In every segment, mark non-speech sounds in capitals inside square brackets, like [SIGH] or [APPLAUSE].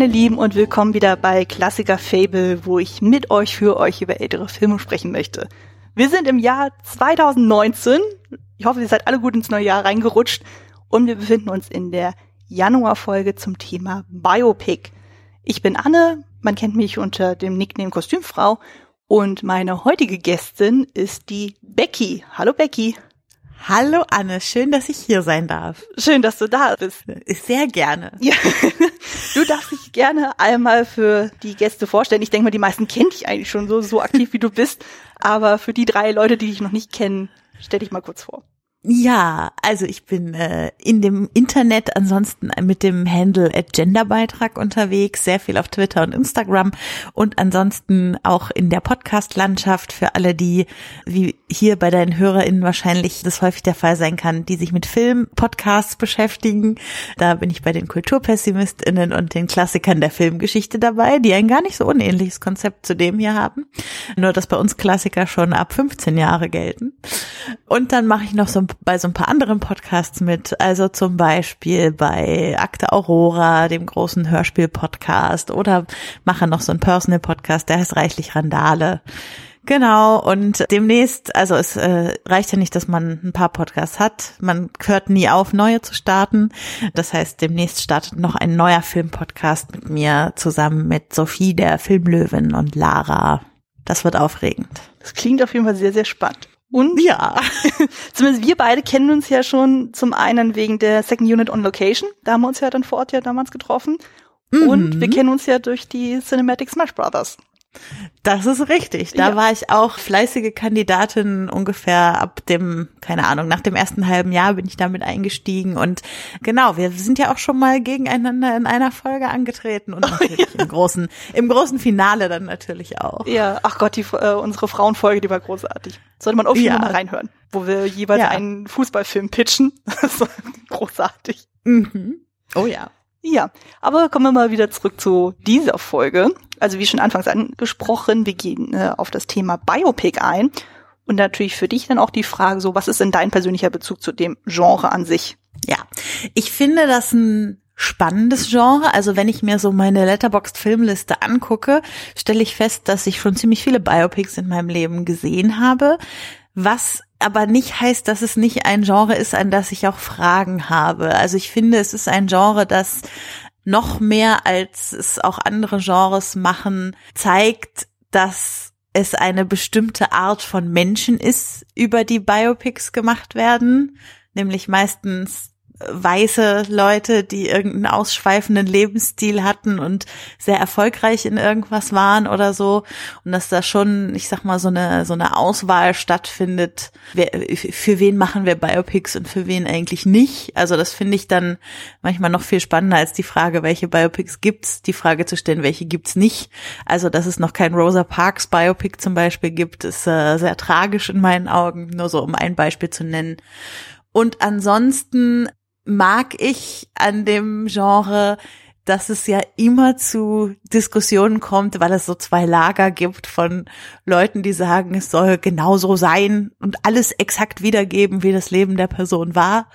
Meine Lieben und willkommen wieder bei Klassiker Fable, wo ich mit euch für euch über ältere Filme sprechen möchte. Wir sind im Jahr 2019. Ich hoffe, ihr seid alle gut ins neue Jahr reingerutscht und wir befinden uns in der Januarfolge zum Thema Biopic. Ich bin Anne, man kennt mich unter dem Nickname Kostümfrau und meine heutige Gästin ist die Becky. Hallo Becky. Hallo Anne, schön, dass ich hier sein darf. Schön, dass du da bist. Sehr gerne. Ja. [LAUGHS] Du darfst dich gerne einmal für die Gäste vorstellen. Ich denke mal, die meisten kennen dich eigentlich schon so, so aktiv wie du bist. Aber für die drei Leute, die dich noch nicht kennen, stell dich mal kurz vor. Ja, also ich bin äh, in dem Internet ansonsten mit dem Handle Genderbeitrag unterwegs, sehr viel auf Twitter und Instagram und ansonsten auch in der Podcast-Landschaft für alle, die, wie hier bei deinen HörerInnen wahrscheinlich das häufig der Fall sein kann, die sich mit Film-Podcasts beschäftigen. Da bin ich bei den KulturpessimistInnen und den Klassikern der Filmgeschichte dabei, die ein gar nicht so unähnliches Konzept zu dem hier haben. Nur, dass bei uns Klassiker schon ab 15 Jahre gelten. Und dann mache ich noch so bei so ein paar anderen Podcasts mit, also zum Beispiel bei Akte Aurora, dem großen Hörspiel-Podcast oder mache noch so einen Personal-Podcast, der heißt Reichlich Randale. Genau, und demnächst, also es äh, reicht ja nicht, dass man ein paar Podcasts hat. Man hört nie auf, neue zu starten. Das heißt, demnächst startet noch ein neuer Filmpodcast mit mir zusammen mit Sophie, der Filmlöwin und Lara. Das wird aufregend. Das klingt auf jeden Fall sehr, sehr spannend. Und ja, [LAUGHS] zumindest wir beide kennen uns ja schon zum einen wegen der Second Unit on Location. Da haben wir uns ja dann vor Ort ja damals getroffen. Mhm. Und wir kennen uns ja durch die Cinematic Smash Brothers. Das ist richtig. Da ja. war ich auch fleißige Kandidatin ungefähr ab dem, keine Ahnung, nach dem ersten halben Jahr bin ich damit eingestiegen und genau, wir sind ja auch schon mal gegeneinander in einer Folge angetreten und natürlich oh, ja. im großen, im großen Finale dann natürlich auch. Ja, ach Gott, die, äh, unsere Frauenfolge, die war großartig. Sollte man auf jeden Fall mal reinhören, wo wir jeweils ja. einen Fußballfilm pitchen. [LAUGHS] Großartig. Mhm. Oh ja. Ja, aber kommen wir mal wieder zurück zu dieser Folge. Also wie schon anfangs angesprochen, wir gehen äh, auf das Thema Biopic ein. Und natürlich für dich dann auch die Frage, so was ist denn dein persönlicher Bezug zu dem Genre an sich? Ja, ich finde das ein spannendes Genre. Also wenn ich mir so meine Letterboxd Filmliste angucke, stelle ich fest, dass ich schon ziemlich viele Biopics in meinem Leben gesehen habe. Was aber nicht heißt, dass es nicht ein Genre ist, an das ich auch Fragen habe. Also ich finde, es ist ein Genre, das noch mehr als es auch andere Genres machen, zeigt, dass es eine bestimmte Art von Menschen ist, über die Biopics gemacht werden, nämlich meistens weiße Leute, die irgendeinen ausschweifenden Lebensstil hatten und sehr erfolgreich in irgendwas waren oder so. Und dass da schon, ich sag mal, so eine, so eine Auswahl stattfindet. Wer, für wen machen wir Biopics und für wen eigentlich nicht? Also das finde ich dann manchmal noch viel spannender als die Frage, welche Biopics gibt's, die Frage zu stellen, welche gibt's nicht. Also, dass es noch kein Rosa Parks Biopic zum Beispiel gibt, ist äh, sehr tragisch in meinen Augen, nur so um ein Beispiel zu nennen. Und ansonsten mag ich an dem Genre, dass es ja immer zu Diskussionen kommt, weil es so zwei Lager gibt von Leuten, die sagen, es soll genauso sein und alles exakt wiedergeben, wie das Leben der Person war.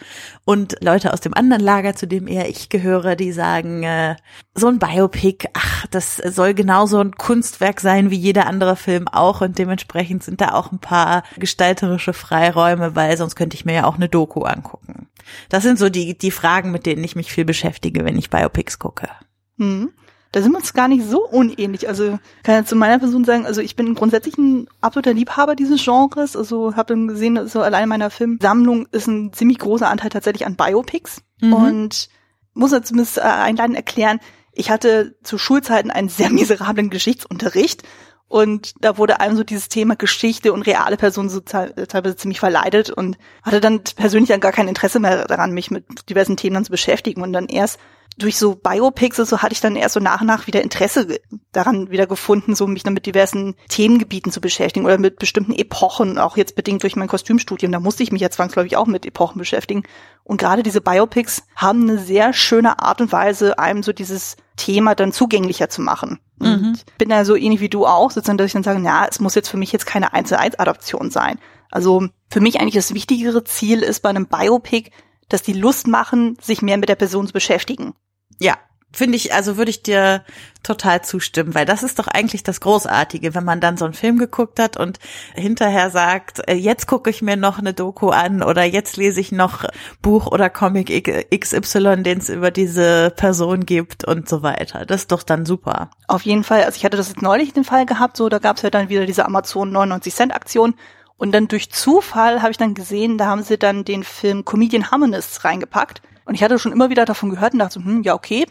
Und Leute aus dem anderen Lager, zu dem eher ich gehöre, die sagen, äh, so ein Biopic, ach, das soll genauso ein Kunstwerk sein wie jeder andere Film auch. Und dementsprechend sind da auch ein paar gestalterische Freiräume, weil sonst könnte ich mir ja auch eine Doku angucken. Das sind so die, die Fragen, mit denen ich mich viel beschäftige, wenn ich Biopics gucke. Hm. Da sind wir uns gar nicht so unähnlich. Also kann ich zu meiner Person sagen, also ich bin grundsätzlich ein absoluter Liebhaber dieses Genres. Also habe dann gesehen, so allein in meiner Filmsammlung ist ein ziemlich großer Anteil tatsächlich an Biopics. Mhm. Und muss jetzt zumindest äh, einleitend erklären, ich hatte zu Schulzeiten einen sehr miserablen Geschichtsunterricht und da wurde einem so dieses Thema Geschichte und reale Personen so teilweise ziemlich verleidet und hatte dann persönlich dann gar kein Interesse mehr daran, mich mit diversen Themen dann zu beschäftigen. Und dann erst durch so Biopics so hatte ich dann erst so nach und nach wieder Interesse daran wieder gefunden, so mich dann mit diversen Themengebieten zu beschäftigen oder mit bestimmten Epochen, auch jetzt bedingt durch mein Kostümstudium. Da musste ich mich ja zwangsläufig auch mit Epochen beschäftigen. Und gerade diese Biopics haben eine sehr schöne Art und Weise, einem so dieses Thema dann zugänglicher zu machen. Mhm. bin da so ähnlich wie du auch, sozusagen, dass ich dann sage, na, es muss jetzt für mich jetzt keine 1 zu 1 Adaption sein. Also für mich eigentlich das wichtigere Ziel ist bei einem Biopic, dass die Lust machen, sich mehr mit der Person zu beschäftigen. Ja, Finde ich, also würde ich dir total zustimmen, weil das ist doch eigentlich das Großartige, wenn man dann so einen Film geguckt hat und hinterher sagt, äh, jetzt gucke ich mir noch eine Doku an oder jetzt lese ich noch Buch oder Comic XY, den es über diese Person gibt und so weiter. Das ist doch dann super. Auf jeden Fall. Also ich hatte das jetzt neulich den Fall gehabt, so da gab es ja dann wieder diese Amazon 99 Cent Aktion und dann durch Zufall habe ich dann gesehen, da haben sie dann den Film Comedian Harmonists reingepackt. Und ich hatte schon immer wieder davon gehört und dachte, hm, ja, okay,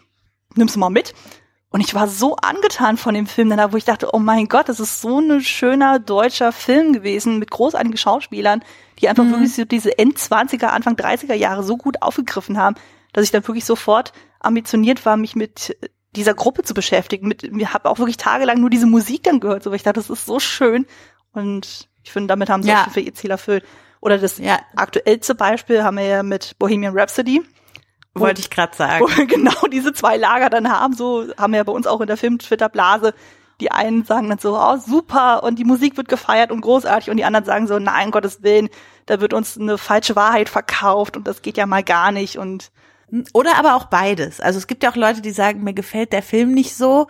nimm's mal mit. Und ich war so angetan von dem Film danach, wo ich dachte, oh mein Gott, das ist so ein schöner deutscher Film gewesen mit großartigen Schauspielern, die einfach mhm. wirklich so diese End-20er, Anfang 30er Jahre so gut aufgegriffen haben, dass ich dann wirklich sofort ambitioniert war, mich mit dieser Gruppe zu beschäftigen. Mit, mir habe auch wirklich tagelang nur diese Musik dann gehört, so weil ich dachte, das ist so schön. Und ich finde, damit haben sie ja. auch für ihr Ziel erfüllt. Oder das ja. aktuellste Beispiel haben wir ja mit Bohemian Rhapsody. Wollte ich gerade sagen. Wo [LAUGHS] genau diese zwei Lager dann haben, so haben wir ja bei uns auch in der Film-Twitter-Blase. Die einen sagen dann so, oh super, und die Musik wird gefeiert und großartig, und die anderen sagen so, nein, Gottes Willen, da wird uns eine falsche Wahrheit verkauft und das geht ja mal gar nicht und oder aber auch beides. Also es gibt ja auch Leute, die sagen, mir gefällt der Film nicht so,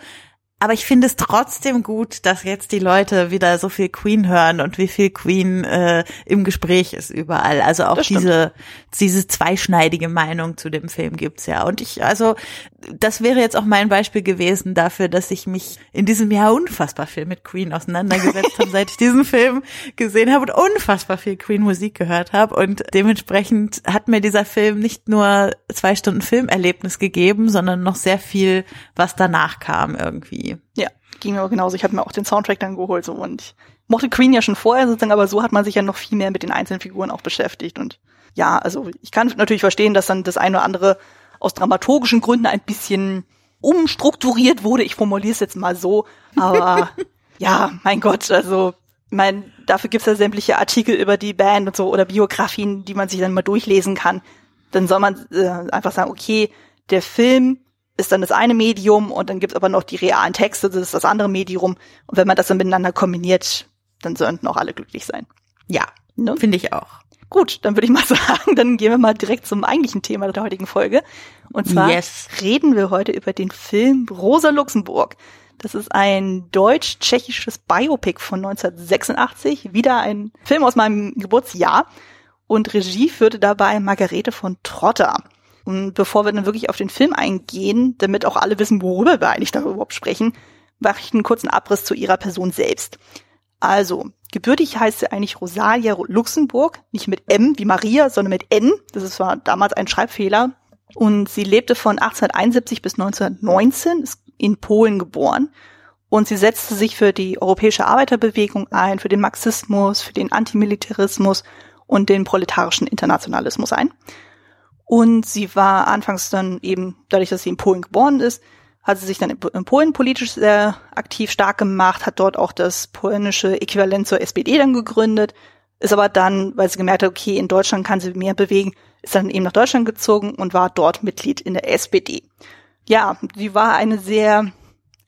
aber ich finde es trotzdem gut, dass jetzt die Leute wieder so viel Queen hören und wie viel Queen äh, im Gespräch ist überall. Also auch diese diese zweischneidige Meinung zu dem Film gibt's ja. Und ich, also das wäre jetzt auch mein Beispiel gewesen dafür, dass ich mich in diesem Jahr unfassbar viel mit Queen auseinandergesetzt habe, seit ich diesen Film gesehen habe und unfassbar viel Queen-Musik gehört habe. Und dementsprechend hat mir dieser Film nicht nur zwei Stunden Filmerlebnis gegeben, sondern noch sehr viel, was danach kam irgendwie. Ja, ging mir auch genauso. Ich habe mir auch den Soundtrack dann geholt so und ich mochte Queen ja schon vorher sozusagen, aber so hat man sich ja noch viel mehr mit den einzelnen Figuren auch beschäftigt und ja, also ich kann natürlich verstehen, dass dann das eine oder andere aus dramaturgischen Gründen ein bisschen umstrukturiert wurde. Ich formuliere es jetzt mal so, aber [LAUGHS] ja, mein Gott, also ich meine, dafür gibt's ja sämtliche Artikel über die Band und so oder Biografien, die man sich dann mal durchlesen kann. Dann soll man äh, einfach sagen, okay, der Film ist dann das eine Medium und dann gibt's aber noch die realen Texte, das ist das andere Medium. Und wenn man das dann miteinander kombiniert, dann sollten auch alle glücklich sein. Ja, ne? finde ich auch. Gut, dann würde ich mal [LAUGHS] sagen, dann gehen wir mal direkt zum eigentlichen Thema der heutigen Folge. Und zwar yes. reden wir heute über den Film Rosa Luxemburg. Das ist ein deutsch-tschechisches Biopic von 1986, wieder ein Film aus meinem Geburtsjahr. Und Regie führte dabei Margarete von Trotter. Und bevor wir dann wirklich auf den Film eingehen, damit auch alle wissen, worüber wir eigentlich darüber überhaupt sprechen, mache ich einen kurzen Abriss zu ihrer Person selbst. Also, gebürtig heißt sie eigentlich Rosalia Luxemburg, nicht mit M wie Maria, sondern mit N. Das war damals ein Schreibfehler. Und sie lebte von 1871 bis 1919, ist in Polen geboren. Und sie setzte sich für die europäische Arbeiterbewegung ein, für den Marxismus, für den Antimilitarismus und den proletarischen Internationalismus ein. Und sie war anfangs dann eben, dadurch, dass sie in Polen geboren ist, hat sie sich dann in Polen politisch sehr aktiv stark gemacht, hat dort auch das polnische Äquivalent zur SPD dann gegründet, ist aber dann, weil sie gemerkt hat, okay, in Deutschland kann sie mehr bewegen, ist dann eben nach Deutschland gezogen und war dort Mitglied in der SPD. Ja, sie war eine sehr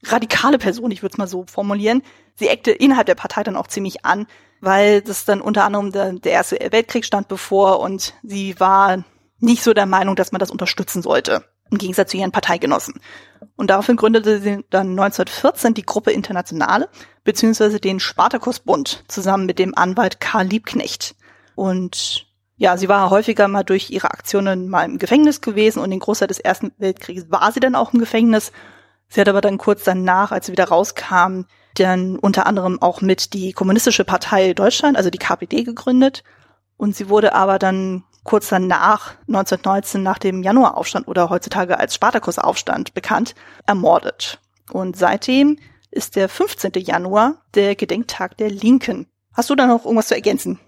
radikale Person, ich würde es mal so formulieren. Sie eckte innerhalb der Partei dann auch ziemlich an, weil das dann unter anderem der, der Erste Weltkrieg stand bevor und sie war nicht so der Meinung, dass man das unterstützen sollte, im Gegensatz zu ihren Parteigenossen. Und daraufhin gründete sie dann 1914 die Gruppe Internationale, beziehungsweise den Spartakusbund, zusammen mit dem Anwalt Karl Liebknecht. Und ja, sie war häufiger mal durch ihre Aktionen mal im Gefängnis gewesen und den Großteil des Ersten Weltkrieges war sie dann auch im Gefängnis. Sie hat aber dann kurz danach, als sie wieder rauskam, dann unter anderem auch mit die Kommunistische Partei Deutschland, also die KPD, gegründet. Und sie wurde aber dann kurz danach, 1919, nach dem Januaraufstand oder heutzutage als Spartakusaufstand bekannt, ermordet. Und seitdem ist der 15. Januar der Gedenktag der Linken. Hast du da noch irgendwas zu ergänzen?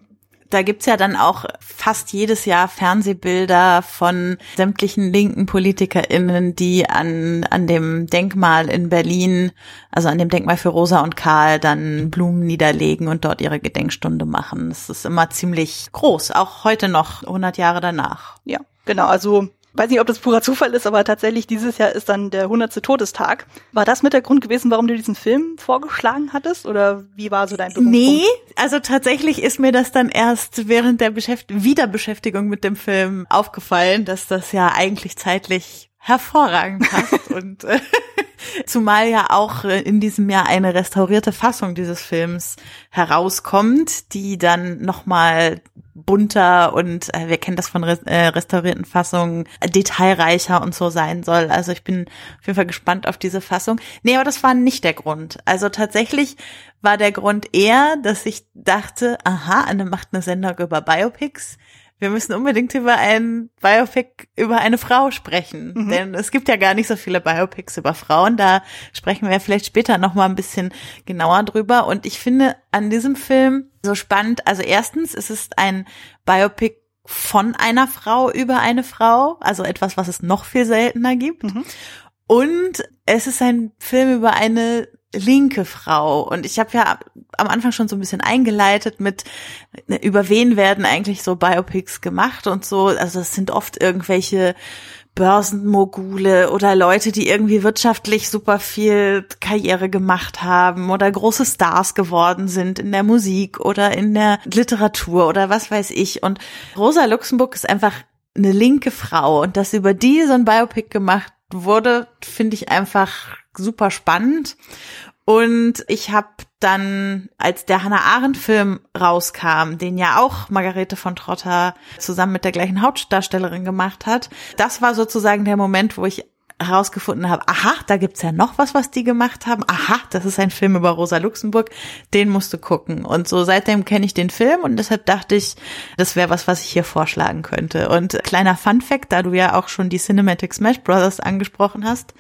Da gibt's ja dann auch fast jedes Jahr Fernsehbilder von sämtlichen linken PolitikerInnen, die an, an dem Denkmal in Berlin, also an dem Denkmal für Rosa und Karl, dann Blumen niederlegen und dort ihre Gedenkstunde machen. Das ist immer ziemlich groß, auch heute noch, 100 Jahre danach. Ja, genau. Also weiß nicht, ob das purer Zufall ist, aber tatsächlich dieses Jahr ist dann der 100. Todestag. War das mit der Grund gewesen, warum du diesen Film vorgeschlagen hattest? Oder wie war so dein Berufspunkt? Nee, also tatsächlich ist mir das dann erst während der Beschäft Wiederbeschäftigung mit dem Film aufgefallen, dass das ja eigentlich zeitlich hervorragend passt [LAUGHS] und äh, [LAUGHS] zumal ja auch äh, in diesem Jahr eine restaurierte Fassung dieses Films herauskommt, die dann nochmal bunter und äh, wir kennen das von äh, restaurierten Fassungen, detailreicher und so sein soll. Also ich bin auf jeden Fall gespannt auf diese Fassung. Nee, aber das war nicht der Grund. Also tatsächlich war der Grund eher, dass ich dachte, aha, Anne macht eine Sendung über Biopics wir müssen unbedingt über ein Biopic über eine Frau sprechen. Mhm. Denn es gibt ja gar nicht so viele Biopics über Frauen. Da sprechen wir vielleicht später nochmal ein bisschen genauer drüber. Und ich finde an diesem Film so spannend, also erstens, es ist ein Biopic von einer Frau über eine Frau, also etwas, was es noch viel seltener gibt. Mhm. Und es ist ein Film über eine linke Frau. Und ich habe ja am Anfang schon so ein bisschen eingeleitet mit, ne, über wen werden eigentlich so Biopics gemacht und so. Also es sind oft irgendwelche Börsenmogule oder Leute, die irgendwie wirtschaftlich super viel Karriere gemacht haben oder große Stars geworden sind in der Musik oder in der Literatur oder was weiß ich. Und Rosa Luxemburg ist einfach eine linke Frau und dass über die so ein Biopic gemacht wurde, finde ich einfach super spannend. Und ich habe dann, als der Hannah Arendt-Film rauskam, den ja auch Margarete von Trotter zusammen mit der gleichen Hauptdarstellerin gemacht hat, das war sozusagen der Moment, wo ich herausgefunden habe, aha, da gibt's ja noch was, was die gemacht haben. Aha, das ist ein Film über Rosa Luxemburg, den musst du gucken. Und so seitdem kenne ich den Film und deshalb dachte ich, das wäre was, was ich hier vorschlagen könnte. Und kleiner Fun Fact, da du ja auch schon die Cinematic Smash Brothers angesprochen hast,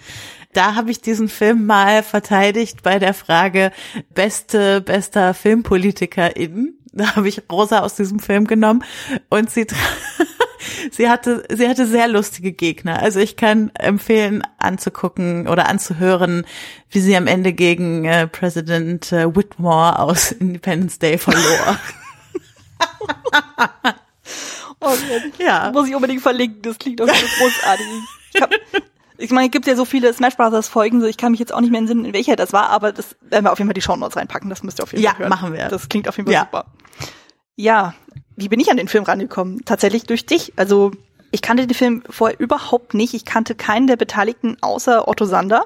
da habe ich diesen Film mal verteidigt bei der Frage beste, bester Filmpolitikerin. Da habe ich Rosa aus diesem Film genommen und sie [LAUGHS] sie hatte sie hatte sehr lustige Gegner. Also ich kann empfehlen anzugucken oder anzuhören, wie sie am Ende gegen äh, Präsident äh, Whitmore aus Independence Day verlor. [LAUGHS] [LAUGHS] oh ja. muss ich unbedingt verlinken. Das klingt auch so großartig. Ich hab, ich meine, es gibt ja so viele Smash Brothers Folgen, so ich kann mich jetzt auch nicht mehr entsinnen, in welcher das war, aber das werden wir auf jeden Fall die Show Notes reinpacken, das müsst ihr auf jeden ja, Fall hören. Ja, machen wir. Das klingt auf jeden Fall ja. super. Ja, wie bin ich an den Film rangekommen? Tatsächlich durch dich. Also, ich kannte den Film vorher überhaupt nicht. Ich kannte keinen der Beteiligten außer Otto Sander.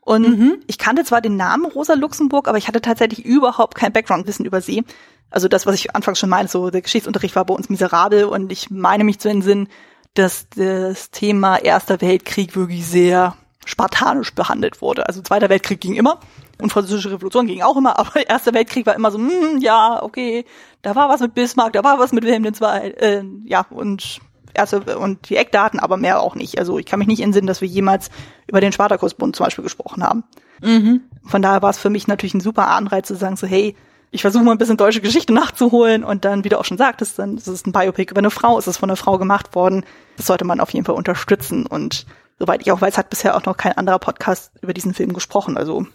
Und mhm. ich kannte zwar den Namen Rosa Luxemburg, aber ich hatte tatsächlich überhaupt kein Background-Wissen über sie. Also das, was ich anfangs schon meinte, so der Geschichtsunterricht war bei uns miserabel und ich meine mich zu entsinnen, dass das Thema Erster Weltkrieg wirklich sehr spartanisch behandelt wurde. Also Zweiter Weltkrieg ging immer und Französische Revolution ging auch immer, [LAUGHS] aber Erster Weltkrieg war immer so, hm, ja, okay, da war was mit Bismarck, da war was mit Wilhelm II, äh, ja, und erste und die Eckdaten, aber mehr auch nicht. Also ich kann mich nicht entsinnen, dass wir jemals über den Spartakusbund zum Beispiel gesprochen haben. Mhm. Von daher war es für mich natürlich ein super Anreiz zu sagen, so hey, ich versuche mal ein bisschen deutsche Geschichte nachzuholen und dann, wie du auch schon sagtest, dann ist es ein Biopic über eine Frau, ist es von einer Frau gemacht worden. Das sollte man auf jeden Fall unterstützen und soweit ich auch weiß, hat bisher auch noch kein anderer Podcast über diesen Film gesprochen. Also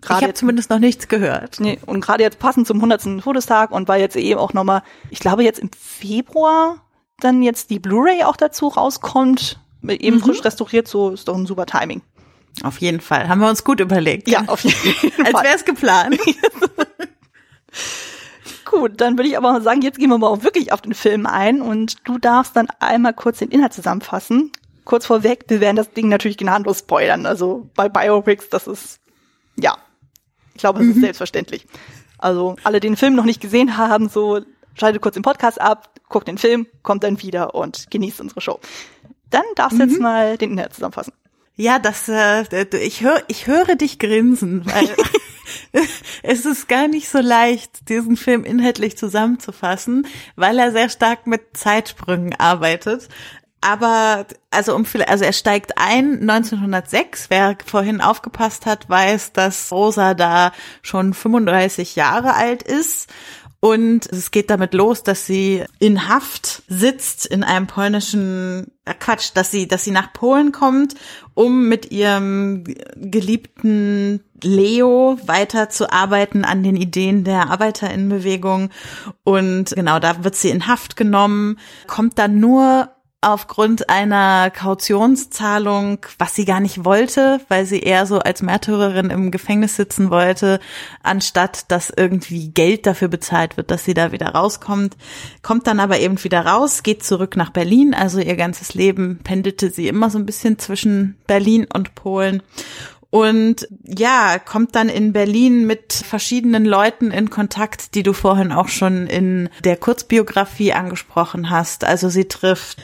gerade ich habe zumindest noch nichts gehört. Nee, und gerade jetzt passend zum 100. Todestag und weil jetzt eben auch nochmal, ich glaube jetzt im Februar dann jetzt die Blu-ray auch dazu rauskommt, eben mhm. frisch restauriert, so ist doch ein super Timing. Auf jeden Fall. Haben wir uns gut überlegt. Ja, auf jeden [LAUGHS] Fall. Als wäre es geplant. [LAUGHS] Gut, dann würde ich aber sagen, jetzt gehen wir mal auch wirklich auf den Film ein und du darfst dann einmal kurz den Inhalt zusammenfassen. Kurz vorweg, wir werden das Ding natürlich gnadenlos spoilern. Also bei Biopics, das ist, ja, ich glaube, es mhm. ist selbstverständlich. Also alle, die den Film noch nicht gesehen haben, so schaltet kurz den Podcast ab, guckt den Film, kommt dann wieder und genießt unsere Show. Dann darfst du mhm. jetzt mal den Inhalt zusammenfassen. Ja, das, äh, ich höre, ich höre dich grinsen, weil [LAUGHS] es ist gar nicht so leicht, diesen Film inhaltlich zusammenzufassen, weil er sehr stark mit Zeitsprüngen arbeitet. Aber also um viele, also er steigt ein 1906. Wer vorhin aufgepasst hat, weiß, dass Rosa da schon 35 Jahre alt ist und es geht damit los, dass sie in Haft sitzt in einem polnischen äh Quatsch, dass sie, dass sie nach Polen kommt, um mit ihrem geliebten Leo weiterzuarbeiten an den Ideen der Arbeiterinnenbewegung. Und genau, da wird sie in Haft genommen, kommt dann nur aufgrund einer Kautionszahlung, was sie gar nicht wollte, weil sie eher so als Märtyrerin im Gefängnis sitzen wollte, anstatt dass irgendwie Geld dafür bezahlt wird, dass sie da wieder rauskommt. Kommt dann aber eben wieder raus, geht zurück nach Berlin. Also ihr ganzes Leben pendelte sie immer so ein bisschen zwischen Berlin und Polen und ja, kommt dann in Berlin mit verschiedenen Leuten in Kontakt, die du vorhin auch schon in der Kurzbiografie angesprochen hast. Also sie trifft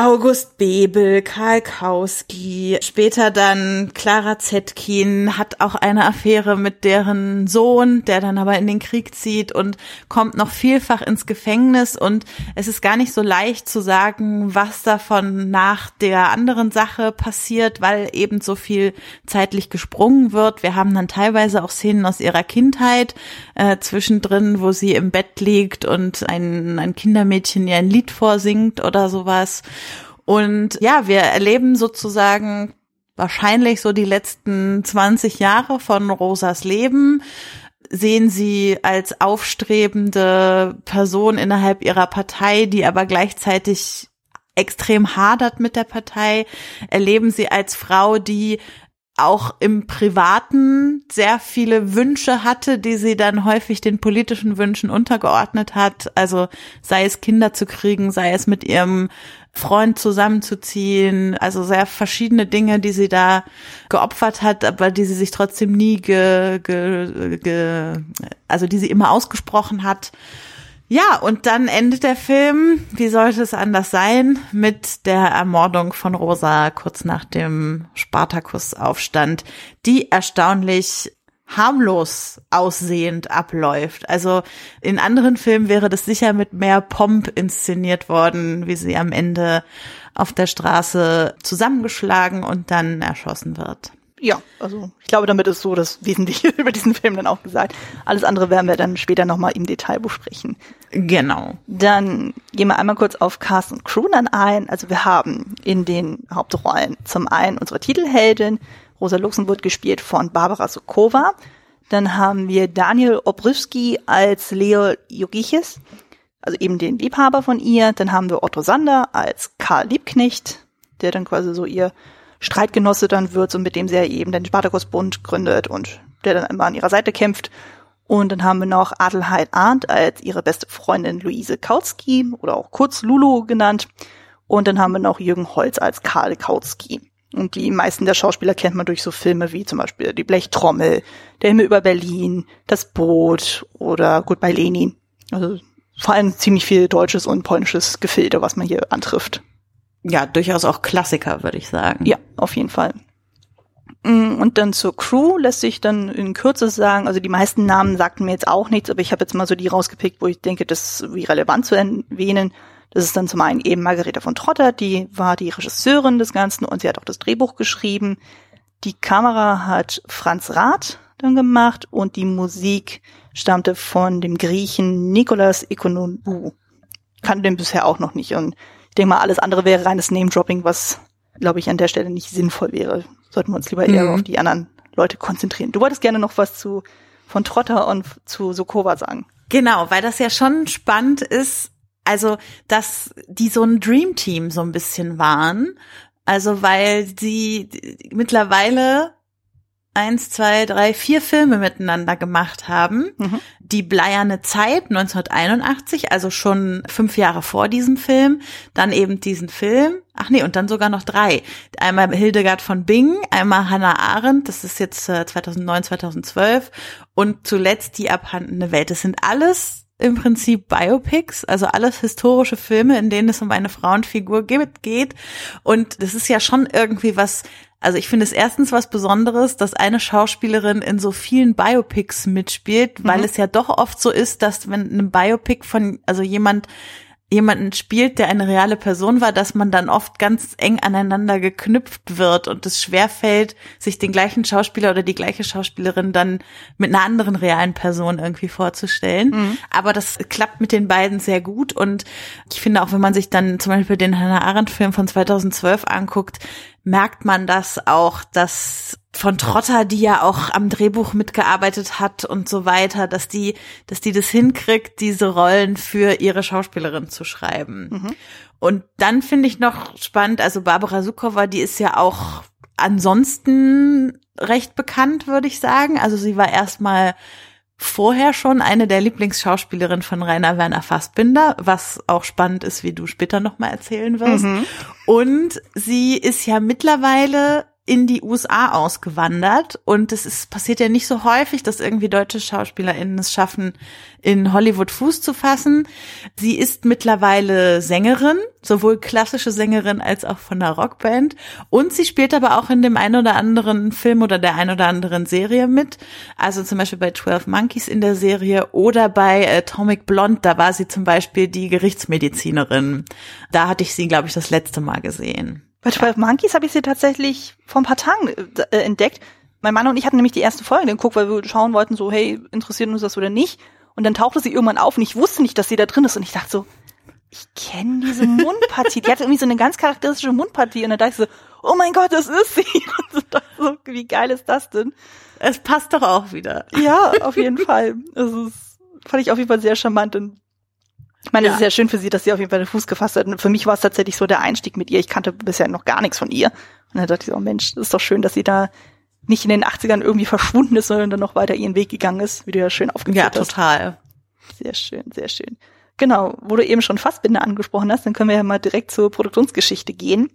August Bebel, Karl Kauski, später dann Clara Zetkin, hat auch eine Affäre mit deren Sohn, der dann aber in den Krieg zieht und kommt noch vielfach ins Gefängnis und es ist gar nicht so leicht zu sagen, was davon nach der anderen Sache passiert, weil eben so viel zeitlich gesprungen wird. Wir haben dann teilweise auch Szenen aus ihrer Kindheit äh, zwischendrin, wo sie im Bett liegt und ein, ein Kindermädchen ihr ein Lied vorsingt oder sowas. Und ja, wir erleben sozusagen wahrscheinlich so die letzten 20 Jahre von Rosas Leben sehen sie als aufstrebende Person innerhalb ihrer Partei, die aber gleichzeitig extrem hadert mit der Partei, erleben sie als Frau, die auch im Privaten sehr viele Wünsche hatte, die sie dann häufig den politischen Wünschen untergeordnet hat. Also sei es Kinder zu kriegen, sei es mit ihrem Freund zusammenzuziehen, also sehr verschiedene Dinge, die sie da geopfert hat, aber die sie sich trotzdem nie ge, ge, ge also die sie immer ausgesprochen hat. Ja, und dann endet der Film, wie sollte es anders sein, mit der Ermordung von Rosa kurz nach dem Spartakusaufstand, die erstaunlich harmlos aussehend abläuft. Also in anderen Filmen wäre das sicher mit mehr Pomp inszeniert worden, wie sie am Ende auf der Straße zusammengeschlagen und dann erschossen wird. Ja, also ich glaube, damit ist so das Wesentliche [LAUGHS] über diesen Film dann auch gesagt. Alles andere werden wir dann später nochmal im Detail besprechen. Genau. Dann gehen wir einmal kurz auf Cast und Crew dann ein. Also wir haben in den Hauptrollen zum einen unsere Titelheldin Rosa Luxemburg gespielt von Barbara Sokowa. Dann haben wir Daniel Obrywski als Leo Jogiches, also eben den Liebhaber von ihr. Dann haben wir Otto Sander als Karl Liebknecht, der dann quasi so ihr Streitgenosse dann wird, so mit dem sie ja eben den Spartakusbund gründet und der dann immer an ihrer Seite kämpft. Und dann haben wir noch Adelheid Arndt als ihre beste Freundin Luise Kautsky oder auch kurz Lulu genannt. Und dann haben wir noch Jürgen Holz als Karl Kautsky. Und die meisten der Schauspieler kennt man durch so Filme wie zum Beispiel Die Blechtrommel, Der Himmel über Berlin, Das Boot oder Goodbye Lenin. Also vor allem ziemlich viel deutsches und polnisches Gefilde, was man hier antrifft. Ja, durchaus auch Klassiker, würde ich sagen. Ja, auf jeden Fall. Mm, und dann zur Crew lässt sich dann in Kürze sagen, also die meisten Namen sagten mir jetzt auch nichts, aber ich habe jetzt mal so die rausgepickt, wo ich denke, das ist wie relevant zu erwähnen. Das ist dann zum einen eben Margareta von Trotter, die war die Regisseurin des Ganzen und sie hat auch das Drehbuch geschrieben. Die Kamera hat Franz Rath dann gemacht und die Musik stammte von dem Griechen Nikolaus Ikonomou. Kannte den bisher auch noch nicht und ich denke mal, alles andere wäre reines Name-Dropping, was, glaube ich, an der Stelle nicht sinnvoll wäre. Sollten wir uns lieber eher mhm. auf die anderen Leute konzentrieren. Du wolltest gerne noch was zu von Trotter und zu Sokova sagen. Genau, weil das ja schon spannend ist, also, dass die so ein Dream Team so ein bisschen waren. Also, weil sie mittlerweile eins, zwei, drei, vier Filme miteinander gemacht haben. Mhm. Die Bleierne Zeit 1981, also schon fünf Jahre vor diesem Film. Dann eben diesen Film. Ach nee, und dann sogar noch drei. Einmal Hildegard von Bingen, einmal Hannah Arendt, das ist jetzt 2009, äh, 2012. Und zuletzt die abhandene Welt. Das sind alles im Prinzip Biopics, also alles historische Filme, in denen es um eine Frauenfigur geht. Und das ist ja schon irgendwie was, also ich finde es erstens was Besonderes, dass eine Schauspielerin in so vielen Biopics mitspielt, weil mhm. es ja doch oft so ist, dass wenn ein Biopic von, also jemand jemanden spielt, der eine reale Person war, dass man dann oft ganz eng aneinander geknüpft wird und es schwerfällt, sich den gleichen Schauspieler oder die gleiche Schauspielerin dann mit einer anderen realen Person irgendwie vorzustellen. Mhm. Aber das klappt mit den beiden sehr gut und ich finde auch, wenn man sich dann zum Beispiel den Hannah Arendt Film von 2012 anguckt, merkt man das auch, dass von Trotter, die ja auch am Drehbuch mitgearbeitet hat und so weiter, dass die, dass die das hinkriegt, diese Rollen für ihre Schauspielerin zu schreiben. Mhm. Und dann finde ich noch spannend, also Barbara Sukowa, die ist ja auch ansonsten recht bekannt, würde ich sagen. Also sie war erstmal vorher schon eine der Lieblingsschauspielerinnen von Rainer Werner Fassbinder, was auch spannend ist, wie du später nochmal erzählen wirst. Mhm. Und sie ist ja mittlerweile in die USA ausgewandert und es ist passiert ja nicht so häufig, dass irgendwie deutsche SchauspielerInnen es schaffen, in Hollywood Fuß zu fassen. Sie ist mittlerweile Sängerin, sowohl klassische Sängerin als auch von der Rockband und sie spielt aber auch in dem ein oder anderen Film oder der ein oder anderen Serie mit. Also zum Beispiel bei 12 Monkeys in der Serie oder bei Atomic Blonde, da war sie zum Beispiel die Gerichtsmedizinerin. Da hatte ich sie, glaube ich, das letzte Mal gesehen. Bei 12 Monkeys habe ich sie tatsächlich vor ein paar Tagen äh, entdeckt. Mein Mann und ich hatten nämlich die erste Folge geguckt, weil wir schauen wollten, so, hey, interessiert uns das oder nicht? Und dann tauchte sie irgendwann auf und ich wusste nicht, dass sie da drin ist. Und ich dachte so, ich kenne diese Mundpartie. die hat irgendwie so eine ganz charakteristische Mundpartie. Und dann dachte ich so, oh mein Gott, das ist sie. [LAUGHS] Und so, wie geil ist das denn? Es passt doch auch wieder. Ja, auf jeden Fall. Das ist, fand ich auf jeden Fall sehr charmant. Und ich meine, ja. es ist ja schön für sie, dass sie auf jeden Fall den Fuß gefasst hat. Und für mich war es tatsächlich so der Einstieg mit ihr. Ich kannte bisher noch gar nichts von ihr. Und dann dachte ich so, oh Mensch, das ist doch schön, dass sie da nicht in den 80ern irgendwie verschwunden ist, sondern dann noch weiter ihren Weg gegangen ist, wie du ja schön aufgeführt hast. Ja, total. Sehr schön, sehr schön. Genau, wo du eben schon Fassbinder angesprochen hast, dann können wir ja mal direkt zur Produktionsgeschichte gehen.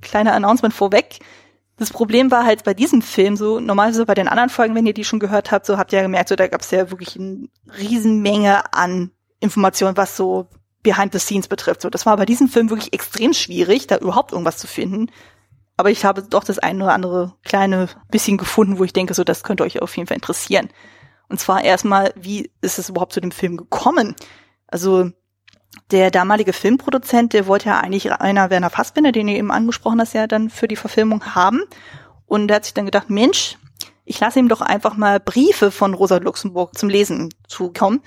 Kleiner Announcement vorweg. Das Problem war halt bei diesem Film so, normalerweise bei den anderen Folgen, wenn ihr die schon gehört habt, so habt ihr ja gemerkt, so da gab es ja wirklich eine Riesenmenge an Informationen, was so Behind the Scenes betrifft. So, das war bei diesem Film wirklich extrem schwierig, da überhaupt irgendwas zu finden. Aber ich habe doch das eine oder andere kleine bisschen gefunden, wo ich denke, so, das könnte euch auf jeden Fall interessieren. Und zwar erstmal, wie ist es überhaupt zu dem Film gekommen? Also, der damalige Filmproduzent, der wollte ja eigentlich einer Werner Fassbinder, den ihr eben angesprochen hast, ja dann für die Verfilmung haben. Und der hat sich dann gedacht, Mensch, ich lasse ihm doch einfach mal Briefe von Rosa Luxemburg zum Lesen zukommen.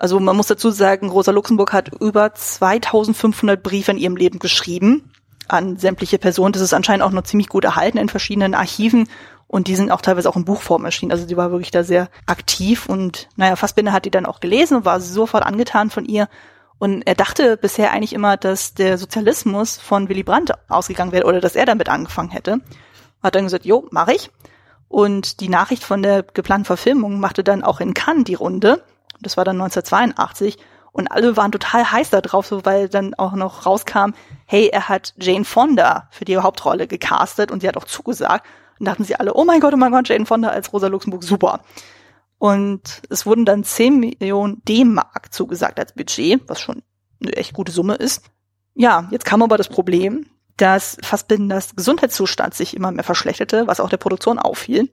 Also man muss dazu sagen, Rosa Luxemburg hat über 2500 Briefe in ihrem Leben geschrieben an sämtliche Personen. Das ist anscheinend auch noch ziemlich gut erhalten in verschiedenen Archiven und die sind auch teilweise auch in Buchform erschienen. Also die war wirklich da sehr aktiv und naja, Fassbinder hat die dann auch gelesen und war sofort angetan von ihr. Und er dachte bisher eigentlich immer, dass der Sozialismus von Willy Brandt ausgegangen wäre oder dass er damit angefangen hätte. Hat dann gesagt, jo, mache ich. Und die Nachricht von der geplanten Verfilmung machte dann auch in Cannes die Runde. Das war dann 1982. Und alle waren total heiß da drauf, so weil dann auch noch rauskam, hey, er hat Jane Fonda für die Hauptrolle gecastet und sie hat auch zugesagt. Und dachten sie alle, oh mein Gott, oh mein Gott, Jane Fonda als Rosa Luxemburg, super. Und es wurden dann 10 Millionen D-Mark zugesagt als Budget, was schon eine echt gute Summe ist. Ja, jetzt kam aber das Problem, dass Fassbinders Gesundheitszustand sich immer mehr verschlechterte, was auch der Produktion auffiel.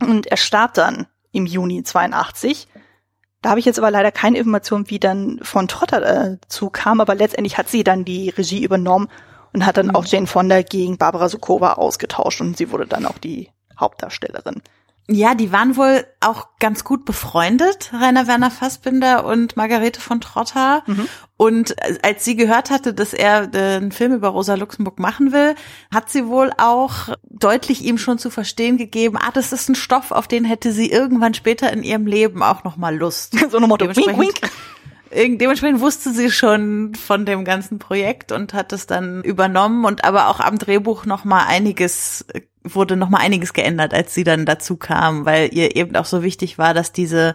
Und er starb dann im Juni 82 da habe ich jetzt aber leider keine Information, wie dann von Trotter dazu kam, aber letztendlich hat sie dann die Regie übernommen und hat dann mhm. auch Jane Fonda gegen Barbara Sukowa ausgetauscht und sie wurde dann auch die Hauptdarstellerin. Ja, die waren wohl auch ganz gut befreundet, Rainer Werner Fassbinder und Margarete von Trotter. Mhm. Und als sie gehört hatte, dass er äh, einen Film über Rosa Luxemburg machen will, hat sie wohl auch deutlich ihm schon zu verstehen gegeben, ah, das ist ein Stoff, auf den hätte sie irgendwann später in ihrem Leben auch noch mal Lust. [LAUGHS] so eine Motto, wink, wink. Dementsprechend wusste sie schon von dem ganzen Projekt und hat es dann übernommen und aber auch am Drehbuch noch mal einiges wurde noch mal einiges geändert, als sie dann dazu kam, weil ihr eben auch so wichtig war, dass diese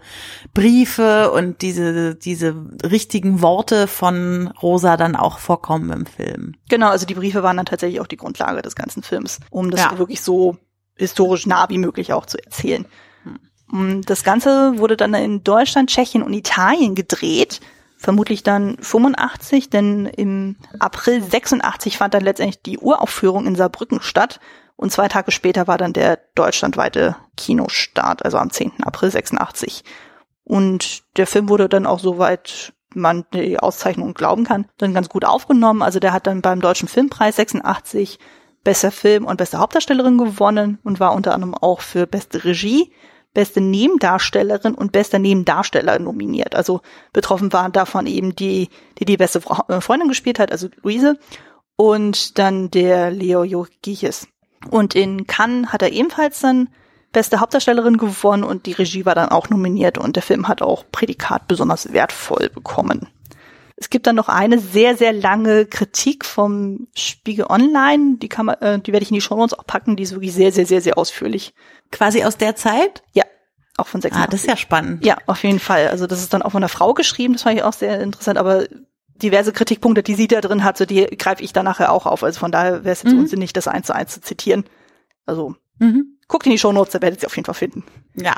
Briefe und diese diese richtigen Worte von Rosa dann auch vorkommen im Film. Genau, also die Briefe waren dann tatsächlich auch die Grundlage des ganzen Films, um das ja. wirklich so historisch nah wie möglich auch zu erzählen. Hm. Das Ganze wurde dann in Deutschland, Tschechien und Italien gedreht vermutlich dann 85, denn im April 86 fand dann letztendlich die Uraufführung in Saarbrücken statt und zwei Tage später war dann der deutschlandweite Kinostart, also am 10. April 86. Und der Film wurde dann auch soweit man die Auszeichnung glauben kann, dann ganz gut aufgenommen. Also der hat dann beim Deutschen Filmpreis 86 bester Film und beste Hauptdarstellerin gewonnen und war unter anderem auch für beste Regie, beste Nebendarstellerin und bester Nebendarsteller nominiert. Also betroffen waren davon eben die, die die beste äh, Freundin gespielt hat, also Luise, und dann der Leo Jogiches. Und in Cannes hat er ebenfalls dann beste Hauptdarstellerin gewonnen und die Regie war dann auch nominiert und der Film hat auch Prädikat besonders wertvoll bekommen. Es gibt dann noch eine sehr, sehr lange Kritik vom Spiegel Online. Die kann man, äh, die werde ich in die Show Notes auch packen. Die ist wirklich sehr, sehr, sehr, sehr ausführlich. Quasi aus der Zeit? Ja. Auch von 86. Ah, das ist ja spannend. Ja, auf jeden Fall. Also das ist dann auch von einer Frau geschrieben. Das fand ich auch sehr interessant. Aber diverse Kritikpunkte, die sie da drin hat, so die greife ich dann nachher auch auf. Also von daher wäre es jetzt mhm. unsinnig, das eins zu eins zu zitieren. Also mhm. guckt in die Show Notes, da werdet ihr auf jeden Fall finden. Ja.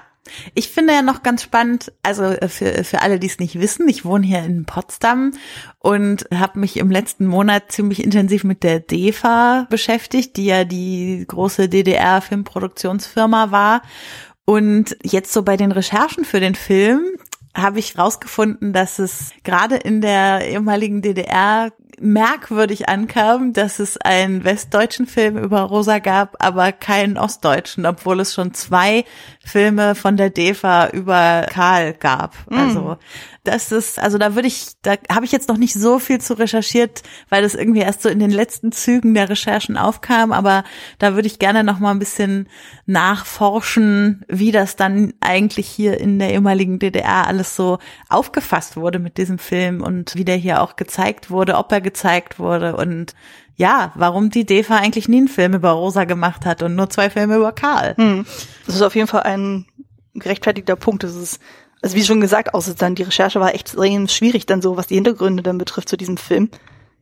Ich finde ja noch ganz spannend, also äh, für, für alle, die es nicht wissen, ich wohne hier in Potsdam und habe mich im letzten Monat ziemlich intensiv mit der DEFA beschäftigt, die ja die große DDR-Filmproduktionsfirma war. Und jetzt so bei den Recherchen für den Film habe ich rausgefunden, dass es gerade in der ehemaligen DDR merkwürdig ankam, dass es einen westdeutschen Film über Rosa gab, aber keinen ostdeutschen, obwohl es schon zwei Filme von der DEFA über Karl gab. Mm. Also das ist, also da würde ich, da habe ich jetzt noch nicht so viel zu recherchiert, weil das irgendwie erst so in den letzten Zügen der Recherchen aufkam, aber da würde ich gerne noch mal ein bisschen nachforschen, wie das dann eigentlich hier in der ehemaligen DDR alles so aufgefasst wurde mit diesem Film und wie der hier auch gezeigt wurde, ob er gezeigt wurde und ja, warum die DEFA eigentlich nie einen Film über Rosa gemacht hat und nur zwei Filme über Karl. Hm. Das ist auf jeden Fall ein gerechtfertigter Punkt. Das ist also wie schon gesagt, außer dann die Recherche war echt extrem schwierig dann so, was die Hintergründe dann betrifft zu diesem Film.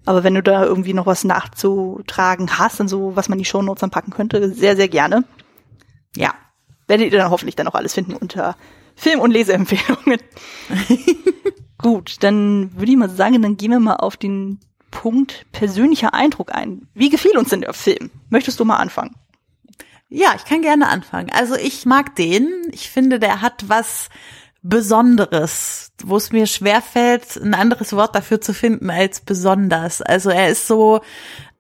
Aber wenn du da irgendwie noch was nachzutragen hast und so, was man in die Shownotes dann packen könnte, sehr, sehr gerne. Ja, werdet ihr dann hoffentlich dann auch alles finden unter Film- und Leseempfehlungen. [LAUGHS] Gut, dann würde ich mal sagen, dann gehen wir mal auf den Punkt persönlicher Eindruck ein. Wie gefiel uns denn der Film? Möchtest du mal anfangen? Ja, ich kann gerne anfangen. Also ich mag den. Ich finde, der hat was Besonderes, wo es mir schwerfällt, ein anderes Wort dafür zu finden als besonders. Also er ist so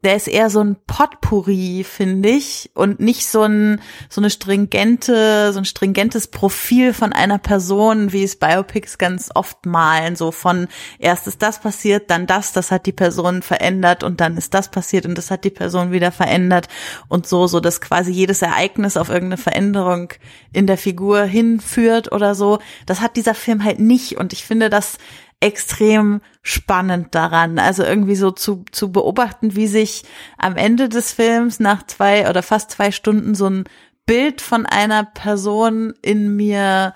der ist eher so ein Potpourri, finde ich, und nicht so ein so eine stringente, so ein stringentes Profil von einer Person, wie es Biopics ganz oft malen, so von erst ist das passiert, dann das, das hat die Person verändert und dann ist das passiert und das hat die Person wieder verändert und so, so dass quasi jedes Ereignis auf irgendeine Veränderung in der Figur hinführt oder so. Das hat dieser Film halt nicht und ich finde, das extrem spannend daran. Also irgendwie so zu, zu beobachten, wie sich am Ende des Films nach zwei oder fast zwei Stunden so ein Bild von einer Person in mir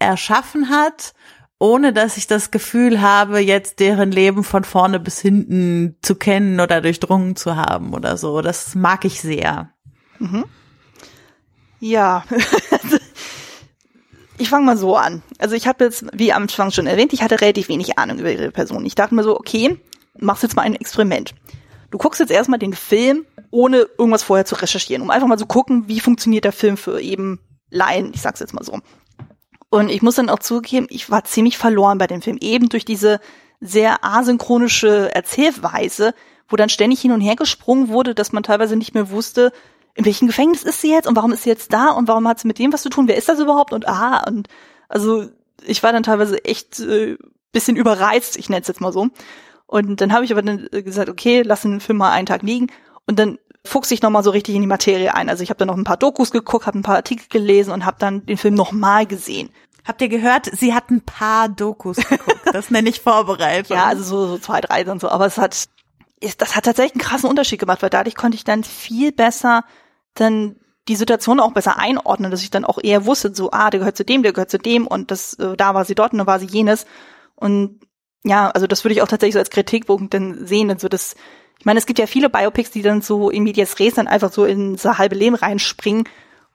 erschaffen hat, ohne dass ich das Gefühl habe, jetzt deren Leben von vorne bis hinten zu kennen oder durchdrungen zu haben oder so. Das mag ich sehr. Mhm. Ja, [LAUGHS] Ich fange mal so an. Also ich habe jetzt, wie am Anfang schon erwähnt, ich hatte relativ wenig Ahnung über ihre Person. Ich dachte mir so, okay, machst jetzt mal ein Experiment. Du guckst jetzt erstmal den Film, ohne irgendwas vorher zu recherchieren, um einfach mal zu gucken, wie funktioniert der Film für eben Laien, ich sag's jetzt mal so. Und ich muss dann auch zugeben, ich war ziemlich verloren bei dem Film, eben durch diese sehr asynchronische Erzählweise, wo dann ständig hin und her gesprungen wurde, dass man teilweise nicht mehr wusste, in welchem Gefängnis ist sie jetzt und warum ist sie jetzt da und warum hat sie mit dem was zu tun? Wer ist das überhaupt? Und ah, und also ich war dann teilweise echt äh, bisschen überreizt, ich nenne es jetzt mal so. Und dann habe ich aber dann gesagt, okay, lass den Film mal einen Tag liegen und dann fuchs ich nochmal so richtig in die Materie ein. Also ich habe dann noch ein paar Dokus geguckt, habe ein paar Artikel gelesen und habe dann den Film nochmal gesehen. Habt ihr gehört, sie hat ein paar Dokus geguckt. [LAUGHS] Das nenne ich Vorbereitung. ja, also so, so zwei, drei und so. Aber es hat, das hat tatsächlich einen krassen Unterschied gemacht, weil dadurch konnte ich dann viel besser dann die Situation auch besser einordnen, dass ich dann auch eher wusste, so, ah, der gehört zu dem, der gehört zu dem und das, äh, da war sie dort und da war sie jenes. Und ja, also das würde ich auch tatsächlich so als Kritikpunkt dann sehen, denn so das, ich meine, es gibt ja viele Biopics, die dann so in Medias Res dann einfach so in so halbe Leben reinspringen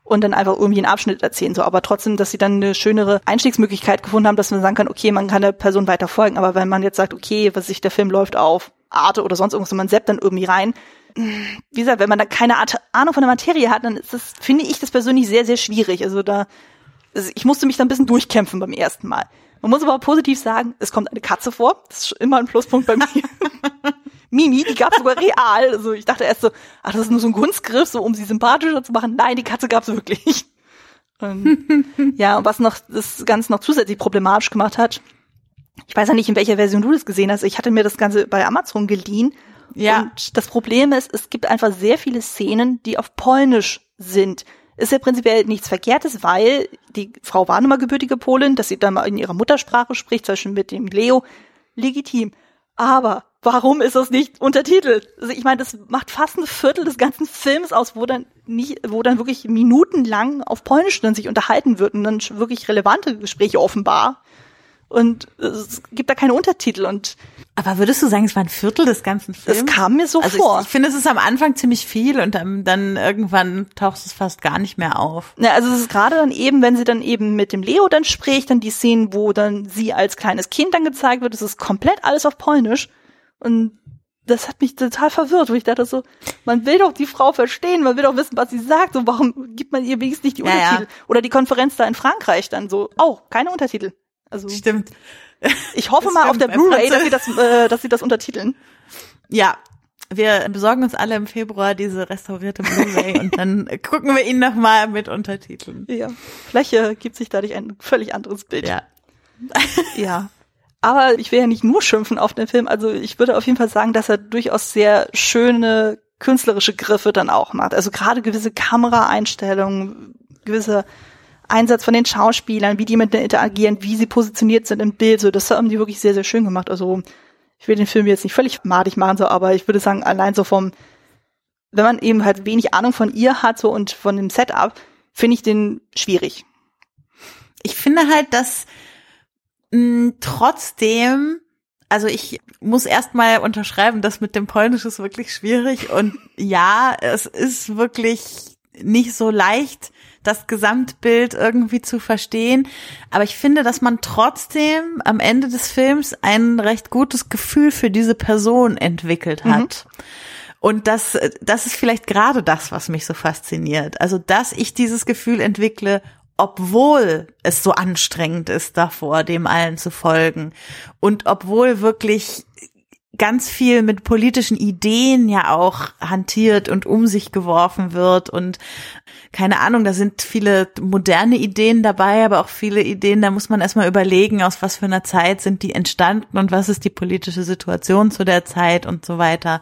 und dann einfach irgendwie einen Abschnitt erzählen, so, aber trotzdem, dass sie dann eine schönere Einstiegsmöglichkeit gefunden haben, dass man sagen kann, okay, man kann der Person weiter folgen, aber wenn man jetzt sagt, okay, was sich der Film läuft auf Arte oder sonst irgendwas und man seppt dann irgendwie rein, wie gesagt, wenn man da keine Ahnung von der Materie hat, dann ist das, finde ich das persönlich sehr, sehr schwierig. Also da, also ich musste mich da ein bisschen durchkämpfen beim ersten Mal. Man muss aber auch positiv sagen, es kommt eine Katze vor. Das ist immer ein Pluspunkt bei mir. [LAUGHS] Mimi, die gab es sogar real. Also ich dachte erst so, ach, das ist nur so ein Kunstgriff, so um sie sympathischer zu machen. Nein, die Katze gab es wirklich. Und, ja, und was noch das Ganze noch zusätzlich problematisch gemacht hat, ich weiß ja nicht, in welcher Version du das gesehen hast. Ich hatte mir das Ganze bei Amazon geliehen ja. Und das Problem ist, es gibt einfach sehr viele Szenen, die auf Polnisch sind. Ist ja prinzipiell nichts Verkehrtes, weil die Frau war nun mal gebürtige Polin, dass sie dann mal in ihrer Muttersprache spricht, zum Beispiel mit dem Leo, legitim. Aber warum ist das nicht untertitelt? Also ich meine, das macht fast ein Viertel des ganzen Films aus, wo dann nicht, wo dann wirklich minutenlang auf Polnisch dann sich unterhalten wird und dann wirklich relevante Gespräche offenbar. Und es gibt da keine Untertitel und aber würdest du sagen, es war ein Viertel des ganzen Films? Das kam mir so also vor. Ich, ich finde, es ist am Anfang ziemlich viel und dann, dann irgendwann taucht es fast gar nicht mehr auf. Ja, also es ist gerade dann eben, wenn sie dann eben mit dem Leo dann spricht, dann die Szenen, wo dann sie als kleines Kind dann gezeigt wird, es ist komplett alles auf Polnisch. Und das hat mich total verwirrt, wo ich dachte so, man will doch die Frau verstehen, man will doch wissen, was sie sagt, und warum gibt man ihr wenigstens nicht die Ja, Untertitel? ja. Oder die Konferenz da in Frankreich dann so, auch keine Untertitel. Also Stimmt. ich hoffe Das mal auf der Blu-ray, dass sie das, äh, dass sie das untertiteln. Ja. Wir besorgen uns alle im Februar diese restaurierte Blu-ray [LAUGHS] und dann gucken wir ihn nochmal mit Untertiteln. Ja. Vielleicht äh, gibt sich dadurch ein völlig anderes Bild. Ja. [LAUGHS] Ja. Aber ich will ja nicht nur schimpfen auf den Film. Also ich würde auf jeden Fall sagen, dass er durchaus sehr schöne künstlerische Griffe dann auch macht. Also gerade gewisse Kameraeinstellungen, gewisse Einsatz von den Schauspielern, wie die mit interagieren, wie sie positioniert sind im Bild, so das haben die wirklich sehr, sehr schön gemacht. Also ich will den Film jetzt nicht völlig madig machen, so, aber ich würde sagen, allein so vom, wenn man eben halt wenig Ahnung von ihr hat, so und von dem Setup, finde ich den schwierig. Ich finde halt, dass mh, trotzdem, also ich muss erstmal unterschreiben, das mit dem Polnisch ist wirklich schwierig und ja, es ist wirklich nicht so leicht, das Gesamtbild irgendwie zu verstehen. Aber ich finde, dass man trotzdem am Ende des Films ein recht gutes Gefühl für diese Person entwickelt hat. Und das, das ist vielleicht gerade das, was mich so fasziniert. Also, dass ich dieses Gefühl entwickle, obwohl es so anstrengend ist davor, dem allen zu folgen. Und obwohl wirklich ganz viel mit politischen Ideen ja auch hantiert und um sich geworfen wird und keine Ahnung, da sind viele moderne Ideen dabei, aber auch viele Ideen, da muss man erstmal überlegen, aus was für einer Zeit sind die entstanden und was ist die politische Situation zu der Zeit und so weiter.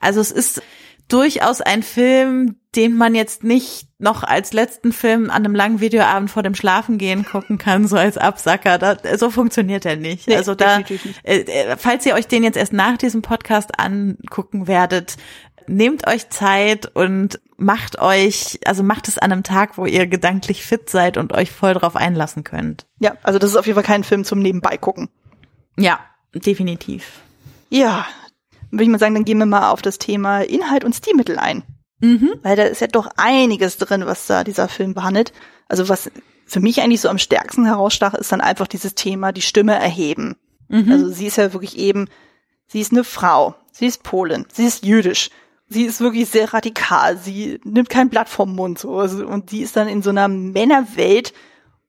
Also es ist durchaus ein Film, den man jetzt nicht noch als letzten Film an einem langen Videoabend vor dem Schlafengehen gucken kann, so als Absacker. Da, so funktioniert er nicht. Nee, also da, äh, äh, falls ihr euch den jetzt erst nach diesem Podcast angucken werdet, nehmt euch Zeit und macht euch, also macht es an einem Tag, wo ihr gedanklich fit seid und euch voll drauf einlassen könnt. Ja, also das ist auf jeden Fall kein Film zum Nebenbei gucken. Ja, definitiv. Ja, würde ich mal sagen, dann gehen wir mal auf das Thema Inhalt und Stilmittel ein. Mhm. Weil da ist ja doch einiges drin, was da dieser Film behandelt. Also was für mich eigentlich so am stärksten herausstach, ist dann einfach dieses Thema, die Stimme erheben. Mhm. Also sie ist ja wirklich eben, sie ist eine Frau, sie ist Polin, sie ist jüdisch, sie ist wirklich sehr radikal, sie nimmt kein Blatt vom Mund so also, und die ist dann in so einer Männerwelt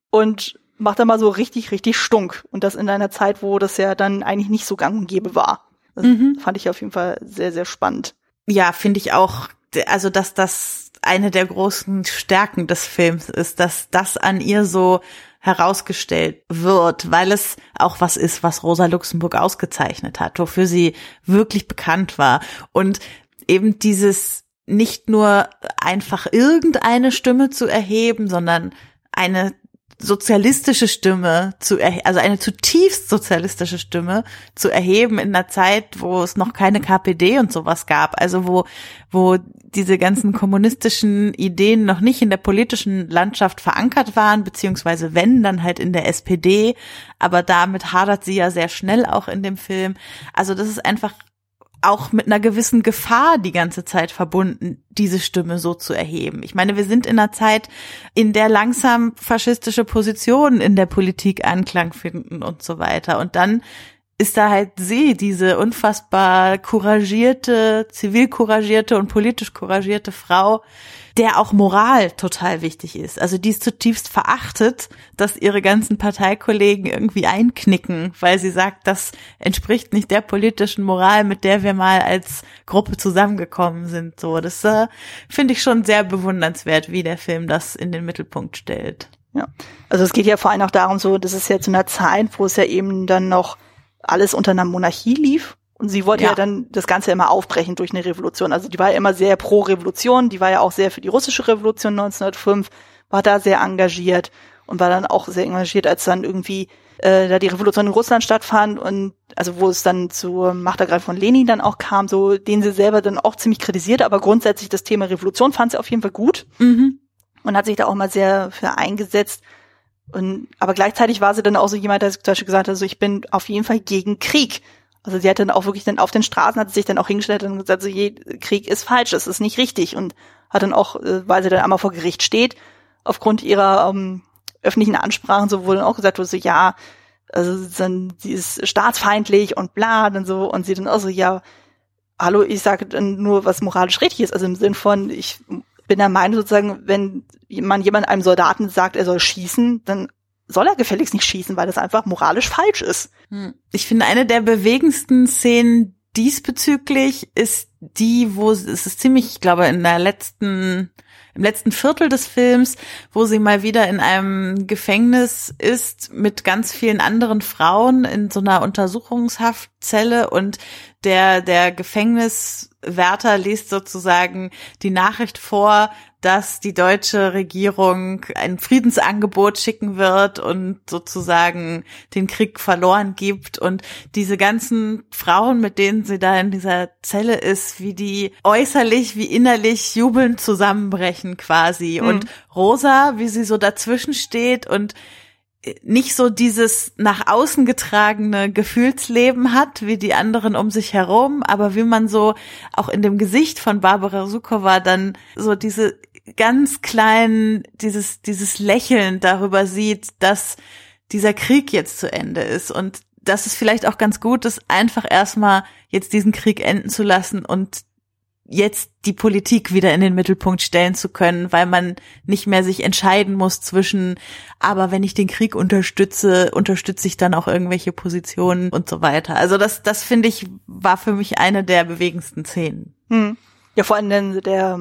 und macht da mal so richtig, richtig stunk. Und das in einer Zeit, wo das ja dann eigentlich nicht so gang und gäbe war. Das Mhm. fand ich auf jeden Fall sehr, sehr spannend. ja, finde ich auch, also dass das eine der großen Stärken des Films ist, dass das an ihr so herausgestellt wird, weil es auch was ist, was Rosa Luxemburg ausgezeichnet hat, wofür sie wirklich bekannt war. Und eben dieses nicht nur einfach irgendeine Stimme zu erheben, sondern eine sozialistische Stimme zu erheben, also eine zutiefst sozialistische Stimme zu erheben in einer Zeit, wo es noch keine KPD und sowas gab, also wo, wo diese ganzen kommunistischen Ideen noch nicht in der politischen Landschaft verankert waren, beziehungsweise wenn, dann halt in der SPD, aber damit hadert sie ja sehr schnell auch in dem Film. Also das ist einfach auch mit einer gewissen Gefahr die ganze Zeit verbunden, diese Stimme so zu erheben. Ich meine, wir sind in einer Zeit, in der langsam faschistische Positionen in der Politik Anklang finden und so weiter. Und dann ist da halt sie, diese unfassbar couragierte, zivil couragierte und politisch couragierte Frau, der auch Moral total wichtig ist. Also die ist zutiefst verachtet, dass ihre ganzen Parteikollegen irgendwie einknicken, weil sie sagt, das entspricht nicht der politischen Moral, mit der wir mal als Gruppe zusammengekommen sind. So, das äh, finde ich schon sehr bewundernswert, wie der Film das in den Mittelpunkt stellt. Ja. Also es geht ja vor allem auch darum, so, das ist ja zu einer Zeit, wo es ja eben dann noch alles unter einer Monarchie lief. Und sie wollte ja. Ja. dann das Ganze immer aufbrechen durch eine Revolution. Also die war ja immer sehr pro Revolution, die war ja auch sehr für die russische Revolution 1905, war da sehr engagiert. und war dann auch sehr engagiert, als dann irgendwie äh, da die Revolution in Russland stattfand und also wo es dann zur Machtergreifung von Lenin dann auch kam, so den sie selber dann auch ziemlich kritisiert, aber grundsätzlich das Thema Revolution fand sie auf jeden Fall gut Mhm. und hat sich da auch mal sehr für eingesetzt. Und aber gleichzeitig war sie dann auch so jemand, der zum Beispiel gesagt hat, so ich bin auf jeden Fall gegen Krieg. Also sie hat dann auch wirklich dann auf den Straßen hat sich dann auch hingestellt und gesagt, so je, Krieg ist falsch, es ist nicht richtig. Und hat dann auch, äh, weil sie dann einmal vor Gericht steht, aufgrund ihrer ähm, öffentlichen Ansprachen so wurde dann auch gesagt, so ja, also dann sie ist staatsfeindlich und bla und so. Und sie dann auch so ja, hallo, ich sage dann nur, was moralisch richtig ist, also im Sinn von ich bin der Meinung sozusagen, wenn man jemand einem Soldaten sagt, er soll schießen, dann soll er gefälligst nicht schießen, weil das einfach moralisch falsch ist. Hm. Ich finde, eine der bewegendsten Szenen diesbezüglich ist die, wo es es ist ziemlich, ich glaube, in der letzten, im letzten Viertel des Films, wo sie mal wieder in einem Gefängnis ist mit ganz vielen anderen Frauen in so einer Untersuchungshaftzelle und der, der Gefängniswärter liest sozusagen die Nachricht vor, dass die deutsche Regierung ein Friedensangebot schicken wird und sozusagen den Krieg verloren gibt und diese ganzen Frauen, mit denen sie da in dieser Zelle ist, wie die äußerlich wie innerlich jubelnd zusammenbrechen quasi Mhm. und Rosa, wie sie so dazwischen steht und nicht so dieses nach außen getragene Gefühlsleben hat, wie die anderen um sich herum, aber wie man so auch in dem Gesicht von Barbara Sukowa dann so diese ganz kleinen, dieses, dieses Lächeln darüber sieht, dass dieser Krieg jetzt zu Ende ist und dass es vielleicht auch ganz gut ist, einfach erstmal jetzt diesen Krieg enden zu lassen und jetzt die Politik wieder in den Mittelpunkt stellen zu können, weil man nicht mehr sich entscheiden muss zwischen, aber wenn ich den Krieg unterstütze, unterstütze ich dann auch irgendwelche Positionen und so weiter. Also das, das finde ich, war für mich eine der bewegendsten Szenen. Hm. Ja, vor allem denn der,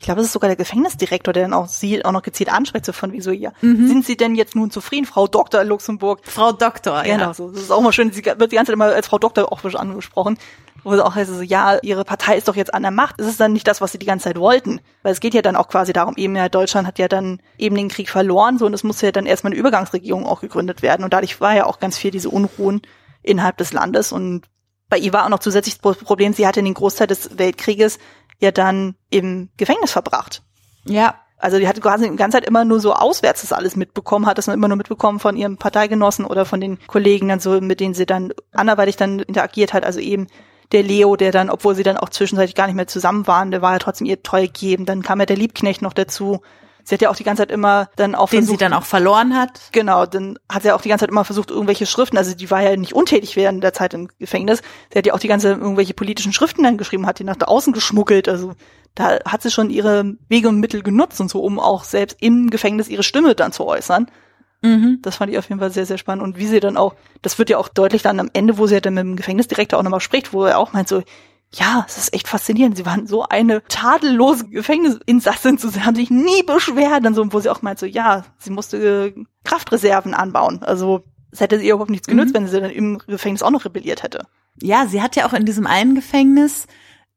ich glaube, es ist sogar der Gefängnisdirektor, der dann auch sie auch noch gezielt anspricht, so von wie so, ja, sind Sie denn jetzt nun zufrieden, Frau Doktor Luxemburg? Frau Doktor, Genau, ja. so. Das ist auch mal schön, sie wird die ganze Zeit immer als Frau Doktor auch angesprochen. Wo sie auch heißt, so, ja, ihre Partei ist doch jetzt an der Macht. Ist es dann nicht das, was sie die ganze Zeit wollten? Weil es geht ja dann auch quasi darum, eben ja, Deutschland hat ja dann eben den Krieg verloren, so, und es musste ja dann erstmal eine Übergangsregierung auch gegründet werden. Und dadurch war ja auch ganz viel diese Unruhen innerhalb des Landes. Und bei ihr war auch noch zusätzlich das Problem, sie hatte den Großteil des Weltkrieges ja dann im Gefängnis verbracht. Ja, Also die hat quasi die ganze Zeit immer nur so auswärts das alles mitbekommen, hat das immer nur mitbekommen von ihrem Parteigenossen oder von den Kollegen dann so, mit denen sie dann anderweitig dann interagiert hat. Also eben der Leo, der dann, obwohl sie dann auch zwischenzeitlich gar nicht mehr zusammen waren, der war ja trotzdem ihr treu gegeben. Dann kam ja der Liebknecht noch dazu. Sie hat ja auch die ganze Zeit immer dann auch den sie versucht, dann auch verloren hat. Genau, dann hat sie auch die ganze Zeit immer versucht, irgendwelche Schriften, also die war ja nicht untätig während der Zeit im Gefängnis, sie hat ja auch die ganze Zeit irgendwelche politischen Schriften dann geschrieben, hat die nach außen geschmuggelt, also da hat sie schon ihre Wege und Mittel genutzt und so, um auch selbst im Gefängnis ihre Stimme dann zu äußern. Mhm. Das fand ich auf jeden Fall sehr, sehr spannend. Und wie sie dann auch, das wird ja auch deutlich dann am Ende, wo sie ja dann mit dem Gefängnisdirektor auch nochmal spricht, wo er auch meint so, ja, es ist echt faszinierend. Sie waren so eine tadellose Gefängnisinsassin, sie haben sich nie beschwert. Dann so, wo sie auch meint so, ja, sie musste äh, Kraftreserven anbauen. Also es hätte ihr überhaupt nichts genützt, Mhm. wenn sie dann im Gefängnis auch noch rebelliert hätte. Ja, sie hat ja auch in diesem einen Gefängnis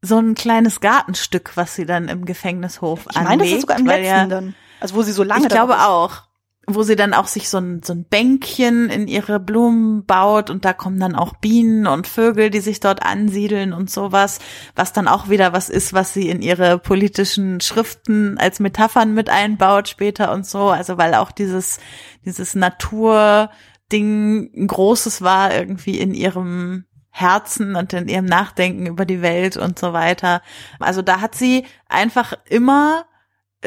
so ein kleines Gartenstück, was sie dann im Gefängnishof Ich meine, das ist sogar im letzten ja, dann. Also wo sie so lange Ich glaube auch. Wo sie dann auch sich so ein, so ein Bänkchen in ihre Blumen baut und da kommen dann auch Bienen und Vögel, die sich dort ansiedeln und sowas, was dann auch wieder was ist, was sie in ihre politischen Schriften als Metaphern mit einbaut später und so. Also weil auch dieses, dieses Naturding ein großes war irgendwie in ihrem Herzen und in ihrem Nachdenken über die Welt und so weiter. Also da hat sie einfach immer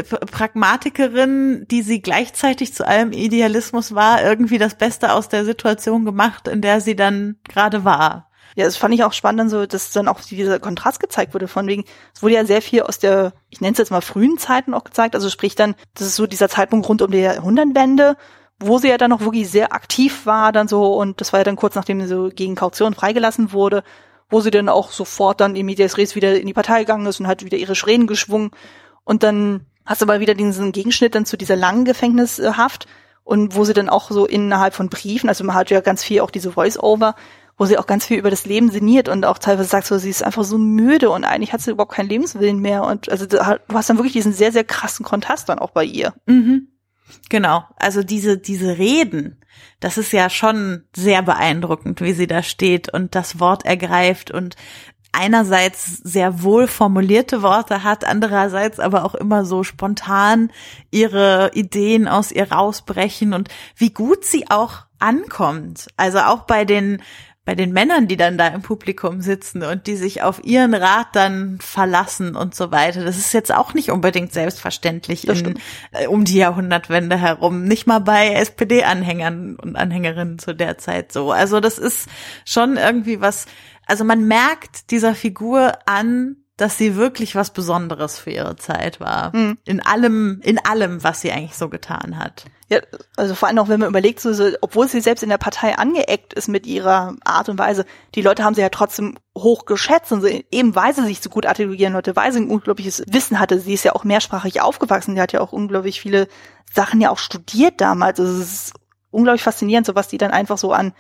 Pragmatikerin, die sie gleichzeitig zu allem Idealismus war, irgendwie das Beste aus der Situation gemacht, in der sie dann gerade war. Ja, das fand ich auch spannend, dann so, dass dann auch dieser Kontrast gezeigt wurde, von wegen, es wurde ja sehr viel aus der, ich nenne es jetzt mal frühen Zeiten auch gezeigt, also sprich dann, das ist so dieser Zeitpunkt rund um die Jahrhundertwende, wo sie ja dann noch wirklich sehr aktiv war, dann so, und das war ja dann kurz nachdem sie so gegen Kaution freigelassen wurde, wo sie dann auch sofort dann im Medias Res wieder in die Partei gegangen ist und hat wieder ihre Schränen geschwungen und dann hast du aber wieder diesen Gegenschnitt dann zu dieser langen Gefängnishaft und wo sie dann auch so innerhalb von Briefen, also man hat ja ganz viel auch diese Voice-Over, wo sie auch ganz viel über das Leben sinniert und auch teilweise sagt so, sie ist einfach so müde und eigentlich hat sie überhaupt keinen Lebenswillen mehr und also du hast dann wirklich diesen sehr, sehr krassen Kontrast dann auch bei ihr. Mhm. Genau. Also diese, diese Reden, das ist ja schon sehr beeindruckend, wie sie da steht und das Wort ergreift und einerseits sehr wohl formulierte Worte hat, andererseits aber auch immer so spontan ihre Ideen aus ihr rausbrechen und wie gut sie auch ankommt. Also auch bei den bei den Männern, die dann da im Publikum sitzen und die sich auf ihren Rat dann verlassen und so weiter. Das ist jetzt auch nicht unbedingt selbstverständlich in, äh, um die Jahrhundertwende herum. Nicht mal bei SPD-Anhängern und Anhängerinnen zu der Zeit so. Also das ist schon irgendwie was, also man merkt dieser Figur an, dass sie wirklich was Besonderes für ihre Zeit war. Mhm. In allem, in allem, was sie eigentlich so getan hat. Ja, also vor allem auch, wenn man überlegt, so, so, obwohl sie selbst in der Partei angeeckt ist mit ihrer Art und Weise, die Leute haben sie ja trotzdem hoch geschätzt und so, eben weil sie sich so gut artikulieren Leute, weil sie ein unglaubliches Wissen hatte. Sie ist ja auch mehrsprachig aufgewachsen, die hat ja auch unglaublich viele Sachen ja auch studiert damals. Also es ist unglaublich faszinierend, so was die dann einfach so an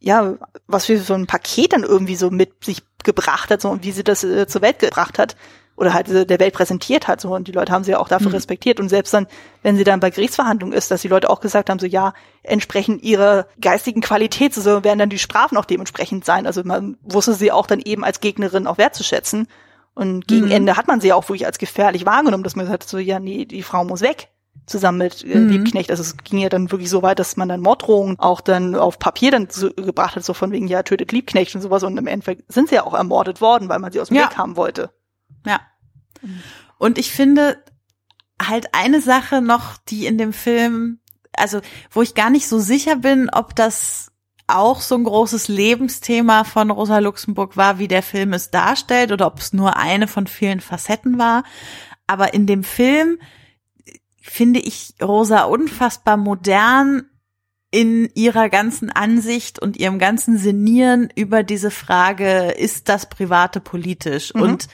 ja, was für so ein Paket dann irgendwie so mit sich gebracht hat so und wie sie das äh, zur Welt gebracht hat oder halt äh, der Welt präsentiert hat so und die Leute haben sie ja auch dafür mhm. respektiert und selbst dann, wenn sie dann bei Gerichtsverhandlungen ist, dass die Leute auch gesagt haben so ja, entsprechend ihrer geistigen Qualität so werden dann die Strafen auch dementsprechend sein. Also man wusste sie auch dann eben als Gegnerin auch wertzuschätzen und gegen mhm. Ende hat man sie auch wirklich als gefährlich wahrgenommen, dass man gesagt hat so ja, nee, die Frau muss weg zusammen mit äh, mhm. Liebknecht. Also es ging ja dann wirklich so weit, dass man dann Morddrohungen auch dann auf Papier dann zu, gebracht hat, so von wegen, ja, tötet Liebknecht und sowas. Und im Endeffekt sind sie ja auch ermordet worden, weil man sie aus dem ja. Weg haben wollte. Ja. Und ich finde halt eine Sache noch, die in dem Film, also wo ich gar nicht so sicher bin, ob das auch so ein großes Lebensthema von Rosa Luxemburg war, wie der Film es darstellt, oder ob es nur eine von vielen Facetten war. Aber in dem Film finde ich Rosa unfassbar modern in ihrer ganzen Ansicht und ihrem ganzen Sinnieren über diese Frage, ist das Private politisch? Mhm. Und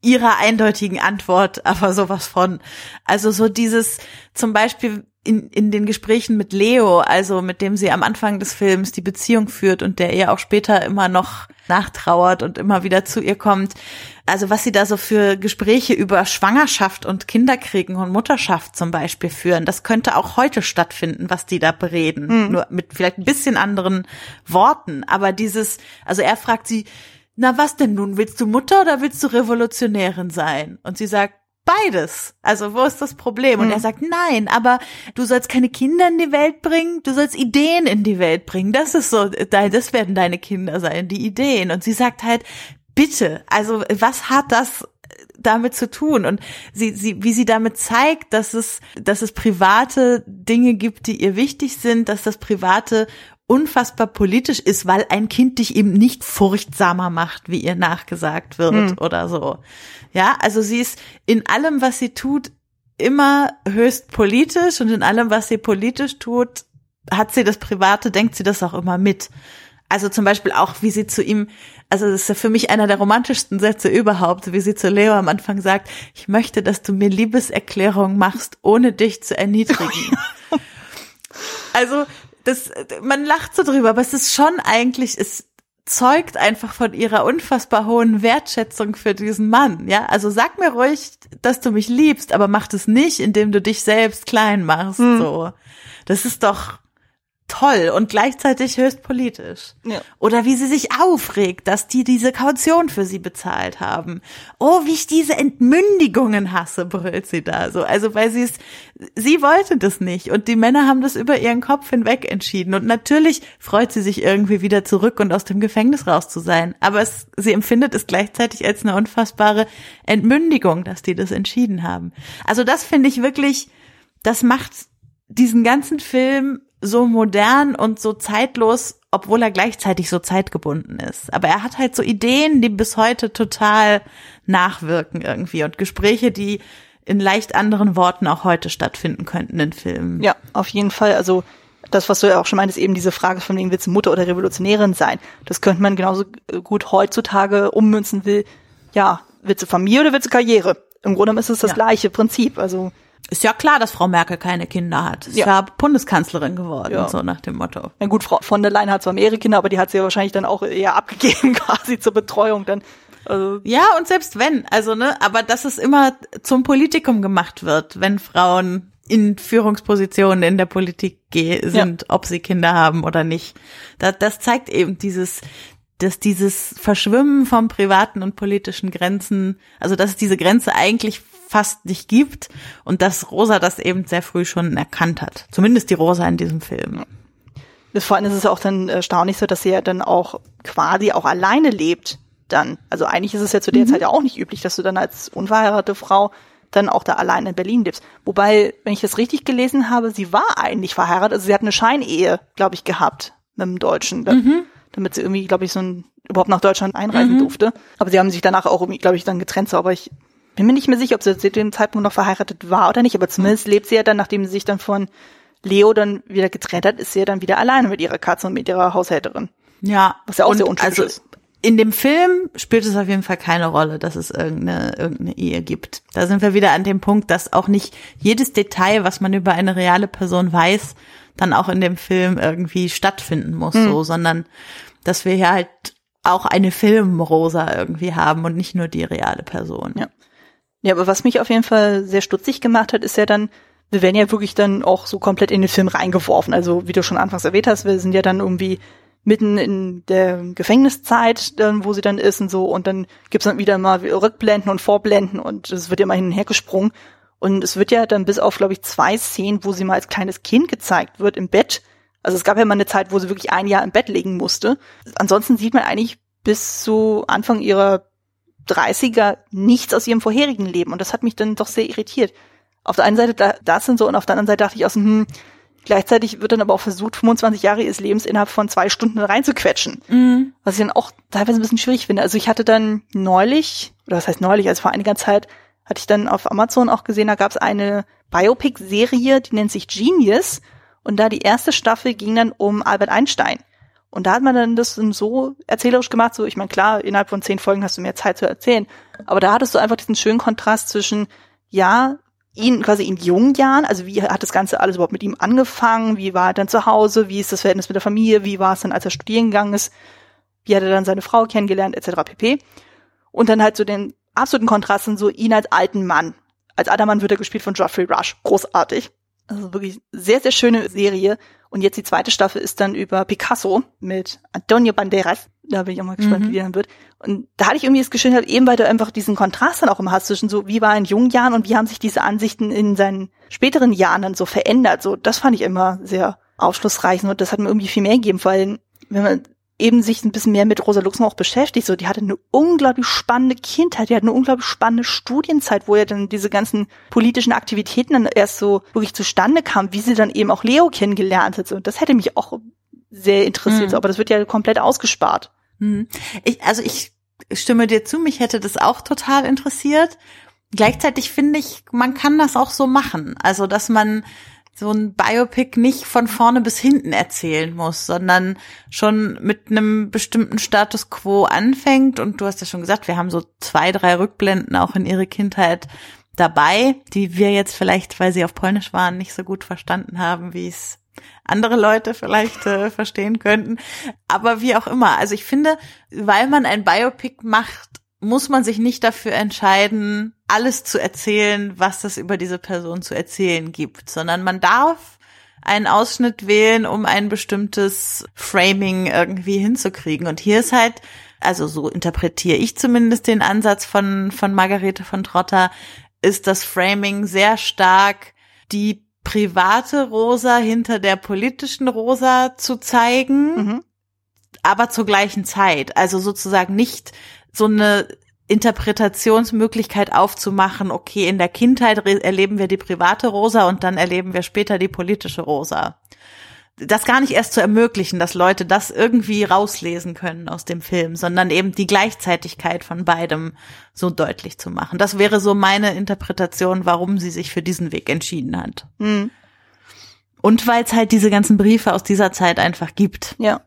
ihrer eindeutigen Antwort, aber sowas von. Also so dieses, zum Beispiel, in, in den Gesprächen mit Leo, also mit dem sie am Anfang des Films die Beziehung führt und der ihr auch später immer noch nachtrauert und immer wieder zu ihr kommt. Also was sie da so für Gespräche über Schwangerschaft und Kinderkriegen und Mutterschaft zum Beispiel führen, das könnte auch heute stattfinden, was die da bereden. Mhm. Nur mit vielleicht ein bisschen anderen Worten. Aber dieses, also er fragt sie, na was denn nun? Willst du Mutter oder willst du Revolutionärin sein? Und sie sagt, beides. Also wo ist das Problem? Und er sagt, nein, aber du sollst keine Kinder in die Welt bringen, du sollst Ideen in die Welt bringen. Das ist so, das werden deine Kinder sein, die Ideen. Und sie sagt halt, bitte, also was hat das damit zu tun und sie, sie, wie sie damit zeigt, dass es, dass es private Dinge gibt, die ihr wichtig sind, dass das private unfassbar politisch ist, weil ein Kind dich eben nicht furchtsamer macht, wie ihr nachgesagt wird hm. oder so. Ja, also sie ist in allem, was sie tut, immer höchst politisch und in allem, was sie politisch tut, hat sie das Private, denkt sie das auch immer mit. Also zum Beispiel auch, wie sie zu ihm, also das ist ja für mich einer der romantischsten Sätze überhaupt, wie sie zu Leo am Anfang sagt, ich möchte, dass du mir Liebeserklärung machst, ohne dich zu erniedrigen. [LAUGHS] also das, man lacht so drüber, aber es ist schon eigentlich, es zeugt einfach von ihrer unfassbar hohen Wertschätzung für diesen Mann, ja. Also sag mir ruhig, dass du mich liebst, aber mach es nicht, indem du dich selbst klein machst, hm. so. Das ist doch, toll und gleichzeitig höchst politisch. Ja. Oder wie sie sich aufregt, dass die diese Kaution für sie bezahlt haben. Oh, wie ich diese Entmündigungen hasse, brüllt sie da so. Also weil sie es, sie wollte das nicht und die Männer haben das über ihren Kopf hinweg entschieden. Und natürlich freut sie sich irgendwie wieder zurück und aus dem Gefängnis raus zu sein. Aber es, sie empfindet es gleichzeitig als eine unfassbare Entmündigung, dass die das entschieden haben. Also das finde ich wirklich, das macht diesen ganzen Film so modern und so zeitlos, obwohl er gleichzeitig so zeitgebunden ist. Aber er hat halt so Ideen, die bis heute total nachwirken irgendwie und Gespräche, die in leicht anderen Worten auch heute stattfinden könnten in Filmen. Ja, auf jeden Fall. Also das, was du ja auch schon meintest, eben diese Frage von wegen, willst du Mutter oder Revolutionärin sein? Das könnte man genauso gut heutzutage ummünzen will. Ja, willst du Familie oder willst du Karriere? Im Grunde ist es das ja. gleiche Prinzip. Also ist ja klar, dass Frau Merkel keine Kinder hat. Ist ja, ja Bundeskanzlerin geworden, ja. so nach dem Motto. Na gut, Frau von der Leyen hat zwar mehrere Kinder, aber die hat sie ja wahrscheinlich dann auch eher abgegeben, [LAUGHS] quasi zur Betreuung dann. Also. Ja, und selbst wenn, also ne, aber dass es immer zum Politikum gemacht wird, wenn Frauen in Führungspositionen in der Politik sind, ja. ob sie Kinder haben oder nicht. Das, das zeigt eben dieses, dass dieses Verschwimmen von privaten und politischen Grenzen, also dass es diese Grenze eigentlich fast nicht gibt und dass Rosa das eben sehr früh schon erkannt hat. Zumindest die Rosa in diesem Film. Vor allem ist es auch dann erstaunlich so, dass sie ja dann auch quasi auch alleine lebt dann. Also eigentlich ist es ja zu der mhm. Zeit ja auch nicht üblich, dass du dann als unverheiratete Frau dann auch da allein in Berlin lebst. Wobei, wenn ich das richtig gelesen habe, sie war eigentlich verheiratet, also sie hat eine Scheinehe, glaube ich, gehabt mit einem Deutschen, mhm. Damit sie irgendwie, glaube ich, so ein überhaupt nach Deutschland einreisen mhm. durfte. Aber sie haben sich danach auch irgendwie, glaube ich, dann getrennt, so, aber ich bin mir nicht mehr sicher, ob sie zu dem Zeitpunkt noch verheiratet war oder nicht, aber zumindest lebt sie ja dann, nachdem sie sich dann von Leo dann wieder getrennt hat, ist sie ja dann wieder alleine mit ihrer Katze und mit ihrer Haushälterin. Ja. Was ja auch sehr untypisch also, ist. In dem Film spielt es auf jeden Fall keine Rolle, dass es irgendeine, irgendeine Ehe gibt. Da sind wir wieder an dem Punkt, dass auch nicht jedes Detail, was man über eine reale Person weiß, dann auch in dem Film irgendwie stattfinden muss, mhm. so, sondern dass wir hier halt auch eine Filmrosa irgendwie haben und nicht nur die reale Person. Ja. Ja, aber was mich auf jeden Fall sehr stutzig gemacht hat, ist ja dann, wir werden ja wirklich dann auch so komplett in den Film reingeworfen. Also wie du schon anfangs erwähnt hast, wir sind ja dann irgendwie mitten in der Gefängniszeit, dann, wo sie dann ist und so, und dann gibt's dann wieder mal Rückblenden und Vorblenden und es wird ja mal hin und her gesprungen. Und es wird ja dann bis auf, glaube ich, zwei Szenen, wo sie mal als kleines Kind gezeigt wird im Bett. Also es gab ja mal eine Zeit, wo sie wirklich ein Jahr im Bett liegen musste. Ansonsten sieht man eigentlich bis zu Anfang ihrer 30er nichts aus ihrem vorherigen Leben. Und das hat mich dann doch sehr irritiert. Auf der einen Seite da, das sind so und auf der anderen Seite dachte ich aus, hm, gleichzeitig wird dann aber auch versucht, 25 Jahre ihres Lebens innerhalb von zwei Stunden reinzuquetschen. Mhm. Was ich dann auch teilweise ein bisschen schwierig finde. Also ich hatte dann neulich, oder was heißt neulich, also vor einiger Zeit, hatte ich dann auf Amazon auch gesehen, da gab es eine Biopic-Serie, die nennt sich Genius. Und da die erste Staffel ging dann um Albert Einstein. Und da hat man dann das so erzählerisch gemacht, so, ich meine, klar, innerhalb von zehn Folgen hast du mehr Zeit zu erzählen. Aber da hattest du einfach diesen schönen Kontrast zwischen, ja, ihn quasi in jungen Jahren, also wie hat das Ganze alles überhaupt mit ihm angefangen, wie war er dann zu Hause, wie ist das Verhältnis mit der Familie, wie war es dann, als er studieren gegangen ist, wie hat er dann seine Frau kennengelernt, etc. pp. Und dann halt so den absoluten Kontrasten, so ihn als alten Mann. Als alter Mann wird er gespielt von Geoffrey Rush. Großartig. Also wirklich sehr, sehr schöne Serie. Und jetzt die zweite Staffel ist dann über Picasso mit Antonio Banderas. Da bin ich auch mal gespannt, mhm. wie die dann wird. Und da hatte ich irgendwie das Gefühl, halt eben weil du einfach diesen Kontrast dann auch immer hast zwischen so, wie war er in jungen Jahren und wie haben sich diese Ansichten in seinen späteren Jahren dann so verändert. So, das fand ich immer sehr aufschlussreich und das hat mir irgendwie viel mehr gegeben, weil wenn man eben sich ein bisschen mehr mit Rosa Luxemburg beschäftigt. So, die hatte eine unglaublich spannende Kindheit, die hatte eine unglaublich spannende Studienzeit, wo ja dann diese ganzen politischen Aktivitäten dann erst so wirklich zustande kamen, wie sie dann eben auch Leo kennengelernt hat. So, das hätte mich auch sehr interessiert, mhm. so, aber das wird ja komplett ausgespart. Mhm. Ich, also ich stimme dir zu, mich hätte das auch total interessiert. Gleichzeitig finde ich, man kann das auch so machen. Also, dass man so ein Biopic nicht von vorne bis hinten erzählen muss, sondern schon mit einem bestimmten Status quo anfängt. Und du hast ja schon gesagt, wir haben so zwei, drei Rückblenden auch in ihre Kindheit dabei, die wir jetzt vielleicht, weil sie auf Polnisch waren, nicht so gut verstanden haben, wie es andere Leute vielleicht äh, verstehen könnten. Aber wie auch immer. Also ich finde, weil man ein Biopic macht, muss man sich nicht dafür entscheiden, alles zu erzählen, was es über diese Person zu erzählen gibt, sondern man darf einen Ausschnitt wählen, um ein bestimmtes Framing irgendwie hinzukriegen. Und hier ist halt, also so interpretiere ich zumindest den Ansatz von, von Margarete von Trotter, ist das Framing sehr stark die private Rosa hinter der politischen Rosa zu zeigen, mhm. aber zur gleichen Zeit. Also sozusagen nicht so eine Interpretationsmöglichkeit aufzumachen, okay, in der Kindheit erleben wir die private Rosa und dann erleben wir später die politische Rosa. Das gar nicht erst zu ermöglichen, dass Leute das irgendwie rauslesen können aus dem Film, sondern eben die Gleichzeitigkeit von beidem so deutlich zu machen. Das wäre so meine Interpretation, warum sie sich für diesen Weg entschieden hat. Mhm. Und weil es halt diese ganzen Briefe aus dieser Zeit einfach gibt. Ja.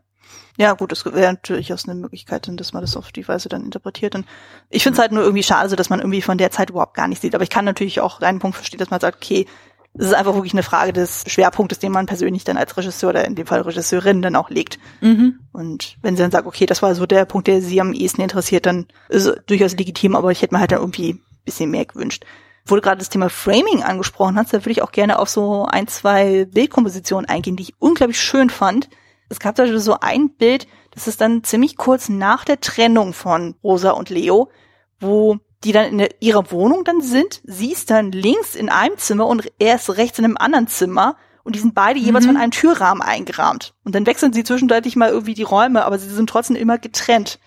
Ja, gut, das wäre natürlich auch eine Möglichkeit, dass man das auf die Weise dann interpretiert. Und ich finde es halt nur irgendwie schade, dass man irgendwie von der Zeit überhaupt gar nicht sieht. Aber ich kann natürlich auch einen Punkt verstehen, dass man sagt, okay, es ist einfach wirklich eine Frage des Schwerpunktes, den man persönlich dann als Regisseur oder in dem Fall Regisseurin dann auch legt. Mhm. Und wenn sie dann sagt, okay, das war so der Punkt, der sie am ehesten interessiert, dann ist es durchaus legitim, aber ich hätte mir halt dann irgendwie ein bisschen mehr gewünscht. wo du gerade das Thema Framing angesprochen hast, da würde ich auch gerne auf so ein, zwei Bildkompositionen eingehen, die ich unglaublich schön fand. Es gab da so ein Bild, das ist dann ziemlich kurz nach der Trennung von Rosa und Leo, wo die dann in der, ihrer Wohnung dann sind. Sie ist dann links in einem Zimmer und er ist rechts in einem anderen Zimmer. Und die sind beide jeweils Mhm. von einem Türrahmen eingerahmt. Und dann wechseln sie zwischenzeitlich mal irgendwie die Räume, aber sie sind trotzdem immer getrennt.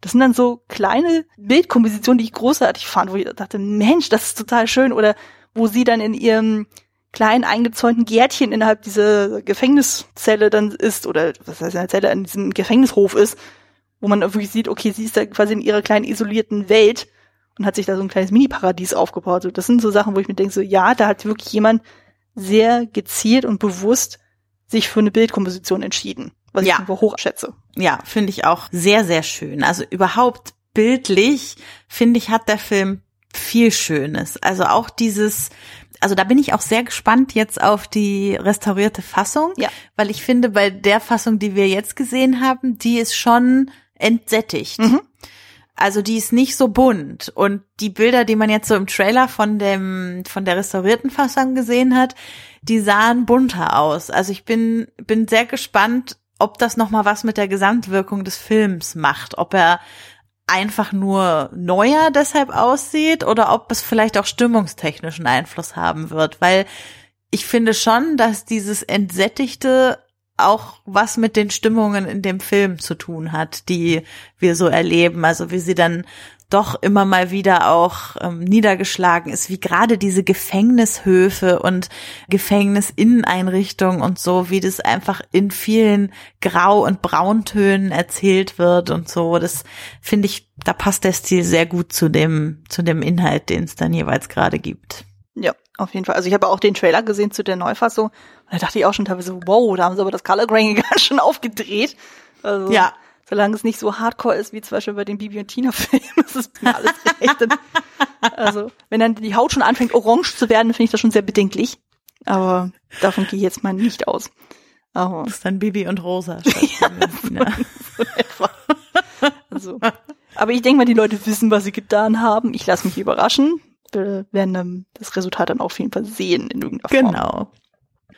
Das sind dann so kleine Bildkompositionen, die ich großartig fand, wo ich dachte, Mensch, das ist total schön. Oder wo sie dann in ihrem kleinen eingezäunten Gärtchen innerhalb dieser Gefängniszelle dann ist, oder was heißt eine Zelle, in diesem Gefängnishof ist, wo man wirklich sieht, okay, sie ist da quasi in ihrer kleinen isolierten Welt und hat sich da so ein kleines Mini-Paradies aufgebaut. So, das sind so Sachen, wo ich mir denke, so ja, da hat wirklich jemand sehr gezielt und bewusst sich für eine Bildkomposition entschieden, was Ja. ich einfach hochschätze. Ja, finde ich auch sehr, sehr schön. Also überhaupt bildlich, finde ich, hat der Film viel Schönes. Also auch dieses, also da bin ich auch sehr gespannt jetzt auf die restaurierte Fassung, Ja. weil ich finde, bei der Fassung, die wir jetzt gesehen haben, die ist schon entsättigt. Mhm. Also die ist nicht so bunt und die Bilder, die man jetzt so im Trailer von dem von der restaurierten Fassung gesehen hat, die sahen bunter aus. Also ich bin bin sehr gespannt, ob das noch mal was mit der Gesamtwirkung des Films macht, ob er einfach nur neuer deshalb aussieht oder ob es vielleicht auch stimmungstechnischen Einfluss haben wird, weil ich finde schon, dass dieses entsättigte auch was mit den Stimmungen in dem Film zu tun hat, die wir so erleben. Also wie sie dann doch immer mal wieder auch ähm, niedergeschlagen ist, wie gerade diese Gefängnishöfe und Gefängnisinneneinrichtungen und so, wie das einfach in vielen Grau- und Brauntönen erzählt wird und so. Das finde ich, da passt der Stil sehr gut zu dem, zu dem Inhalt, den es dann jeweils gerade gibt. Ja, auf jeden Fall. Also ich habe auch den Trailer gesehen zu der Neufassung. Und da dachte ich auch schon teilweise, wow, da haben sie aber das Color Grading [LAUGHS] ganz schön aufgedreht. Also, Ja. Solange es nicht so hardcore ist, wie zum Beispiel bei den Bibi und Tina Filmen, [LAUGHS] ist es mir alles recht. Also, wenn dann die Haut schon anfängt, orange zu werden, finde ich das schon sehr bedenklich. Aber davon gehe ich jetzt mal nicht aus. Aber Das ist dann Bibi und Rosa. [LAUGHS] Tina. [LAUGHS] so. Also, aber ich denke mal, die Leute wissen, was sie getan haben. Ich lasse mich überraschen. Wir werden das Resultat dann auf jeden Fall sehen in irgendeiner Form. Genau.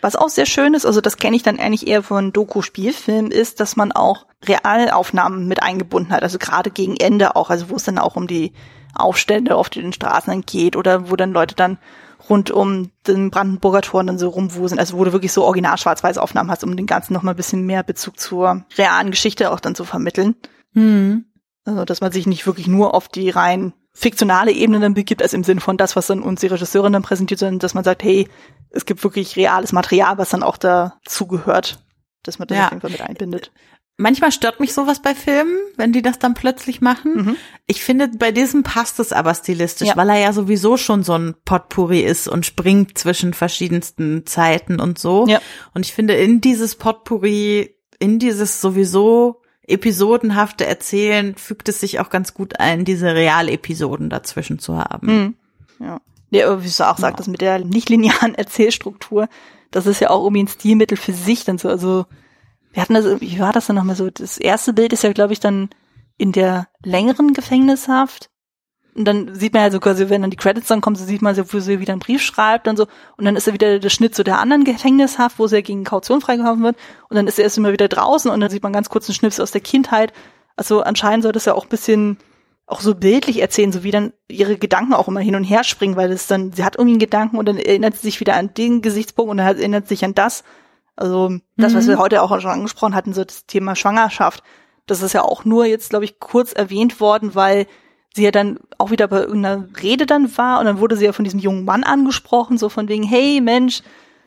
Was auch sehr schön ist, also das kenne ich dann eigentlich eher von Doku-Spielfilmen, ist, dass man auch Realaufnahmen mit eingebunden hat. Also gerade gegen Ende auch, also wo es dann auch um die Aufstände auf den Straßen dann geht oder wo dann Leute dann rund um den Brandenburger Tor dann so rumwuseln. Also wo du wirklich so original schwarz-weiß Aufnahmen hast, um den Ganzen noch mal ein bisschen mehr Bezug zur realen Geschichte auch dann zu vermitteln. Hm. Also dass man sich nicht wirklich nur auf die rein fiktionale Ebene dann begibt, als im Sinn von das, was dann uns die Regisseurin dann präsentiert, sondern dass man sagt, hey, es gibt wirklich reales Material, was dann auch dazugehört, dass man das Ja. auf jeden Fall mit einbindet. Manchmal stört mich sowas bei Filmen, wenn die das dann plötzlich machen. Mhm. Ich finde, bei diesem passt es aber stilistisch, Ja. weil er ja sowieso schon so ein Potpourri ist und springt zwischen verschiedensten Zeiten und so. Ja. Und ich finde, in dieses Potpourri, in dieses sowieso episodenhafte Erzählen fügt es sich auch ganz gut ein, diese Realepisoden dazwischen zu haben. Mhm. Ja. Ja, wie du auch sagst, das mit der nicht-linearen [LAUGHS] Erzählstruktur, das ist ja auch irgendwie ein Stilmittel für sich dann so. Also, wir hatten das, wie war das dann nochmal so? Das erste Bild ist ja, glaube ich, dann in der längeren Gefängnishaft. Und dann sieht man ja so quasi, wenn dann die Credits dann kommen, so sieht man so, wo sie wieder einen Brief schreibt und so. Und dann ist er wieder der Schnitt zu der anderen Gefängnishaft, wo sie ja gegen Kaution freigekauft wird. Und dann ist er erst immer wieder draußen und dann sieht man ganz kurz einen Schnips aus der Kindheit. Also anscheinend soll das ja auch ein bisschen auch so bildlich erzählen, so wie dann ihre Gedanken auch immer hin und her springen, weil es dann, sie hat irgendwie einen Gedanken und dann erinnert sie sich wieder an den Gesichtspunkt und dann erinnert sie sich an das. Also das, was Mhm. wir heute auch schon angesprochen hatten, so das Thema Schwangerschaft, das ist ja auch nur jetzt, glaube ich, kurz erwähnt worden, weil sie ja dann auch wieder bei irgendeiner Rede dann war und dann wurde sie ja von diesem jungen Mann angesprochen, so von wegen, hey Mensch,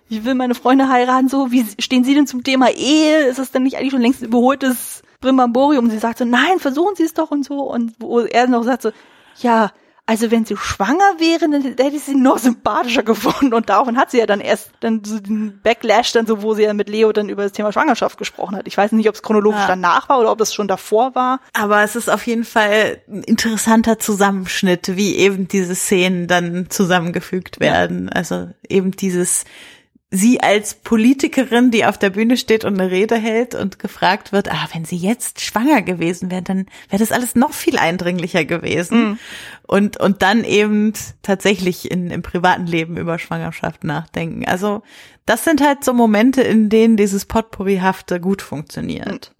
ich will meine Freunde heiraten, so, wie stehen Sie denn zum Thema Ehe? Ist das denn nicht eigentlich schon längst überholtes Brimbamborium? Und sie sagt so, nein, versuchen Sie es doch und so. Und wo er noch sagt so, ja, also wenn sie schwanger wäre, dann hätte ich sie noch sympathischer [LAUGHS] gefunden. Und daraufhin hat sie ja dann erst dann so den Backlash dann so, wo sie ja mit Leo dann über das Thema Schwangerschaft gesprochen hat. Ich weiß nicht, ob es chronologisch Ja. danach war oder ob das schon davor war. Aber es ist auf jeden Fall ein interessanter Zusammenschnitt, wie eben diese Szenen dann zusammengefügt werden. Also eben dieses sie als Politikerin, die auf der Bühne steht und eine Rede hält und gefragt wird, ah, wenn sie jetzt schwanger gewesen wäre, dann wäre das alles noch viel eindringlicher gewesen. Mhm. Und, und dann eben tatsächlich in, im privaten Leben über Schwangerschaft nachdenken. Also das sind halt so Momente, in denen dieses Potpourrihafte gut funktioniert.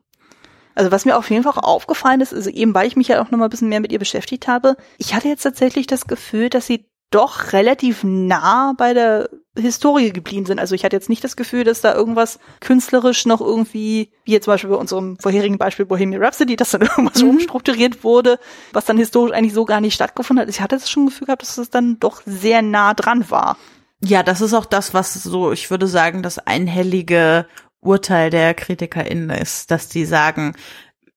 Also was mir auf jeden Fall auch aufgefallen ist, also eben weil ich mich ja auch noch mal ein bisschen mehr mit ihr beschäftigt habe, ich hatte jetzt tatsächlich das Gefühl, dass sie doch relativ nah bei der Historie geblieben sind. Also ich hatte jetzt nicht das Gefühl, dass da irgendwas künstlerisch noch irgendwie, wie jetzt zum Beispiel bei unserem vorherigen Beispiel Bohemian Rhapsody, dass dann [LAUGHS] irgendwas mhm. umstrukturiert wurde, was dann historisch eigentlich so gar nicht stattgefunden hat. Ich hatte das schon Gefühl gehabt, dass es dann doch sehr nah dran war. Ja, das ist auch das, was so, ich würde sagen, das einhellige Urteil der KritikerInnen ist, dass die sagen,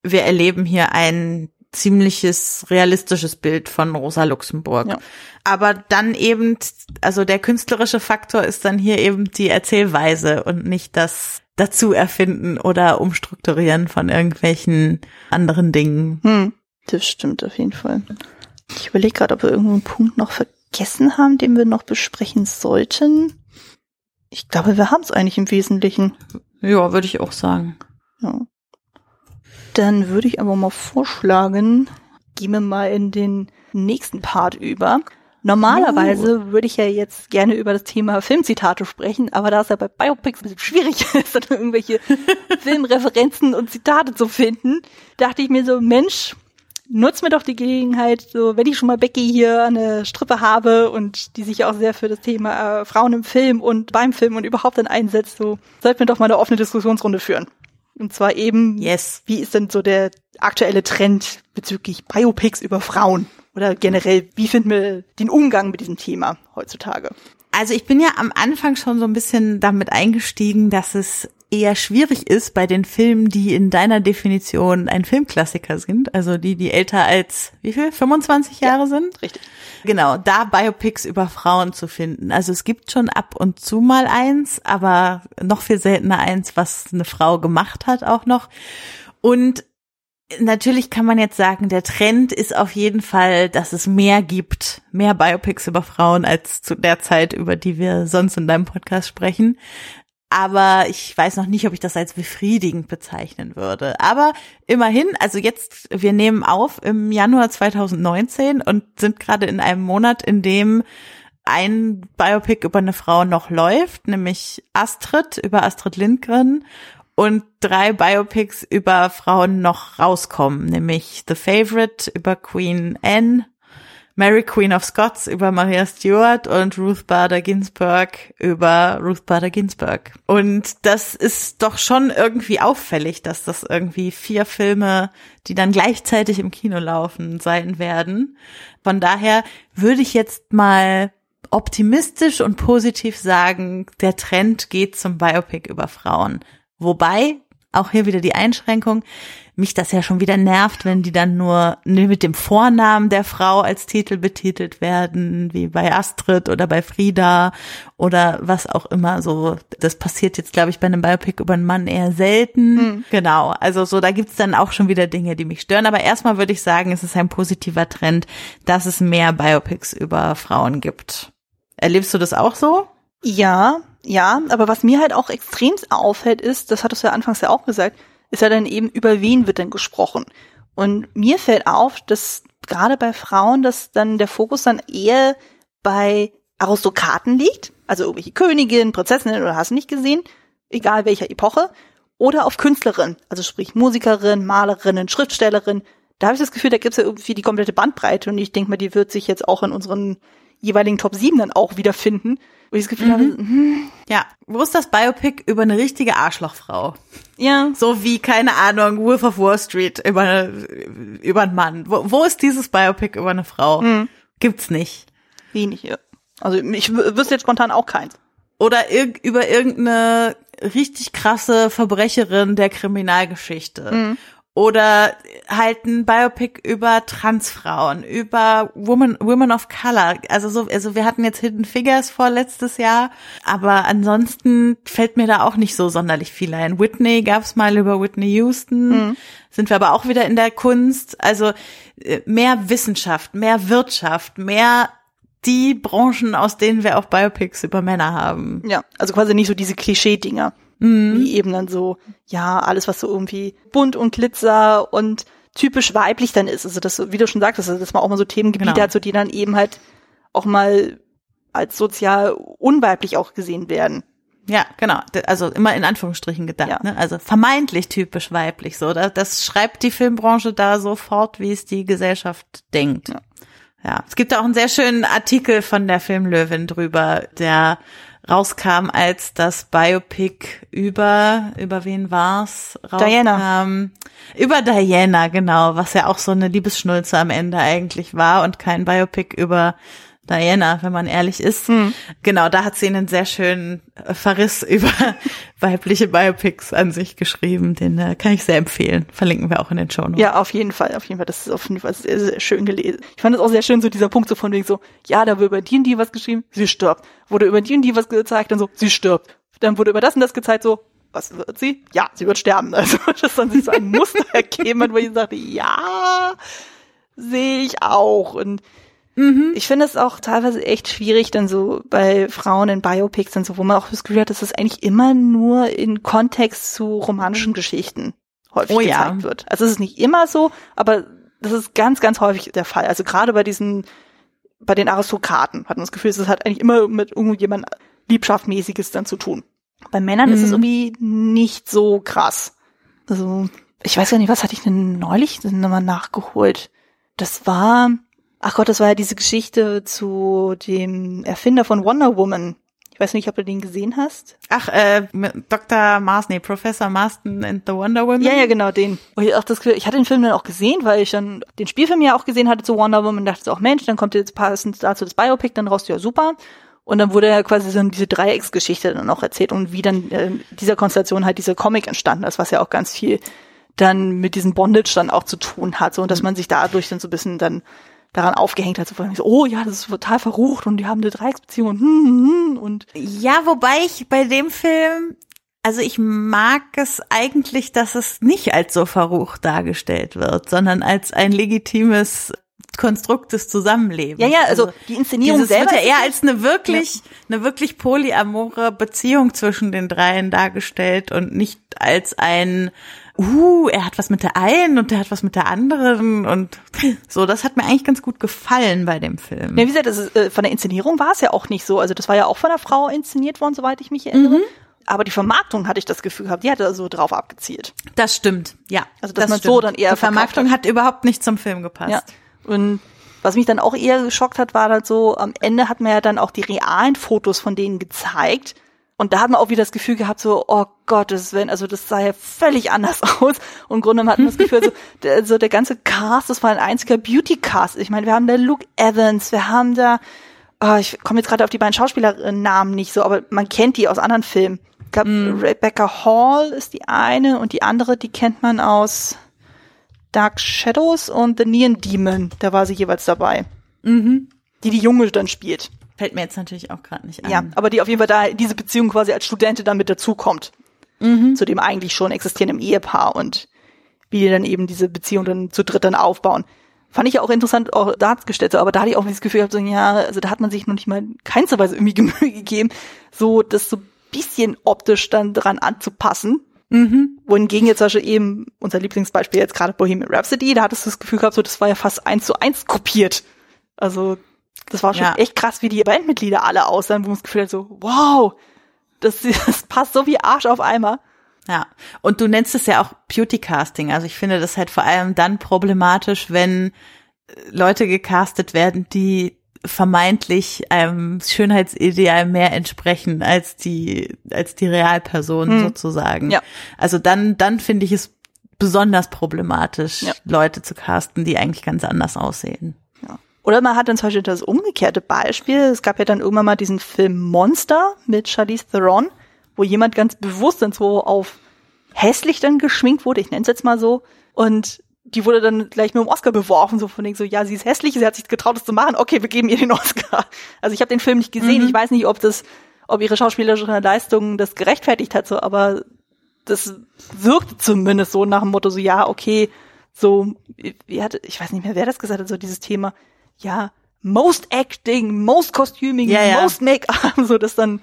wir erleben hier ein ziemliches realistisches Bild von Rosa Luxemburg. Ja. Aber dann eben, also der künstlerische Faktor ist dann hier eben die Erzählweise und nicht das dazu erfinden oder umstrukturieren von irgendwelchen anderen Dingen. Hm, das stimmt auf jeden Fall. Ich überlege gerade, ob wir irgendeinen Punkt noch vergessen haben, den wir noch besprechen sollten. Ich glaube, wir haben es eigentlich im Wesentlichen. Ja, würde ich auch sagen. Ja. Dann würde ich aber mal vorschlagen, gehen wir mal in den nächsten Part über. Normalerweise uh. würde ich ja jetzt gerne über das Thema Filmzitate sprechen, aber da es ja bei Biopics ein bisschen schwierig [LAUGHS] ist, dann irgendwelche [LAUGHS] Filmreferenzen und Zitate zu finden, dachte ich mir so, Mensch, nutz mir doch die Gelegenheit, so wenn ich schon mal Becky hier eine Strippe habe und die sich auch sehr für das Thema äh, Frauen im Film und beim Film und überhaupt dann einsetzt, so sollten wir doch mal eine offene Diskussionsrunde führen. Und zwar eben, yes. wie ist denn so der aktuelle Trend bezüglich Biopics über Frauen? Oder generell, wie finden wir den Umgang mit diesem Thema heutzutage? Also ich bin ja am Anfang schon so ein bisschen damit eingestiegen, dass es eher schwierig ist bei den Filmen, die in deiner Definition ein Filmklassiker sind, also die, die älter als, wie viel, 25 Jahre ja, sind? Richtig. Genau, da Biopics über Frauen zu finden. Also es gibt schon ab und zu mal eins, aber noch viel seltener eins, was eine Frau gemacht hat auch noch. Und natürlich kann man jetzt sagen, der Trend ist auf jeden Fall, dass es mehr gibt, mehr Biopics über Frauen als zu der Zeit, über die wir sonst in deinem Podcast sprechen. Aber ich weiß noch nicht, ob ich das als befriedigend bezeichnen würde. Aber immerhin, also jetzt, wir nehmen auf im Januar 2019 und sind gerade in einem Monat, in dem ein Biopic über eine Frau noch läuft, nämlich Astrid über Astrid Lindgren und drei Biopics über Frauen noch rauskommen, nämlich The Favorite über Queen Anne Mary Queen of Scots über Maria Stuart und Ruth Bader Ginsburg über Ruth Bader Ginsburg. Und das ist doch schon irgendwie auffällig, dass das irgendwie vier Filme, die dann gleichzeitig im Kino laufen, sein werden. Von daher würde ich jetzt mal optimistisch und positiv sagen, der Trend geht zum Biopic über Frauen. Wobei, auch hier wieder die Einschränkung, mich das ja schon wieder nervt, wenn die dann nur mit dem Vornamen der Frau als Titel betitelt werden, wie bei Astrid oder bei Frieda oder was auch immer so. Das passiert jetzt, glaube ich, bei einem Biopic über einen Mann eher selten. Mhm. Genau, also so, da gibt's dann auch schon wieder Dinge, die mich stören. Aber erstmal würde ich sagen, es ist ein positiver Trend, dass es mehr Biopics über Frauen gibt. Erlebst du das auch so? Ja, ja, aber was mir halt auch extrem auffällt ist, das hattest du ja anfangs ja auch gesagt, ist ja dann eben, über wen wird denn gesprochen? Und mir fällt auf, dass gerade bei Frauen, dass dann der Fokus dann eher bei Aristokraten liegt, also irgendwelche Königinnen, Prinzessinnen oder hast du nicht gesehen, egal welcher Epoche, oder auf Künstlerinnen, also sprich Musikerin, Malerinnen, Schriftstellerin. Da habe ich das Gefühl, da gibt's ja irgendwie die komplette Bandbreite und ich denke mal, die wird sich jetzt auch in unseren jeweiligen Top 7 dann auch wiederfinden. Wo ich das Gefühl mhm. habe, hm. Ja, wo ist das Biopic über eine richtige Arschlochfrau? Ja. So wie, keine Ahnung, Wolf of Wall Street über, eine, über einen Mann. Wo, wo ist dieses Biopic über eine Frau? Mhm. Gibt's nicht. Wenig, ja. Also ich wüsste jetzt spontan auch keins. Oder ir über irgendeine richtig krasse Verbrecherin der Kriminalgeschichte. Mhm oder halt ein Biopic über Transfrauen, über Women, Women of Color. Also so, also wir hatten jetzt Hidden Figures vor letztes Jahr, aber ansonsten fällt mir da auch nicht so sonderlich viel ein. Whitney gab's mal über Whitney Houston. Mhm. Sind wir aber auch wieder in der Kunst. Also äh, mehr Wissenschaft, mehr Wirtschaft, mehr die Branchen, aus denen wir auch Biopics über Männer haben. Ja, also quasi nicht so diese Klischee-Dinger, Mhm. wie eben dann so, ja, alles, was so irgendwie bunt und glitzer und typisch weiblich dann ist. Also das, wie du schon sagtest, also dass man auch mal so Themengebiete Genau. hat, so die dann eben halt auch mal als sozial unweiblich auch gesehen werden. Ja, genau. Also immer in Anführungsstrichen gedacht. Ja. Ne? Also vermeintlich typisch weiblich. So, das, das schreibt die Filmbranche da so fort, wie es die Gesellschaft denkt. Ja. Ja. Es gibt auch einen sehr schönen Artikel von der Filmlöwin drüber, der rauskam, als das Biopic über über wen war's? Rauskam. Diana. Über Diana, genau, was ja auch so eine Liebesschnulze am Ende eigentlich war und kein Biopic über Diana, wenn man ehrlich ist. Hm. Genau, da hat sie einen sehr schönen Verriss [LAUGHS] über weibliche Biopics an sich geschrieben. Den äh, kann ich sehr empfehlen. Verlinken wir auch in den Show Notes. Ja, auf jeden Fall, auf jeden Fall. Das ist auf jeden Fall sehr, sehr schön gelesen. Ich fand es auch sehr schön, so dieser Punkt so von wegen so, ja, da wurde über die und die was geschrieben, sie stirbt. Wurde über die und die was gezeigt, dann so, sie stirbt. Dann wurde über das und das gezeigt, so, was wird sie? Ja, sie wird sterben. [LAUGHS] Also, dass dann sich so ein Muster [LAUGHS] ergeben hat, wo ich sagte, ja, sehe ich auch. Und ich finde es auch teilweise echt schwierig, dann so bei Frauen in Biopics und so, wo man auch das Gefühl hat, dass das eigentlich immer nur in Kontext zu romantischen Geschichten häufig Oh ja. gezeigt wird. Also es ist nicht immer so, aber das ist ganz, ganz häufig der Fall. Also gerade bei diesen, bei den Aristokraten hat man das Gefühl, es hat eigentlich immer mit irgendjemand Liebschaftmäßiges dann zu tun. Bei Männern ist es Mhm. irgendwie nicht so krass. Also, ich weiß gar nicht, was hatte ich denn neulich denn nochmal nachgeholt? Das war, ach Gott, das war ja diese Geschichte zu dem Erfinder von Wonder Woman. Ich weiß nicht, ob du den gesehen hast. Ach, äh, Dr. Marston, nee, Professor Marston and the Wonder Woman. Ja, ja, genau, den. Und ich, auch das, ich hatte den Film dann auch gesehen, weil ich dann den Spielfilm ja auch gesehen hatte zu Wonder Woman und dachte so, auch Mensch, dann kommt jetzt passend dazu das Biopic, dann raus, ja super. Und dann wurde ja quasi so diese Dreiecksgeschichte dann auch erzählt und wie dann äh, dieser Konstellation halt dieser Comic entstanden ist, was ja auch ganz viel dann mit diesem Bondage dann auch zu tun hat, so und dass man sich dadurch dann so ein bisschen dann daran aufgehängt hat, so, von wegen so oh ja, das ist total verrucht und die haben eine Dreiecksbeziehung und, hm, hm, hm, und Ja, wobei ich bei dem Film, also ich mag es eigentlich, dass es nicht als so verrucht dargestellt wird, sondern als ein legitimes Konstrukt des Zusammenlebens. ja, ja, also, die Inszenierung selber wird ja eher als eine wirklich, eine wirklich polyamore Beziehung zwischen den dreien dargestellt und nicht als ein, uh, er hat was mit der einen und der hat was mit der anderen und [LAUGHS] so. Das hat mir eigentlich ganz gut gefallen bei dem Film. Ja, wie gesagt, das ist, äh, von der Inszenierung war es ja auch nicht so. Also das war ja auch von einer Frau inszeniert worden, soweit ich mich erinnere. Mhm. Aber die Vermarktung hatte ich das Gefühl gehabt, die hatte da so drauf abgezielt. Das stimmt, ja. Also, dass das man stimmt. so dann eher Die Vermarktung verkauft hat überhaupt nicht zum Film gepasst. Ja. Und was mich dann auch eher geschockt hat, war halt so, am Ende hat man ja dann auch die realen Fotos von denen gezeigt. Und da hat man auch wieder das Gefühl gehabt, so, oh Gott, das wenn, also das sah ja völlig anders [LAUGHS] aus. Und im Grunde hat man das Gefühl, so, [LAUGHS] der, so der ganze Cast, das war ein einziger Beauty-Cast. Ich meine, wir haben da Luke Evans, wir haben da, oh, ich komme jetzt gerade auf die beiden Schauspielernamen nicht so, aber man kennt die aus anderen Filmen. Ich glaube, Rebecca Hall ist die eine und die andere, die kennt man aus Dark Shadows und The Neon Demon. Da war sie jeweils dabei. Mhm. Die die Junge dann spielt. Fällt mir jetzt natürlich auch gerade nicht an. Ja, aber die auf jeden Fall da diese Beziehung quasi als Studentin dann mit dazukommt. Mhm. Zu dem eigentlich schon existierenden Ehepaar und wie die dann eben diese Beziehung dann zu dritt dann aufbauen. Fand ich ja auch interessant auch dargestellt, so, aber da hatte ich auch das Gefühl gehabt, so, ja, also da hat man sich noch nicht mal in keinster Weise irgendwie [LAUGHS] Mühe gegeben, so das so ein bisschen optisch dann dran anzupassen. Mhm. Wohingegen jetzt zum Beispiel eben unser Lieblingsbeispiel jetzt gerade Bohemian Rhapsody, da hattest du das Gefühl gehabt, so das war ja fast eins zu eins kopiert. Also das war schon Ja. echt krass, wie die Bandmitglieder alle aussahen, wo man das Gefühl hat, so wow, das, [LAUGHS] das passt so wie Arsch auf Eimer. Ja, und du nennst es ja auch Beauty Casting. Also ich finde das halt vor allem dann problematisch, wenn äh, Leute gecastet werden, die vermeintlich einem Schönheitsideal mehr entsprechen als die als die Realperson sozusagen. Ja. Also dann dann finde ich es besonders problematisch, Ja. Leute zu casten, die eigentlich ganz anders aussehen. Oder man hat dann zum Beispiel das umgekehrte Beispiel. Es gab ja dann irgendwann mal diesen Film Monster mit Charlize Theron, wo jemand ganz bewusst dann so auf hässlich dann geschminkt wurde, ich nenne es jetzt mal so, und die wurde dann gleich mit dem Oscar beworfen, so von denen so, ja, sie ist hässlich, sie hat sich getraut, das zu machen, okay, wir geben ihr den [LAUGHS] Oscar. Also ich habe den Film nicht gesehen, ich weiß nicht, ob das, ob ihre schauspielerische Leistung das gerechtfertigt hat, so, aber das wirkt zumindest so nach dem Motto, so, ja, okay, so, wie hatte, ich weiß nicht mehr, wer das gesagt hat, so dieses Thema, ja, most acting, most costuming, Ja, ja. most make-up, [LAUGHS] so dass dann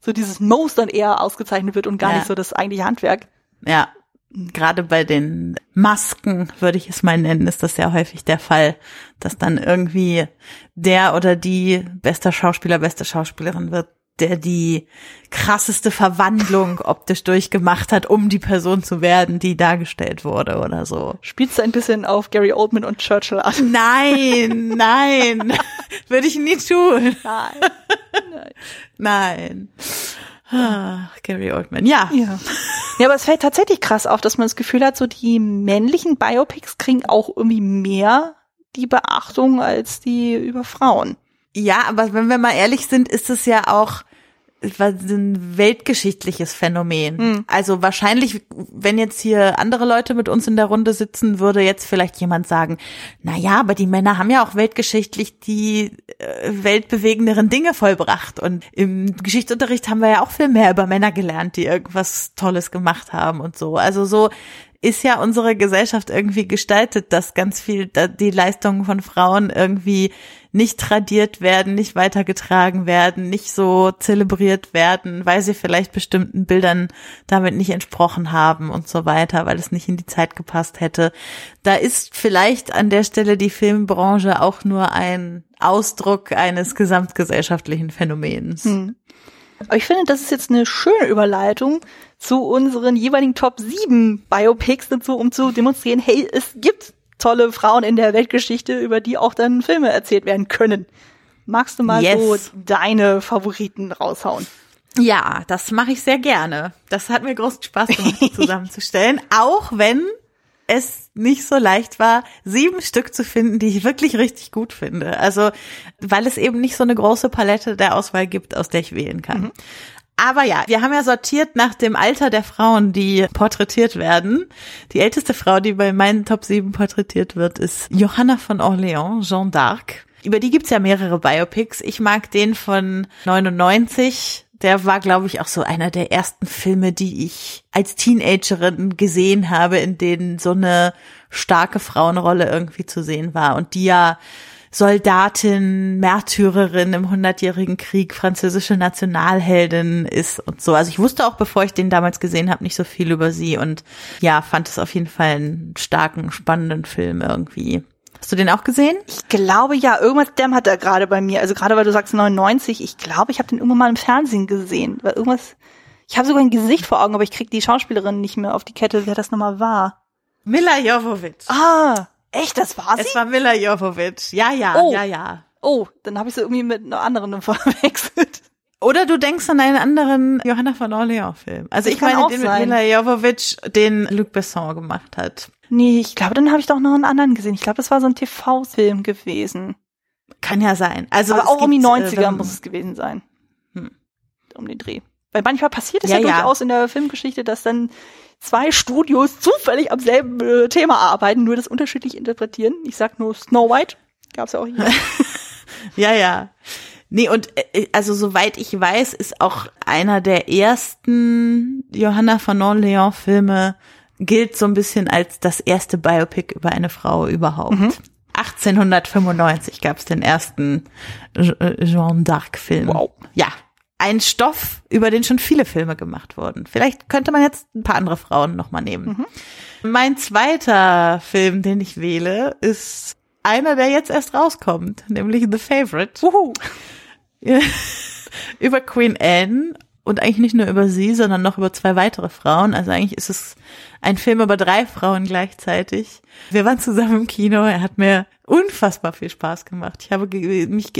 so dieses most dann eher ausgezeichnet wird und gar Ja. nicht so das eigentliche Handwerk. Ja. Gerade bei den Masken, würde ich es mal nennen, ist das ja häufig der Fall, dass dann irgendwie der oder die bester Schauspieler, beste Schauspielerin wird, der die krasseste Verwandlung optisch durchgemacht hat, um die Person zu werden, die dargestellt wurde oder so. Spielst du ein bisschen auf Gary Oldman und Churchill an? Nein, nein, [LAUGHS] würde ich nie tun. Nein. Nein. Ah, Gary Oldman, ja. Ja. Ja, aber es fällt tatsächlich krass auf, dass man das Gefühl hat, so die männlichen Biopics kriegen auch irgendwie mehr die Beachtung als die über Frauen. Ja, aber wenn wir mal ehrlich sind, ist es ja auch es war ein weltgeschichtliches Phänomen. Hm. Also wahrscheinlich, wenn jetzt hier andere Leute mit uns in der Runde sitzen, würde jetzt vielleicht jemand sagen, na ja, aber die Männer haben ja auch weltgeschichtlich die äh, weltbewegenderen Dinge vollbracht. Und im Geschichtsunterricht haben wir ja auch viel mehr über Männer gelernt, die irgendwas Tolles gemacht haben und so. Also so ist ja unsere Gesellschaft irgendwie gestaltet, dass ganz viel die Leistungen von Frauen irgendwie nicht tradiert werden, nicht weitergetragen werden, nicht so zelebriert werden, weil sie vielleicht bestimmten Bildern damit nicht entsprochen haben und so weiter, weil es nicht in die Zeit gepasst hätte. Da ist vielleicht an der Stelle die Filmbranche auch nur ein Ausdruck eines gesamtgesellschaftlichen Phänomens. Aber ich finde, das ist jetzt eine schöne Überleitung zu unseren jeweiligen Top 7 Biopics dazu, um zu demonstrieren, hey, es gibt tolle Frauen in der Weltgeschichte, über die auch dann Filme erzählt werden können. Magst du mal Yes. so deine Favoriten raushauen? Ja, das mache ich sehr gerne. Das hat mir großen Spaß gemacht, die [LAUGHS] zusammenzustellen, auch wenn es nicht so leicht war, sieben Stück zu finden, die ich wirklich richtig gut finde. Also, weil es eben nicht so eine große Palette der Auswahl gibt, aus der ich wählen kann. Aber ja, wir haben ja sortiert nach dem Alter der Frauen, die porträtiert werden. Die älteste Frau, die bei meinen Top 7 porträtiert wird, ist Johanna von Orléans, Jeanne d'Arc. Über die gibt's ja mehrere Biopics. Ich mag den von 99. Der war, glaube ich, auch so einer der ersten Filme, die ich als Teenagerin gesehen habe, in denen so eine starke Frauenrolle irgendwie zu sehen war und die ja Soldatin, Märtyrerin im Hundertjährigen Krieg, französische Nationalheldin ist und so. Also ich wusste auch, bevor ich den damals gesehen habe, nicht so viel über sie und ja, fand es auf jeden Fall einen starken, spannenden Film irgendwie. Hast du den auch gesehen? Ich glaube ja, irgendwas dämmert da gerade bei mir. Also gerade weil du sagst 99, ich glaube, ich habe den irgendwann mal im Fernsehen gesehen. Weil irgendwas, ich habe sogar ein Gesicht vor Augen, aber ich krieg die Schauspielerin nicht mehr auf die Kette, wer das nochmal war. Mila Jovovich. Ah, echt, das war sie? Es war Mila Jovovich. Ja, ja, Oh. ja, ja. oh, dann habe ich sie irgendwie mit einer anderen [LAUGHS] verwechselt. Oder du denkst an einen anderen Johanna von Orleans-Film. Also Das ich meine den mit. Mila Jovovich, den Luc Besson gemacht hat. Nee, ich glaube, dann habe ich doch noch einen anderen gesehen. Ich glaube, das war so ein TV-Film gewesen. Kann ja sein. Also aber auch um die gibt, 90er äh, muss es gewesen sein. Hm. Um den Dreh. Weil manchmal passiert es ja, Ja, ja. durchaus in der Filmgeschichte, dass dann zwei Studios zufällig am selben äh, Thema arbeiten, nur das unterschiedlich interpretieren. Ich sag nur Snow White. Gab's ja auch hier. [LAUGHS] Ja, ja. Nee, und äh, also soweit ich weiß, ist auch einer der ersten Johanna von Orleans Filme gilt so ein bisschen als das erste Biopic über eine Frau überhaupt. Mhm. 1895 gab es den ersten äh, Jeanne d'Arc Film. Wow. Ja. Ein Stoff, über den schon viele Filme gemacht wurden. Vielleicht könnte man jetzt ein paar andere Frauen nochmal nehmen. Mein zweiter Film, den ich wähle, ist einer, der jetzt erst rauskommt, nämlich The Favorite. Wuhu. [LAUGHS] über Queen Anne und eigentlich nicht nur über sie, sondern noch über zwei weitere Frauen. Also eigentlich ist es ein Film über drei Frauen gleichzeitig. Wir waren zusammen im Kino. Er hat mir unfassbar viel Spaß gemacht. Ich habe mich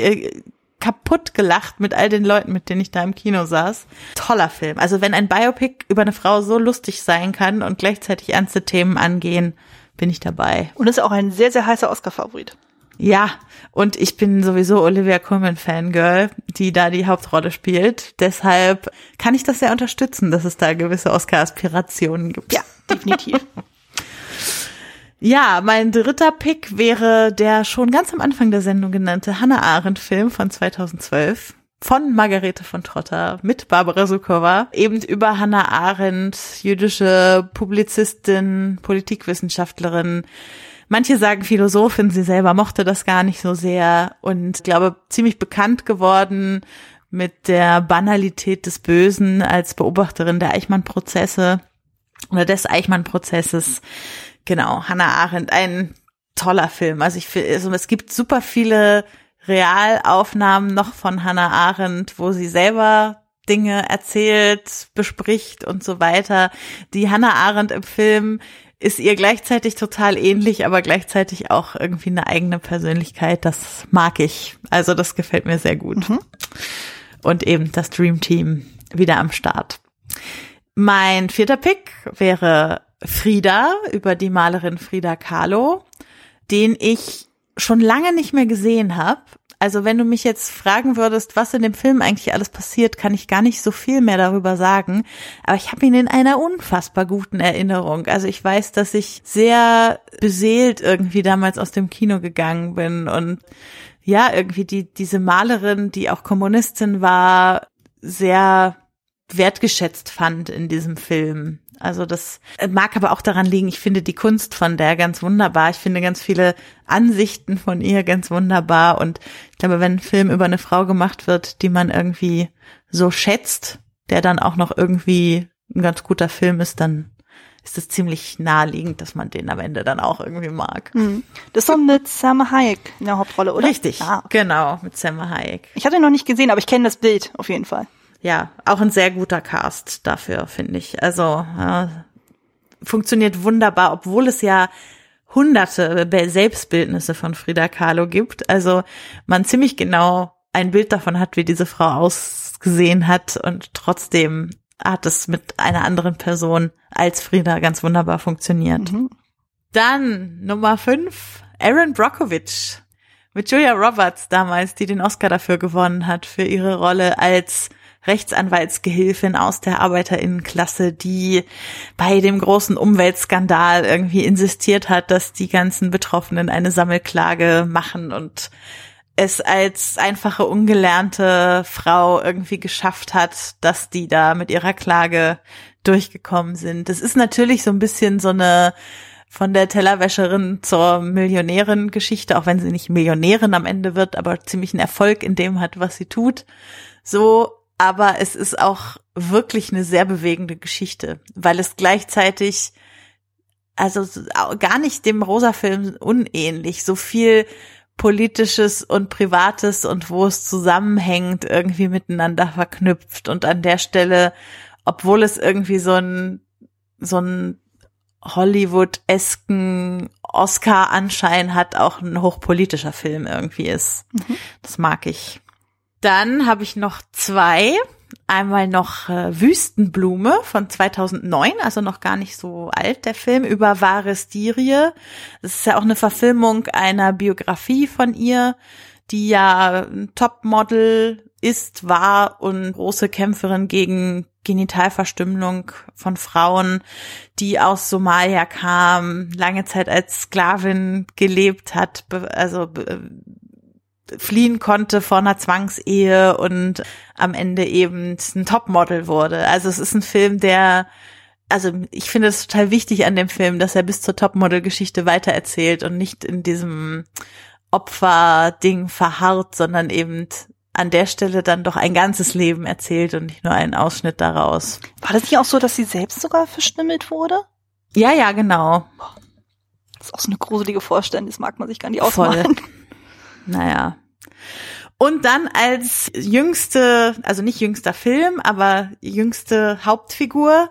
kaputt gelacht mit all den Leuten, mit denen ich da im Kino saß. Toller Film. Also wenn ein Biopic über eine Frau so lustig sein kann und gleichzeitig ernste Themen angehen, bin ich dabei. Und ist auch ein sehr, sehr heißer Oscar-Favorit. Ja, und ich bin sowieso Olivia Colman Fangirl, die da die Hauptrolle spielt. Deshalb kann ich das sehr unterstützen, dass es da gewisse Oscar-Aspirationen gibt. Ja, definitiv. [LAUGHS] Ja, mein dritter Pick wäre der schon ganz am Anfang der Sendung genannte Hannah Arendt Film von 2012 von Margarete von Trotter mit Barbara Sukowa, eben über Hannah Arendt, jüdische Publizistin, Politikwissenschaftlerin, Manche sagen Philosophin, sie selber mochte das gar nicht so sehr und glaube ziemlich bekannt geworden mit der Banalität des Bösen als Beobachterin der Eichmann-Prozesse oder des Eichmann-Prozesses. Genau, Hannah Arendt, ein toller Film. Also ich finde, also es gibt super viele Realaufnahmen noch von Hannah Arendt, wo sie selber Dinge erzählt, bespricht und so weiter. Die Hannah Arendt im Film ist ihr gleichzeitig total ähnlich, aber gleichzeitig auch irgendwie eine eigene Persönlichkeit. Das mag ich. Also das gefällt mir sehr gut. Mhm. Und eben das Dream Team wieder am Start. Mein vierter Pick wäre Frida über die Malerin Frida Kahlo, den ich schon lange nicht mehr gesehen habe also wenn du mich jetzt fragen würdest, was in dem Film eigentlich alles passiert, kann ich gar nicht so viel mehr darüber sagen. Aber ich habe ihn in einer unfassbar guten Erinnerung. Also ich weiß, dass ich sehr beseelt irgendwie damals aus dem Kino gegangen bin und ja, irgendwie die, diese Malerin, die auch Kommunistin war, sehr wertgeschätzt fand in diesem Film. Also das mag aber auch daran liegen, ich finde die Kunst von der ganz wunderbar. Ich finde ganz viele Ansichten von ihr ganz wunderbar. Und ich glaube, wenn ein Film über eine Frau gemacht wird, die man irgendwie so schätzt, der dann auch noch irgendwie ein ganz guter Film ist, dann ist es ziemlich naheliegend, dass man den am Ende dann auch irgendwie mag. Hm. Das ist doch mit Sam Hayek in der Hauptrolle, oder? Richtig, ah, genau, mit Sam Hayek. Ich hatte ihn noch nicht gesehen, aber ich kenne das Bild auf jeden Fall ja, auch ein sehr guter Cast dafür, finde ich. Also ja, funktioniert wunderbar, obwohl es ja hunderte Selbstbildnisse von Frida Kahlo gibt. Also man ziemlich genau ein Bild davon hat, wie diese Frau ausgesehen hat und trotzdem hat es mit einer anderen Person als Frida ganz wunderbar funktioniert. Mhm. Dann Nummer fünf, Aaron Brockovich mit Julia Roberts damals, die den Oscar dafür gewonnen hat, für ihre Rolle als Rechtsanwaltsgehilfin aus der Arbeiterinnenklasse, die bei dem großen Umweltskandal irgendwie insistiert hat, dass die ganzen Betroffenen eine Sammelklage machen und es als einfache ungelernte Frau irgendwie geschafft hat, dass die da mit ihrer Klage durchgekommen sind. Das ist natürlich so ein bisschen so eine von der Tellerwäscherin zur Millionärin Geschichte, auch wenn sie nicht Millionärin am Ende wird, aber ziemlich einen Erfolg in dem hat, was sie tut. So aber es ist auch wirklich eine sehr bewegende Geschichte, weil es gleichzeitig also gar nicht dem Rosa-Film unähnlich, so viel politisches und privates und wo es zusammenhängt irgendwie miteinander verknüpft und an der Stelle, obwohl es irgendwie so ein so ein Hollywood-esken Oscar-Anschein hat, auch ein hochpolitischer Film irgendwie ist. Mhm. Das mag ich. Dann habe ich noch zwei. Einmal noch äh, Wüstenblume von 2009, also noch gar nicht so alt, der Film über wahre Styrie. Das ist ja auch eine Verfilmung einer Biografie von ihr, die ja Topmodel ist, war und große Kämpferin gegen Genitalverstümmelung von Frauen, die aus Somalia kam, lange Zeit als Sklavin gelebt hat, also fliehen konnte vor einer Zwangsehe und am Ende eben ein Topmodel wurde. Also es ist ein Film, der, also ich finde es total wichtig an dem Film, dass er bis zur Topmodel-Geschichte weitererzählt und nicht in diesem Opferding verharrt, sondern eben an der Stelle dann doch ein ganzes Leben erzählt und nicht nur einen Ausschnitt daraus. War das nicht auch so, dass sie selbst sogar verstümmelt wurde? Ja, ja, genau. Das ist auch so eine gruselige Vorstellung, das mag man sich gar nicht ausmalen. Voll. Naja. Und dann als jüngste, also nicht jüngster Film, aber jüngste Hauptfigur,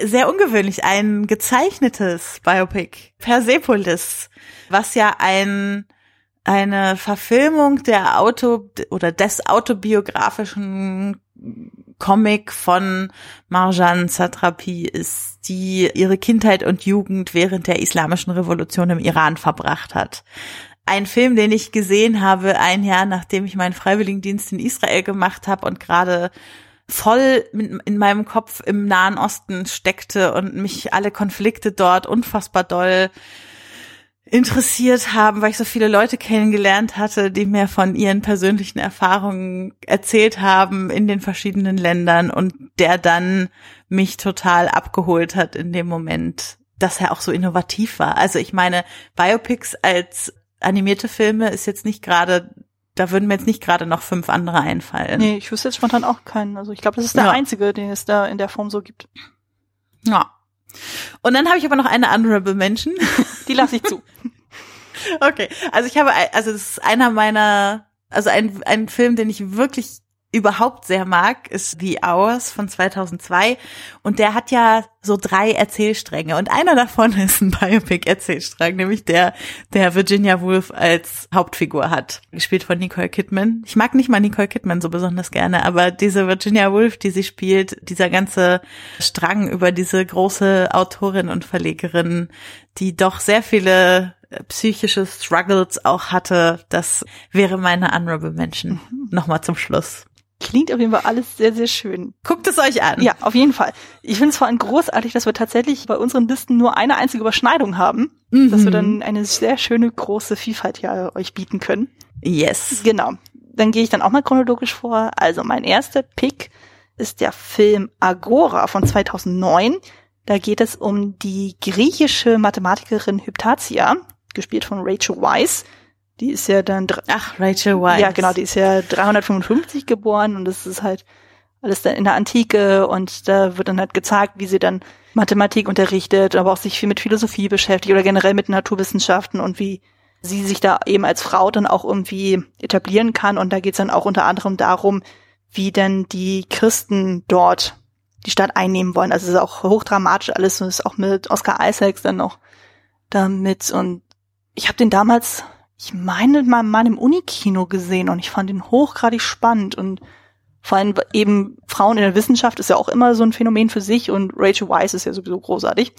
sehr ungewöhnlich, ein gezeichnetes Biopic, Persepolis, was ja ein, eine Verfilmung der Auto oder des autobiografischen Comic von Marjan Satrapi ist, die ihre Kindheit und Jugend während der islamischen Revolution im Iran verbracht hat ein Film, den ich gesehen habe, ein Jahr nachdem ich meinen Freiwilligendienst in Israel gemacht habe und gerade voll in meinem Kopf im Nahen Osten steckte und mich alle Konflikte dort unfassbar doll interessiert haben, weil ich so viele Leute kennengelernt hatte, die mir von ihren persönlichen Erfahrungen erzählt haben in den verschiedenen Ländern und der dann mich total abgeholt hat in dem Moment dass er auch so innovativ war. Also ich meine, Biopics als animierte Filme ist jetzt nicht gerade, da würden mir jetzt nicht gerade noch fünf andere einfallen. Nee, ich wüsste jetzt spontan auch keinen. Also ich glaube, das ist der Ja. einzige, den es da in der Form so gibt. Ja. Und dann habe ich aber noch eine Honorable Mention. [LAUGHS] Die lasse ich zu. Okay, also ich habe, also das ist einer meiner, also ein, ein Film, den ich wirklich überhaupt sehr mag, ist The Hours von 2002 und der hat ja so drei Erzählstränge und einer davon [LAUGHS] ist ein Biopic-Erzählstrang, nämlich der, der Virginia Woolf als Hauptfigur hat, gespielt von Nicole Kidman. Ich mag nicht mal Nicole Kidman so besonders gerne, aber diese Virginia Woolf, die sie spielt, dieser ganze Strang über diese große Autorin und Verlegerin, die doch sehr viele äh, psychische Struggles auch hatte, das wäre meine Honorable Mention. Nochmal zum Schluss. Klingt auf jeden Fall alles sehr, sehr schön. Guckt es euch an. Ja, auf jeden Fall. Ich finde es vor allem großartig, dass wir tatsächlich bei unseren Listen nur eine einzige Überschneidung haben, Mhm. dass wir dann eine sehr schöne große Vielfalt ja euch bieten können. Yes. Genau. Dann gehe ich dann auch mal chronologisch vor. Also mein erster Pick ist der Film Agora von 2009. Da geht es um die griechische Mathematikerin Hyptatia, gespielt von Rachel Weisz. Die ist ja dann Ach, Rachel Weisz. ja, genau, die ist ja 355 geboren und das ist halt alles dann in der Antike und da wird dann halt gezeigt, wie sie dann Mathematik unterrichtet, aber auch sich viel mit Philosophie beschäftigt oder generell mit Naturwissenschaften und wie sie sich da eben als Frau dann auch irgendwie etablieren kann. Und da geht's dann auch unter anderem darum, wie denn die Christen dort die Stadt einnehmen wollen. Also es ist auch hochdramatisch alles und ist auch mit Oscar Isaacs dann noch damit. Und ich habe den damals, ich meine, mal Mann im Unikino gesehen und ich fand ihn hochgradig spannend und vor allem eben Frauen in der Wissenschaft ist ja auch immer so ein Phänomen für sich und Rachel Weisz ist ja sowieso großartig.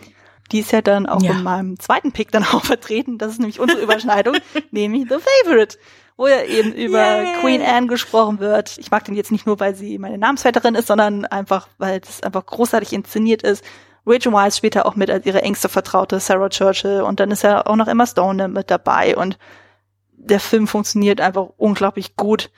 Die ist ja dann auch Ja. in meinem zweiten Pick dann [LAUGHS] auch vertreten. Das ist nämlich unsere Überschneidung, [LAUGHS] nämlich The Favorite, wo ja eben über Yay. Queen Anne gesprochen wird. Ich mag den jetzt nicht nur, weil sie meine Namensvetterin ist, sondern einfach, weil es einfach großartig inszeniert ist. Rachel Weisz später auch mit als ihre engste Vertraute Sarah Churchill und dann ist ja auch noch Emma Stone mit dabei und der Film funktioniert einfach unglaublich gut.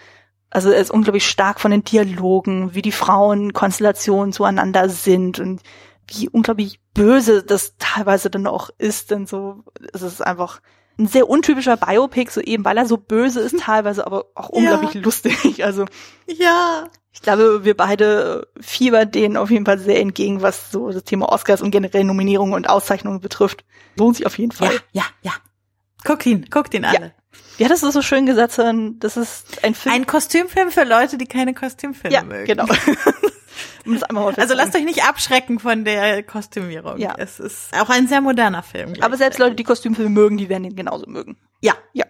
Also er ist unglaublich stark von den Dialogen, wie die Frauenkonstellationen zueinander sind und wie unglaublich böse das teilweise dann auch ist. Denn so, es ist einfach ein sehr untypischer Biopic, so eben weil er so böse ist teilweise, aber auch unglaublich lustig. [LAUGHS] Also Ja. ich glaube, wir beide fiebern denen auf jeden Fall sehr entgegen, was so das Thema Oscars und generell Nominierungen und Auszeichnungen betrifft. Lohnt sich auf jeden Ja, Fall. ja, ja. Guckt ihn, guckt ihn alle. Wie hattest du so schön gesagt, Sören? das ist ein Film. Ein Kostümfilm für Leute, die keine Kostümfilme ja, mögen. genau. [LAUGHS] um Also lasst euch nicht abschrecken von der Kostümierung. Ja. Es ist auch ein sehr moderner Film. Aber selbst Leute, die Kostümfilme mögen, die werden ihn genauso mögen. Ja. Ja.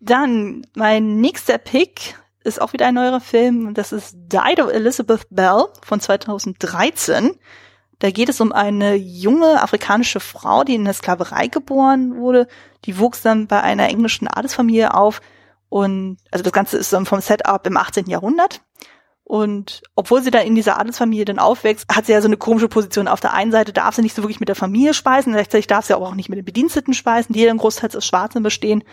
Dann, mein nächster Pick ist auch wieder ein neuer Film und das ist Died of Elizabeth Bell von 2013. Da geht es um eine junge afrikanische Frau, die in der Sklaverei geboren wurde. Die wuchs dann bei einer englischen Adelsfamilie auf und also das Ganze ist dann vom Setup im 18. Jahrhundert. Und obwohl sie dann in dieser Adelsfamilie dann aufwächst, hat sie ja so eine komische Position. Auf der einen Seite darf sie nicht so wirklich mit der Familie speisen, gleichzeitig darf sie aber auch nicht mit den Bediensteten speisen, die dann großteils aus Schwarzen bestehen.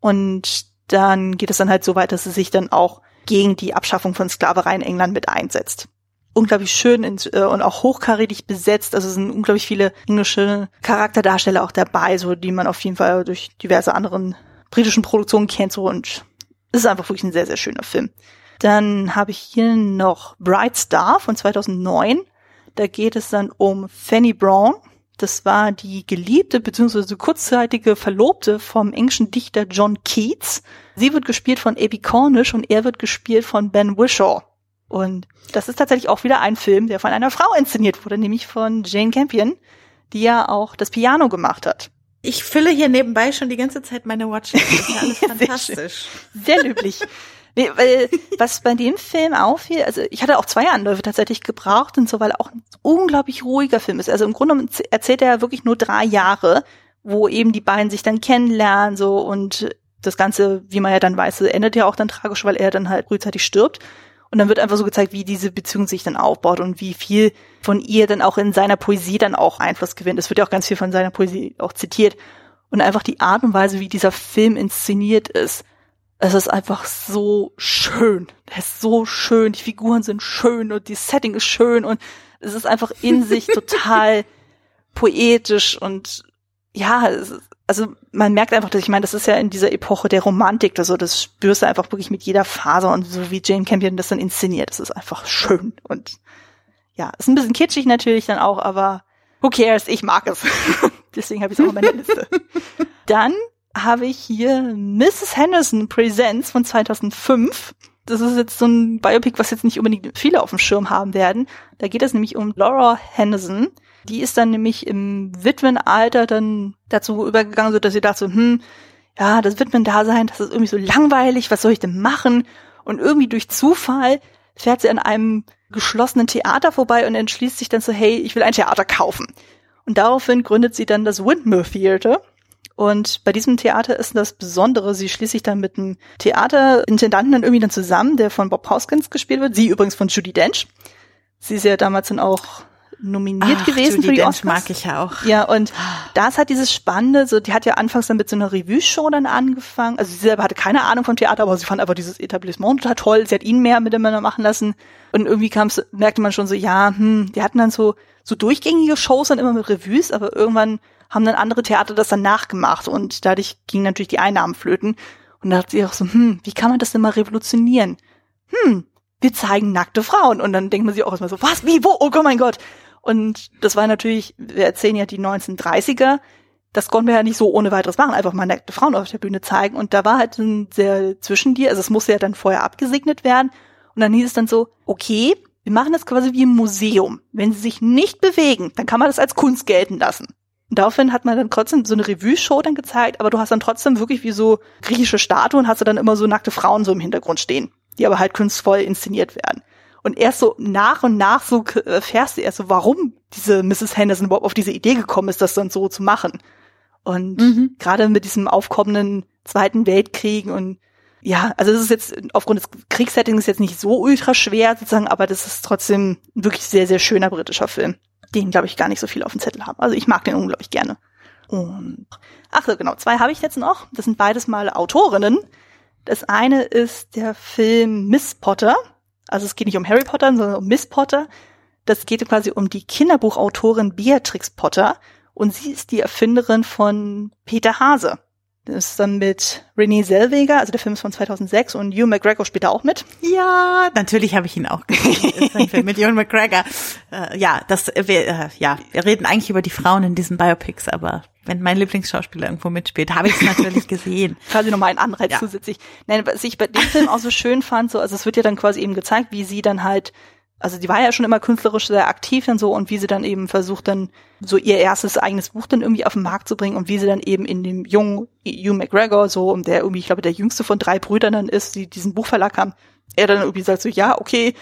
Und dann geht es dann halt so weit, dass sie sich dann auch gegen die Abschaffung von Sklaverei in England mit einsetzt. Unglaublich schön äh, und auch hochkarätig besetzt. Also es sind unglaublich viele englische Charakterdarsteller auch dabei, so die man auf jeden Fall durch diverse anderen britischen Produktionen kennt. So und es ist einfach wirklich ein sehr, sehr schöner Film. Dann habe ich hier noch Bright Star von 2009. Da geht es dann um Fanny Brown. Das war die geliebte bzw. kurzzeitige Verlobte vom englischen Dichter John Keats. Sie wird gespielt von Abby Cornish und er wird gespielt von Ben Whishaw. Und das ist tatsächlich auch wieder ein Film, der von einer Frau inszeniert wurde, nämlich von Jane Campion, die ja auch das Piano gemacht hat. Ich fülle hier nebenbei schon die ganze Zeit meine Watchlist. Das ist ja alles [LAUGHS] Ja, sehr fantastisch. Sehr löblich. Nee, weil, was bei dem Film auffiel, also ich hatte auch zwei Anläufe tatsächlich gebraucht und so, weil er auch ein unglaublich ruhiger Film ist. Also im Grunde erzählt er ja wirklich nur drei Jahre, wo eben die beiden sich dann kennenlernen, so und das Ganze, wie man ja dann weiß, endet ja auch dann tragisch, weil er dann halt frühzeitig stirbt. Und dann wird einfach so gezeigt, wie diese Beziehung sich dann aufbaut und wie viel von ihr dann auch in seiner Poesie dann auch Einfluss gewinnt. Es wird ja auch ganz viel von seiner Poesie auch zitiert. Und einfach die Art und Weise, wie dieser Film inszeniert ist, es ist einfach so schön. Er ist so schön, die Figuren sind schön und die Setting ist schön und es ist einfach in sich [LAUGHS] total poetisch und ja, also man merkt einfach, dass ich meine, das ist ja in dieser Epoche der Romantik, also das spürst du einfach wirklich mit jeder Faser und so wie Jane Campion das dann inszeniert, das ist einfach schön und ja, ist ein bisschen kitschig natürlich dann auch, aber who cares, ich mag es. [LAUGHS] Deswegen habe ich es auch auf meiner Liste. [LAUGHS] Dann habe ich hier Mrs. Henderson Presents von 2005. Das ist jetzt so ein Biopic, was jetzt nicht unbedingt viele auf dem Schirm haben werden. Da geht es nämlich um Laura Henderson. Die ist dann nämlich im Witwenalter dann dazu übergegangen, so dass sie dachte, hm, ja, das Witwen-Dasein, das ist irgendwie so langweilig, was soll ich denn machen? Und irgendwie durch Zufall fährt sie an einem geschlossenen Theater vorbei und entschließt sich dann so, hey, ich will ein Theater kaufen. Und daraufhin gründet sie dann das Windmill Theater. Und bei diesem Theater ist das Besondere, sie schließt sich dann mit einem Theaterintendanten dann irgendwie dann zusammen, der von Bob Hoskins gespielt wird, sie übrigens von Judy Dench. Sie ist ja damals dann auch nominiert Ach, gewesen Judy für die Dench Oscars. mag ich ja auch. Ja, und das hat dieses Spannende, so, die hat ja anfangs dann mit so einer Revue-Show dann angefangen. Also sie selber hatte keine Ahnung vom Theater, aber sie fand einfach dieses Etablissement total toll. Sie hat ihn mehr miteinander machen lassen. Und irgendwie kam's, merkte man schon so, ja, hm, die hatten dann so, so durchgängige Shows dann immer mit Revues, aber irgendwann haben dann andere Theater das dann nachgemacht und dadurch gingen natürlich die Einnahmen flöten. Und da dachte sie auch so, hm, wie kann man das denn mal revolutionieren? Hm, wir zeigen nackte Frauen. Und dann denkt man sich auch erstmal so, was, wie, wo, oh mein Gott. Und das war natürlich, wir erzählen ja die 1930er, das konnten wir ja nicht so ohne weiteres machen, einfach mal nackte Frauen auf der Bühne zeigen. Und da war halt ein sehr zwischen dir, also es musste ja dann vorher abgesegnet werden. Und dann hieß es dann so, okay, wir machen das quasi wie im Museum. Wenn sie sich nicht bewegen, dann kann man das als Kunst gelten lassen. Und daraufhin hat man dann trotzdem so eine Revue-Show dann gezeigt, aber du hast dann trotzdem wirklich wie so griechische Statuen, hast du dann immer so nackte Frauen so im Hintergrund stehen, die aber halt kunstvoll inszeniert werden. Und erst so nach und nach so erfährst du erst so, warum diese Mrs. Henderson überhaupt auf diese Idee gekommen ist, das dann so zu machen. Und mhm. gerade mit diesem aufkommenden Zweiten Weltkrieg und ja, also das ist jetzt aufgrund des Kriegssettings jetzt nicht so ultra schwer sozusagen, aber das ist trotzdem wirklich sehr, sehr schöner britischer Film, den, glaube ich, gar nicht so viel auf dem Zettel haben. Also ich mag den unglaublich gerne. Und ach so, genau, zwei habe ich jetzt noch. Das sind beides mal Autorinnen. Das eine ist der Film Miss Potter. Also es geht nicht um Harry Potter, sondern um Miss Potter. Das geht quasi um die Kinderbuchautorin Beatrix Potter und sie ist die Erfinderin von Peter Hase. Das ist dann mit Renee Zellweger, also der Film ist von 2006 und Hugh McGregor spielt da auch mit. Ja, natürlich habe ich ihn auch gesehen. ist ein Film mit Hugh McGregor. Äh, ja, das wir, äh, ja, wir reden eigentlich über die Frauen in diesen Biopics, aber wenn mein Lieblingsschauspieler irgendwo mitspielt, habe ich es natürlich [LAUGHS] gesehen. quasi nochmal ein Anreiz ja. zusätzlich. Nein, was ich bei dem Film auch so schön fand, so, also es wird ja dann quasi eben gezeigt, wie sie dann halt also die war ja schon immer künstlerisch sehr aktiv und so und wie sie dann eben versucht dann so ihr erstes eigenes Buch dann irgendwie auf den Markt zu bringen und wie sie dann eben in dem jungen Hugh McGregor so und der irgendwie ich glaube der jüngste von drei Brüdern dann ist, die diesen Buchverlag haben, er dann irgendwie sagt so ja okay,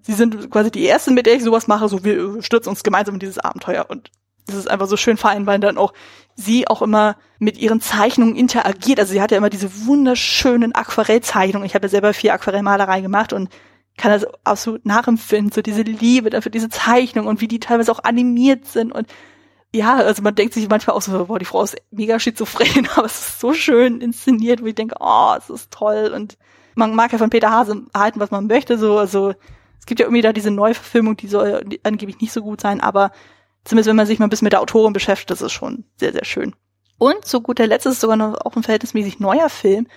sie sind quasi die erste, mit der ich sowas mache, so wir stürzen uns gemeinsam in dieses Abenteuer und das ist einfach so schön fein, weil dann auch sie auch immer mit ihren Zeichnungen interagiert. Also sie hat ja immer diese wunderschönen Aquarellzeichnungen. Ich habe ja selber viel Aquarellmalerei gemacht und kann das absolut nachempfinden, so diese Liebe dafür, diese Zeichnung und wie die teilweise auch animiert sind und ja, also man denkt sich manchmal auch so, boah, die Frau ist mega schizophren, [LAUGHS] aber es ist so schön inszeniert, wo ich denke, oh, es ist toll und man mag ja von Peter Hase halten, was man möchte, so, also es gibt ja irgendwie da diese Neuverfilmung, die soll angeblich nicht so gut sein, aber zumindest wenn man sich mal ein bisschen mit der Autorin beschäftigt, das ist schon sehr, sehr schön. Und zu guter Letzt ist sogar noch auch ein verhältnismäßig neuer Film,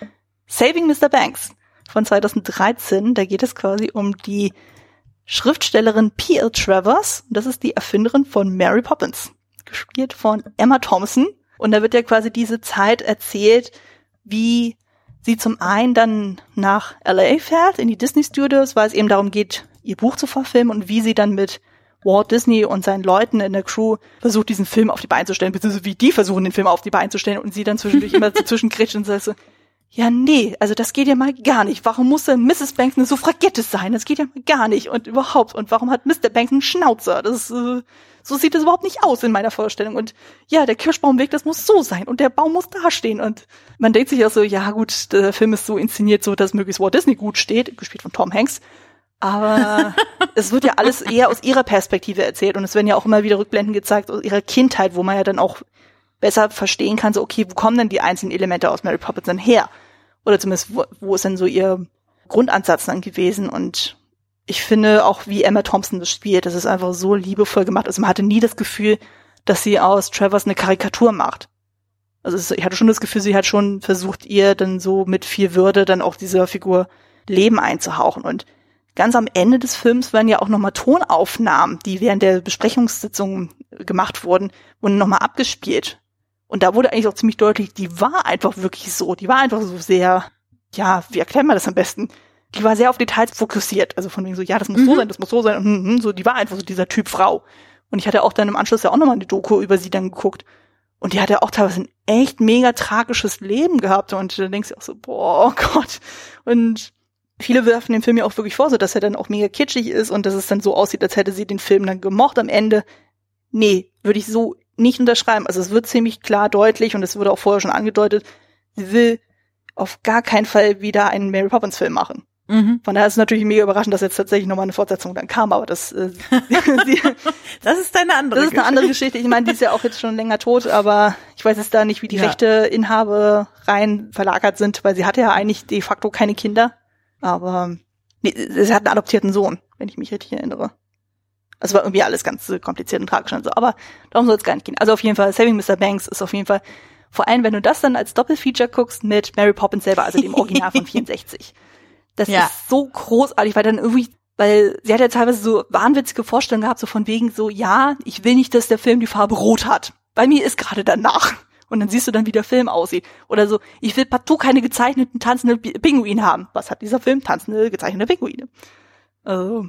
Saving Mr. Banks von 2013. Da geht es quasi um die Schriftstellerin P.L. Travers. Das ist die Erfinderin von Mary Poppins, gespielt von Emma Thompson. Und da wird ja quasi diese Zeit erzählt, wie sie zum einen dann nach LA fährt, in die Disney Studios, weil es eben darum geht, ihr Buch zu verfilmen und wie sie dann mit Walt Disney und seinen Leuten in der Crew versucht, diesen Film auf die Beine zu stellen, beziehungsweise wie die versuchen, den Film auf die Beine zu stellen und sie dann zwischendurch immer [LAUGHS] dazwischen kretscht und sagt so, ja, nee, also das geht ja mal gar nicht. Warum muss denn Mrs. Banks eine Suffragette sein? Das geht ja mal gar nicht. Und überhaupt. Und warum hat Mr. Banks einen Schnauzer? Das, äh, so sieht das überhaupt nicht aus in meiner Vorstellung. Und ja, der Kirschbaumweg, das muss so sein. Und der Baum muss da stehen. Und man denkt sich ja so, ja gut, der Film ist so inszeniert, so dass möglichst Walt Disney gut steht, gespielt von Tom Hanks. Aber es wird ja alles eher aus ihrer Perspektive erzählt. Und es werden ja auch immer wieder Rückblenden gezeigt aus ihrer Kindheit, wo man ja dann auch besser verstehen kann, so, okay, wo kommen denn die einzelnen Elemente aus Mary Poppins dann her? Oder zumindest, wo, wo ist denn so ihr Grundansatz dann gewesen? Und ich finde auch, wie Emma Thompson das spielt, das ist einfach so liebevoll gemacht. Also man hatte nie das Gefühl, dass sie aus Travers eine Karikatur macht. Also ich hatte schon das Gefühl, sie hat schon versucht, ihr dann so mit viel Würde dann auch dieser Figur Leben einzuhauchen. Und ganz am Ende des Films werden ja auch nochmal Tonaufnahmen, die während der Besprechungssitzung gemacht wurden, wurden nochmal abgespielt. Und da wurde eigentlich auch ziemlich deutlich, die war einfach wirklich so. Die war einfach so sehr, ja, wie erklären wir das am besten? Die war sehr auf Details fokussiert. Also von wegen so, ja, das muss mhm. so sein, das muss so sein. Und, und, und, so, die war einfach so dieser Typ Frau. Und ich hatte auch dann im Anschluss ja auch nochmal eine Doku über sie dann geguckt. Und die hatte auch teilweise ein echt mega tragisches Leben gehabt. Und da denkst du auch so, boah, [LAUGHS] Gott. Und viele werfen den Film ja auch wirklich vor, so dass er dann auch mega kitschig ist und dass es dann so aussieht, als hätte sie den Film dann gemocht am Ende. Nee, würde ich so nicht unterschreiben. Also es wird ziemlich klar deutlich und es wurde auch vorher schon angedeutet, sie will auf gar keinen Fall wieder einen Mary Poppins Film machen. Mhm. Von daher ist es natürlich mega überraschend, dass jetzt tatsächlich nochmal eine Fortsetzung dann kam, aber das, äh, [LAUGHS] das ist eine andere Das ist eine andere Geschichte. Ich meine, die ist ja auch jetzt schon länger tot, aber ich weiß jetzt da nicht, wie die ja. Rechteinhaber rein verlagert sind, weil sie hatte ja eigentlich de facto keine Kinder. Aber nee, sie hat einen adoptierten Sohn, wenn ich mich richtig erinnere. Also war irgendwie alles ganz kompliziert und tragisch und so. Aber darum soll es gar nicht gehen. Also auf jeden Fall, Saving Mr. Banks ist auf jeden Fall, vor allem wenn du das dann als Doppelfeature guckst mit Mary Poppins selber, also dem Original von [LAUGHS] 64. Das ja. ist so großartig, weil dann irgendwie, weil sie hat ja teilweise so wahnwitzige Vorstellungen gehabt, so von wegen so, ja, ich will nicht, dass der Film die Farbe rot hat. Bei mir ist gerade danach. Und dann siehst du dann, wie der Film aussieht. Oder so, ich will partout keine gezeichneten tanzenden Pinguine haben. Was hat dieser Film? Tanzende, gezeichnete Pinguine. Also,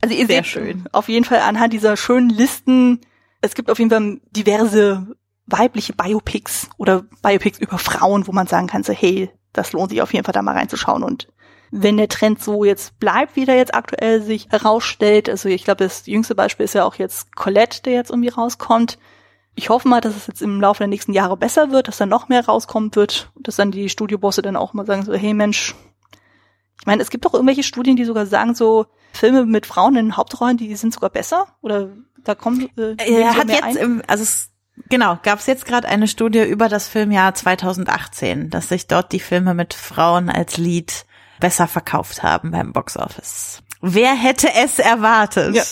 also ihr Sehr seht schön. auf jeden Fall anhand dieser schönen Listen, es gibt auf jeden Fall diverse weibliche Biopics oder Biopics über Frauen, wo man sagen kann, so, hey, das lohnt sich auf jeden Fall da mal reinzuschauen und wenn der Trend so jetzt bleibt, wie der jetzt aktuell sich herausstellt, also ich glaube, das jüngste Beispiel ist ja auch jetzt Colette, der jetzt irgendwie rauskommt. Ich hoffe mal, dass es jetzt im Laufe der nächsten Jahre besser wird, dass dann noch mehr rauskommen wird, dass dann die Studiobosse dann auch mal sagen so, hey Mensch, ich meine, es gibt doch irgendwelche Studien, die sogar sagen so, Filme mit Frauen in Hauptrollen, die sind sogar besser oder da kommen äh, er hat jetzt im, also es, genau gab es jetzt gerade eine Studie über das Filmjahr 2018, dass sich dort die Filme mit Frauen als Lead besser verkauft haben beim Boxoffice. Wer hätte es erwartet? Ja.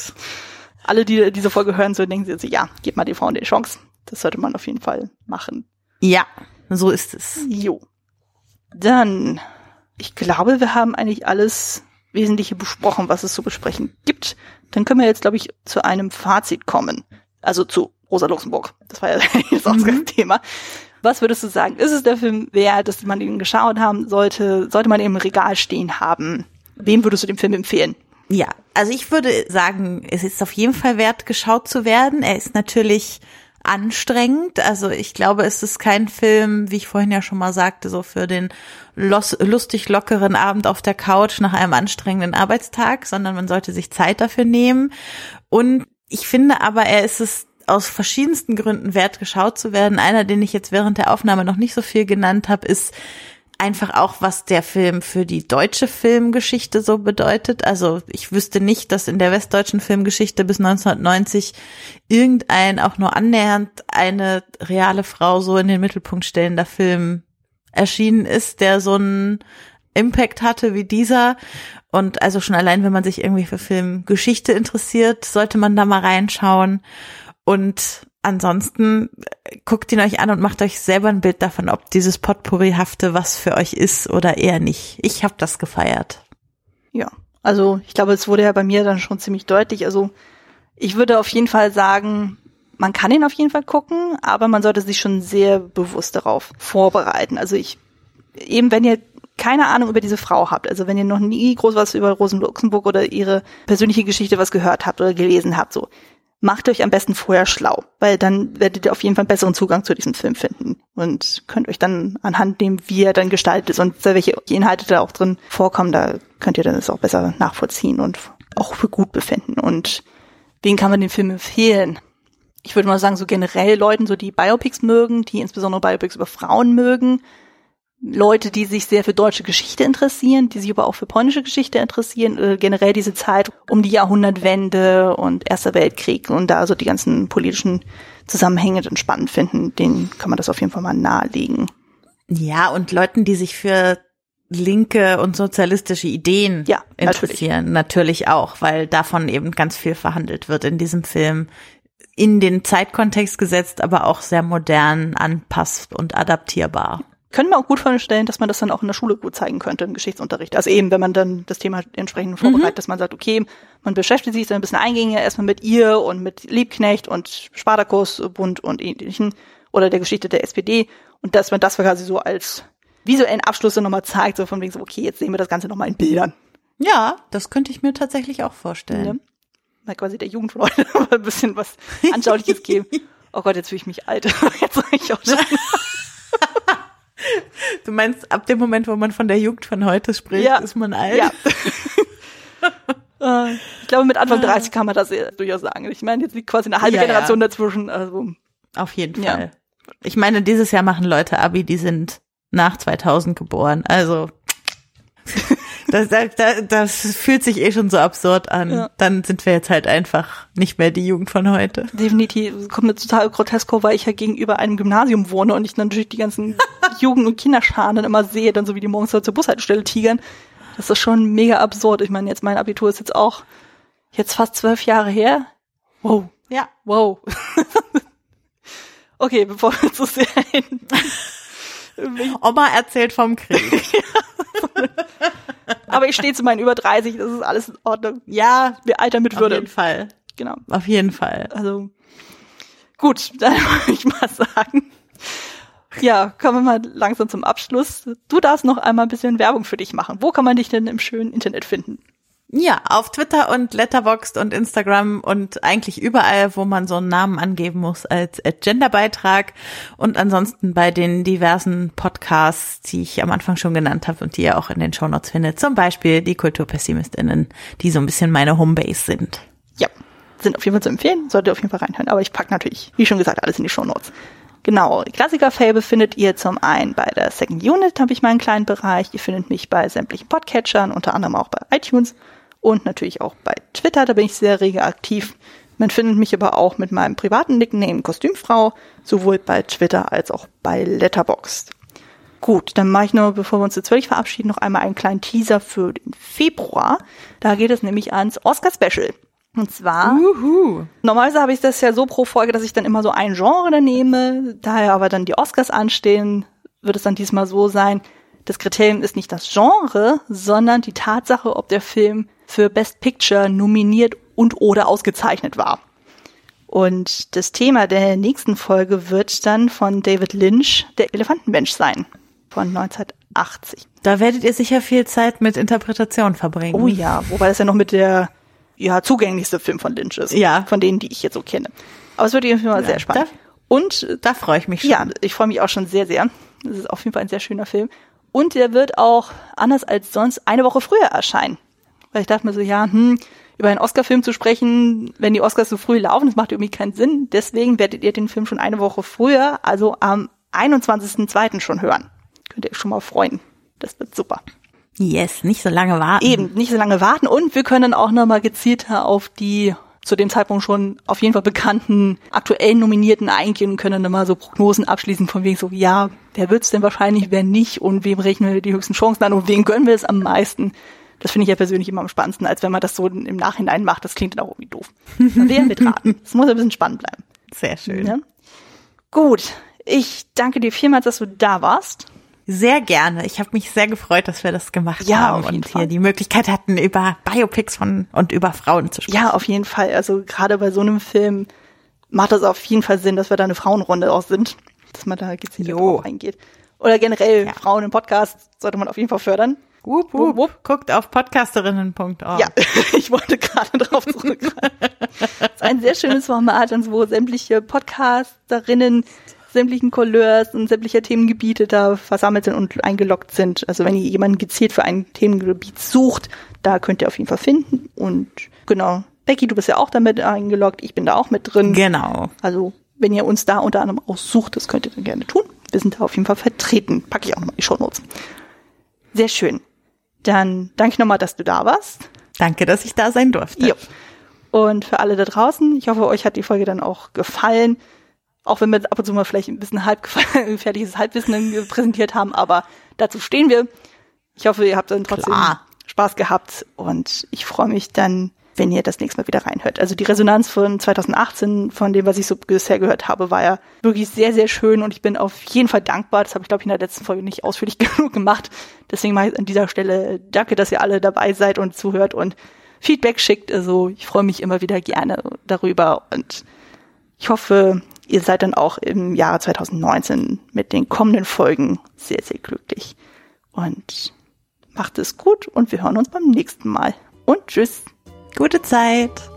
Alle, die diese Folge hören, so denken sie, ja, gib mal die Frauen die Chance. Das sollte man auf jeden Fall machen. Ja, so ist es. Jo. Dann, ich glaube, wir haben eigentlich alles Wesentliche besprochen, was es zu besprechen gibt. Dann können wir jetzt, glaube ich, zu einem Fazit kommen. Also zu Rosa Luxemburg. Das war ja [LAUGHS] jetzt mhm. Thema. Was würdest du sagen? Ist es der Film wert, dass man ihn geschaut haben sollte? Sollte man ihn im Regal stehen haben? Wem würdest du den Film empfehlen? Ja, also ich würde sagen, es ist auf jeden Fall wert, geschaut zu werden. Er ist natürlich anstrengend. Also ich glaube, es ist kein Film, wie ich vorhin ja schon mal sagte, so für den lustig lockeren Abend auf der Couch nach einem anstrengenden Arbeitstag, sondern man sollte sich Zeit dafür nehmen. Und ich finde aber, er ist es aus verschiedensten Gründen wert, geschaut zu werden. Einer, den ich jetzt während der Aufnahme noch nicht so viel genannt habe, ist einfach auch, was der Film für die deutsche Filmgeschichte so bedeutet. Also ich wüsste nicht, dass in der westdeutschen Filmgeschichte bis 1990 irgendein auch nur annähernd eine reale Frau so in den Mittelpunkt stellender Film erschienen ist, der so einen Impact hatte wie dieser. Und also schon allein, wenn man sich irgendwie für Filmgeschichte interessiert, sollte man da mal reinschauen. Und ansonsten äh, guckt ihn euch an und macht euch selber ein Bild davon, ob dieses Potpourrihafte was für euch ist oder eher nicht. Ich habe das gefeiert. Ja, also ich glaube, es wurde ja bei mir dann schon ziemlich deutlich. Also ich würde auf jeden Fall sagen, man kann ihn auf jeden Fall gucken, aber man sollte sich schon sehr bewusst darauf vorbereiten. Also ich, eben wenn ihr keine Ahnung über diese Frau habt, also wenn ihr noch nie groß was über Rosen Luxemburg oder ihre persönliche Geschichte was gehört habt oder gelesen habt, so, macht euch am besten vorher schlau, weil dann werdet ihr auf jeden Fall einen besseren Zugang zu diesem Film finden und könnt euch dann anhand dem, wie er dann gestaltet ist und welche Inhalte da auch drin vorkommen, da könnt ihr dann das auch besser nachvollziehen und auch für gut befinden. Und wen kann man den Film empfehlen? Ich würde mal sagen, so generell Leuten, so die Biopics mögen, die insbesondere Biopics über Frauen mögen, Leute, die sich sehr für deutsche Geschichte interessieren, die sich aber auch für polnische Geschichte interessieren, äh, generell diese Zeit um die Jahrhundertwende und Erster Weltkrieg und da so die ganzen politischen Zusammenhänge dann spannend finden, denen kann man das auf jeden Fall mal nahelegen. Ja, und Leuten, die sich für linke und sozialistische Ideen ja, interessieren, natürlich. natürlich auch, weil davon eben ganz viel verhandelt wird in diesem Film in den Zeitkontext gesetzt, aber auch sehr modern, anpasst und adaptierbar. Können wir auch gut vorstellen, dass man das dann auch in der Schule gut zeigen könnte im Geschichtsunterricht. Also eben, wenn man dann das Thema entsprechend vorbereitet, mhm. dass man sagt, okay, man beschäftigt sich dann ein bisschen eingängiger erstmal mit ihr und mit Liebknecht und Spartakus, Bund und ähnlichen oder der Geschichte der SPD und dass man das quasi so als visuellen Abschluss dann nochmal zeigt, so von wegen so, okay, jetzt sehen wir das Ganze nochmal in Bildern. Ja, das könnte ich mir tatsächlich auch vorstellen. Ja. Mal quasi der Jugend von heute [LAUGHS] ein bisschen was Anschauliches geben. [LAUGHS] Oh Gott, jetzt fühle ich mich alt. [LAUGHS] jetzt sag ich auch schon. [LAUGHS] Du meinst, ab dem Moment, wo man von der Jugend von heute spricht, ja. ist man alt? Ja. [LAUGHS] Äh, ich glaube, mit Anfang 30 kann man das durchaus sagen. Ich meine, jetzt liegt quasi eine halbe ja, Generation ja. dazwischen. Also. Auf jeden Fall. Ich meine, dieses Jahr machen Leute Abi, die sind nach 2000 geboren. Also [LAUGHS] das, das, das fühlt sich eh schon so absurd an. Ja. Dann sind wir jetzt halt einfach nicht mehr die Jugend von heute. Definitiv. Kommt mir total grotesk vor, weil ich ja gegenüber einem Gymnasium wohne und ich natürlich die ganzen [LAUGHS] Jugend- und Kinderscharen dann immer sehe, dann so wie die morgens zur Bushaltestelle tigern. Das ist schon mega absurd. Ich meine, jetzt mein Abitur ist jetzt auch jetzt fast zwölf Jahre her. Wow. Ja. Wow. [LAUGHS] okay, bevor wir zu sehr. Oma erzählt vom Krieg. [LAUGHS] Aber ich stehe zu meinen über 30, das ist alles in Ordnung. Ja, wir altern mit Würde. Auf jeden Fall. Genau. Auf jeden Fall. Also gut, [LAUGHS] dann würde ich mal sagen. Ja, kommen wir mal langsam zum Abschluss. Du darfst noch einmal ein bisschen Werbung für dich machen. Wo kann man dich denn im schönen Internet finden? Ja, auf Twitter und Letterboxd und Instagram und eigentlich überall, wo man so einen Namen angeben muss als Genderbeitrag und ansonsten bei den diversen Podcasts, die ich am Anfang schon genannt habe und die ihr auch in den Shownotes findet. Zum Beispiel die KulturpessimistInnen, die so ein bisschen meine Homebase sind. Ja, sind auf jeden Fall zu empfehlen, solltet ihr auf jeden Fall reinhören. Aber ich packe natürlich, wie schon gesagt, alles in die Shownotes. Genau, Klassiker-Fable findet ihr zum einen bei der Second Unit, habe ich meinen kleinen Bereich. Ihr findet mich bei sämtlichen Podcatchern, unter anderem auch bei iTunes und natürlich auch bei Twitter, da bin ich sehr rege aktiv. Man findet mich aber auch mit meinem privaten Nickname Kostümfrau, sowohl bei Twitter als auch bei Letterboxd. Gut, dann mache ich nur, bevor wir uns jetzt wirklich verabschieden, noch einmal einen kleinen Teaser für den Februar. Da geht es nämlich ans Oscar-Special. Und zwar, Uhu. normalerweise habe ich das ja so pro Folge, dass ich dann immer so ein Genre nehme. Daher aber dann die Oscars anstehen, wird es dann diesmal so sein, das Kriterium ist nicht das Genre, sondern die Tatsache, ob der Film für Best Picture nominiert und oder ausgezeichnet war. Und das Thema der nächsten Folge wird dann von David Lynch der Elefantenmensch sein von 1980. Da werdet ihr sicher viel Zeit mit Interpretation verbringen. Oh ja, wobei das ja noch mit der ja zugänglichste Film von Lynch ist. Ja. Von denen, die ich jetzt so kenne. Aber es wird jedenfalls ja, sehr spannend. Da, und da freue ich mich schon. Ja, ich freue mich auch schon sehr, sehr. Das ist auf jeden Fall ein sehr schöner Film. Und der wird auch anders als sonst eine Woche früher erscheinen. Weil ich dachte mir so, ja, hm, über einen Oscar-Film zu sprechen, wenn die Oscars so früh laufen, das macht irgendwie keinen Sinn. Deswegen werdet ihr den Film schon eine Woche früher, also am 21.02. schon hören. Könnt ihr euch schon mal freuen. Das wird super. Yes, nicht so lange warten. Eben, nicht so lange warten und wir können auch nochmal gezielter auf die zu dem Zeitpunkt schon auf jeden Fall bekannten aktuellen Nominierten eingehen und können dann mal so Prognosen abschließen von wegen so, ja, wer wird's denn wahrscheinlich, wer nicht und wem rechnen wir die höchsten Chancen an und wem gönnen wir es am meisten. Das finde ich ja persönlich immer am spannendsten, als wenn man das so im Nachhinein macht. Das klingt dann auch irgendwie doof. Wer mitraten. [LAUGHS] Es muss ein bisschen spannend bleiben. Sehr schön. Ja? Gut. Ich danke dir vielmals, dass du da warst. Sehr gerne. Ich habe mich sehr gefreut, dass wir das gemacht ja, haben und hier die Möglichkeit hatten, über Biopics von und über Frauen zu sprechen. Ja, auf jeden Fall. Also gerade bei so einem Film macht das auf jeden Fall Sinn, dass wir da eine Frauenrunde auch sind, dass man da gezielt drauf eingeht. Oder generell ja. Frauen im Podcast sollte man auf jeden Fall fördern. Wupp, wupp, wupp. Guckt auf podcasterinnen.org. Ja, [LAUGHS] ich wollte gerade darauf zurückgreifen. das [LAUGHS] ist ein sehr schönes Format, wo sämtliche Podcasterinnen sämtlichen Couleurs und sämtlicher Themengebiete da versammelt sind und eingeloggt sind. Also wenn ihr jemanden gezielt für ein Themengebiet sucht, da könnt ihr auf jeden Fall finden. Und genau, Becky, du bist ja auch damit eingeloggt, ich bin da auch mit drin. Genau. Also wenn ihr uns da unter anderem aussucht, das könnt ihr dann gerne tun. Wir sind da auf jeden Fall vertreten. Packe ich auch nochmal die Show Notes. Sehr schön. Dann danke ich nochmal, dass du da warst. Danke, dass ich da sein durfte. Jo. Und für alle da draußen, ich hoffe, euch hat die Folge dann auch gefallen. Auch wenn wir ab und zu mal vielleicht ein bisschen halb gefährliches [LAUGHS] Halbwissen präsentiert haben, aber dazu stehen wir. Ich hoffe, ihr habt dann trotzdem Klar. Spaß gehabt und ich freue mich dann wenn ihr das nächste Mal wieder reinhört. Also die Resonanz von 2018, von dem, was ich so bisher gehört habe, war ja wirklich sehr, sehr schön und ich bin auf jeden Fall dankbar. Das habe ich, glaube ich, in der letzten Folge nicht ausführlich [LAUGHS] genug gemacht. Deswegen mache ich an dieser Stelle danke, dass ihr alle dabei seid und zuhört und Feedback schickt. Also ich freue mich immer wieder gerne darüber und ich hoffe, ihr seid dann auch im Jahre 2019 mit den kommenden Folgen sehr, sehr glücklich. Und macht es gut und wir hören uns beim nächsten Mal. Und tschüss. Gute Zeit.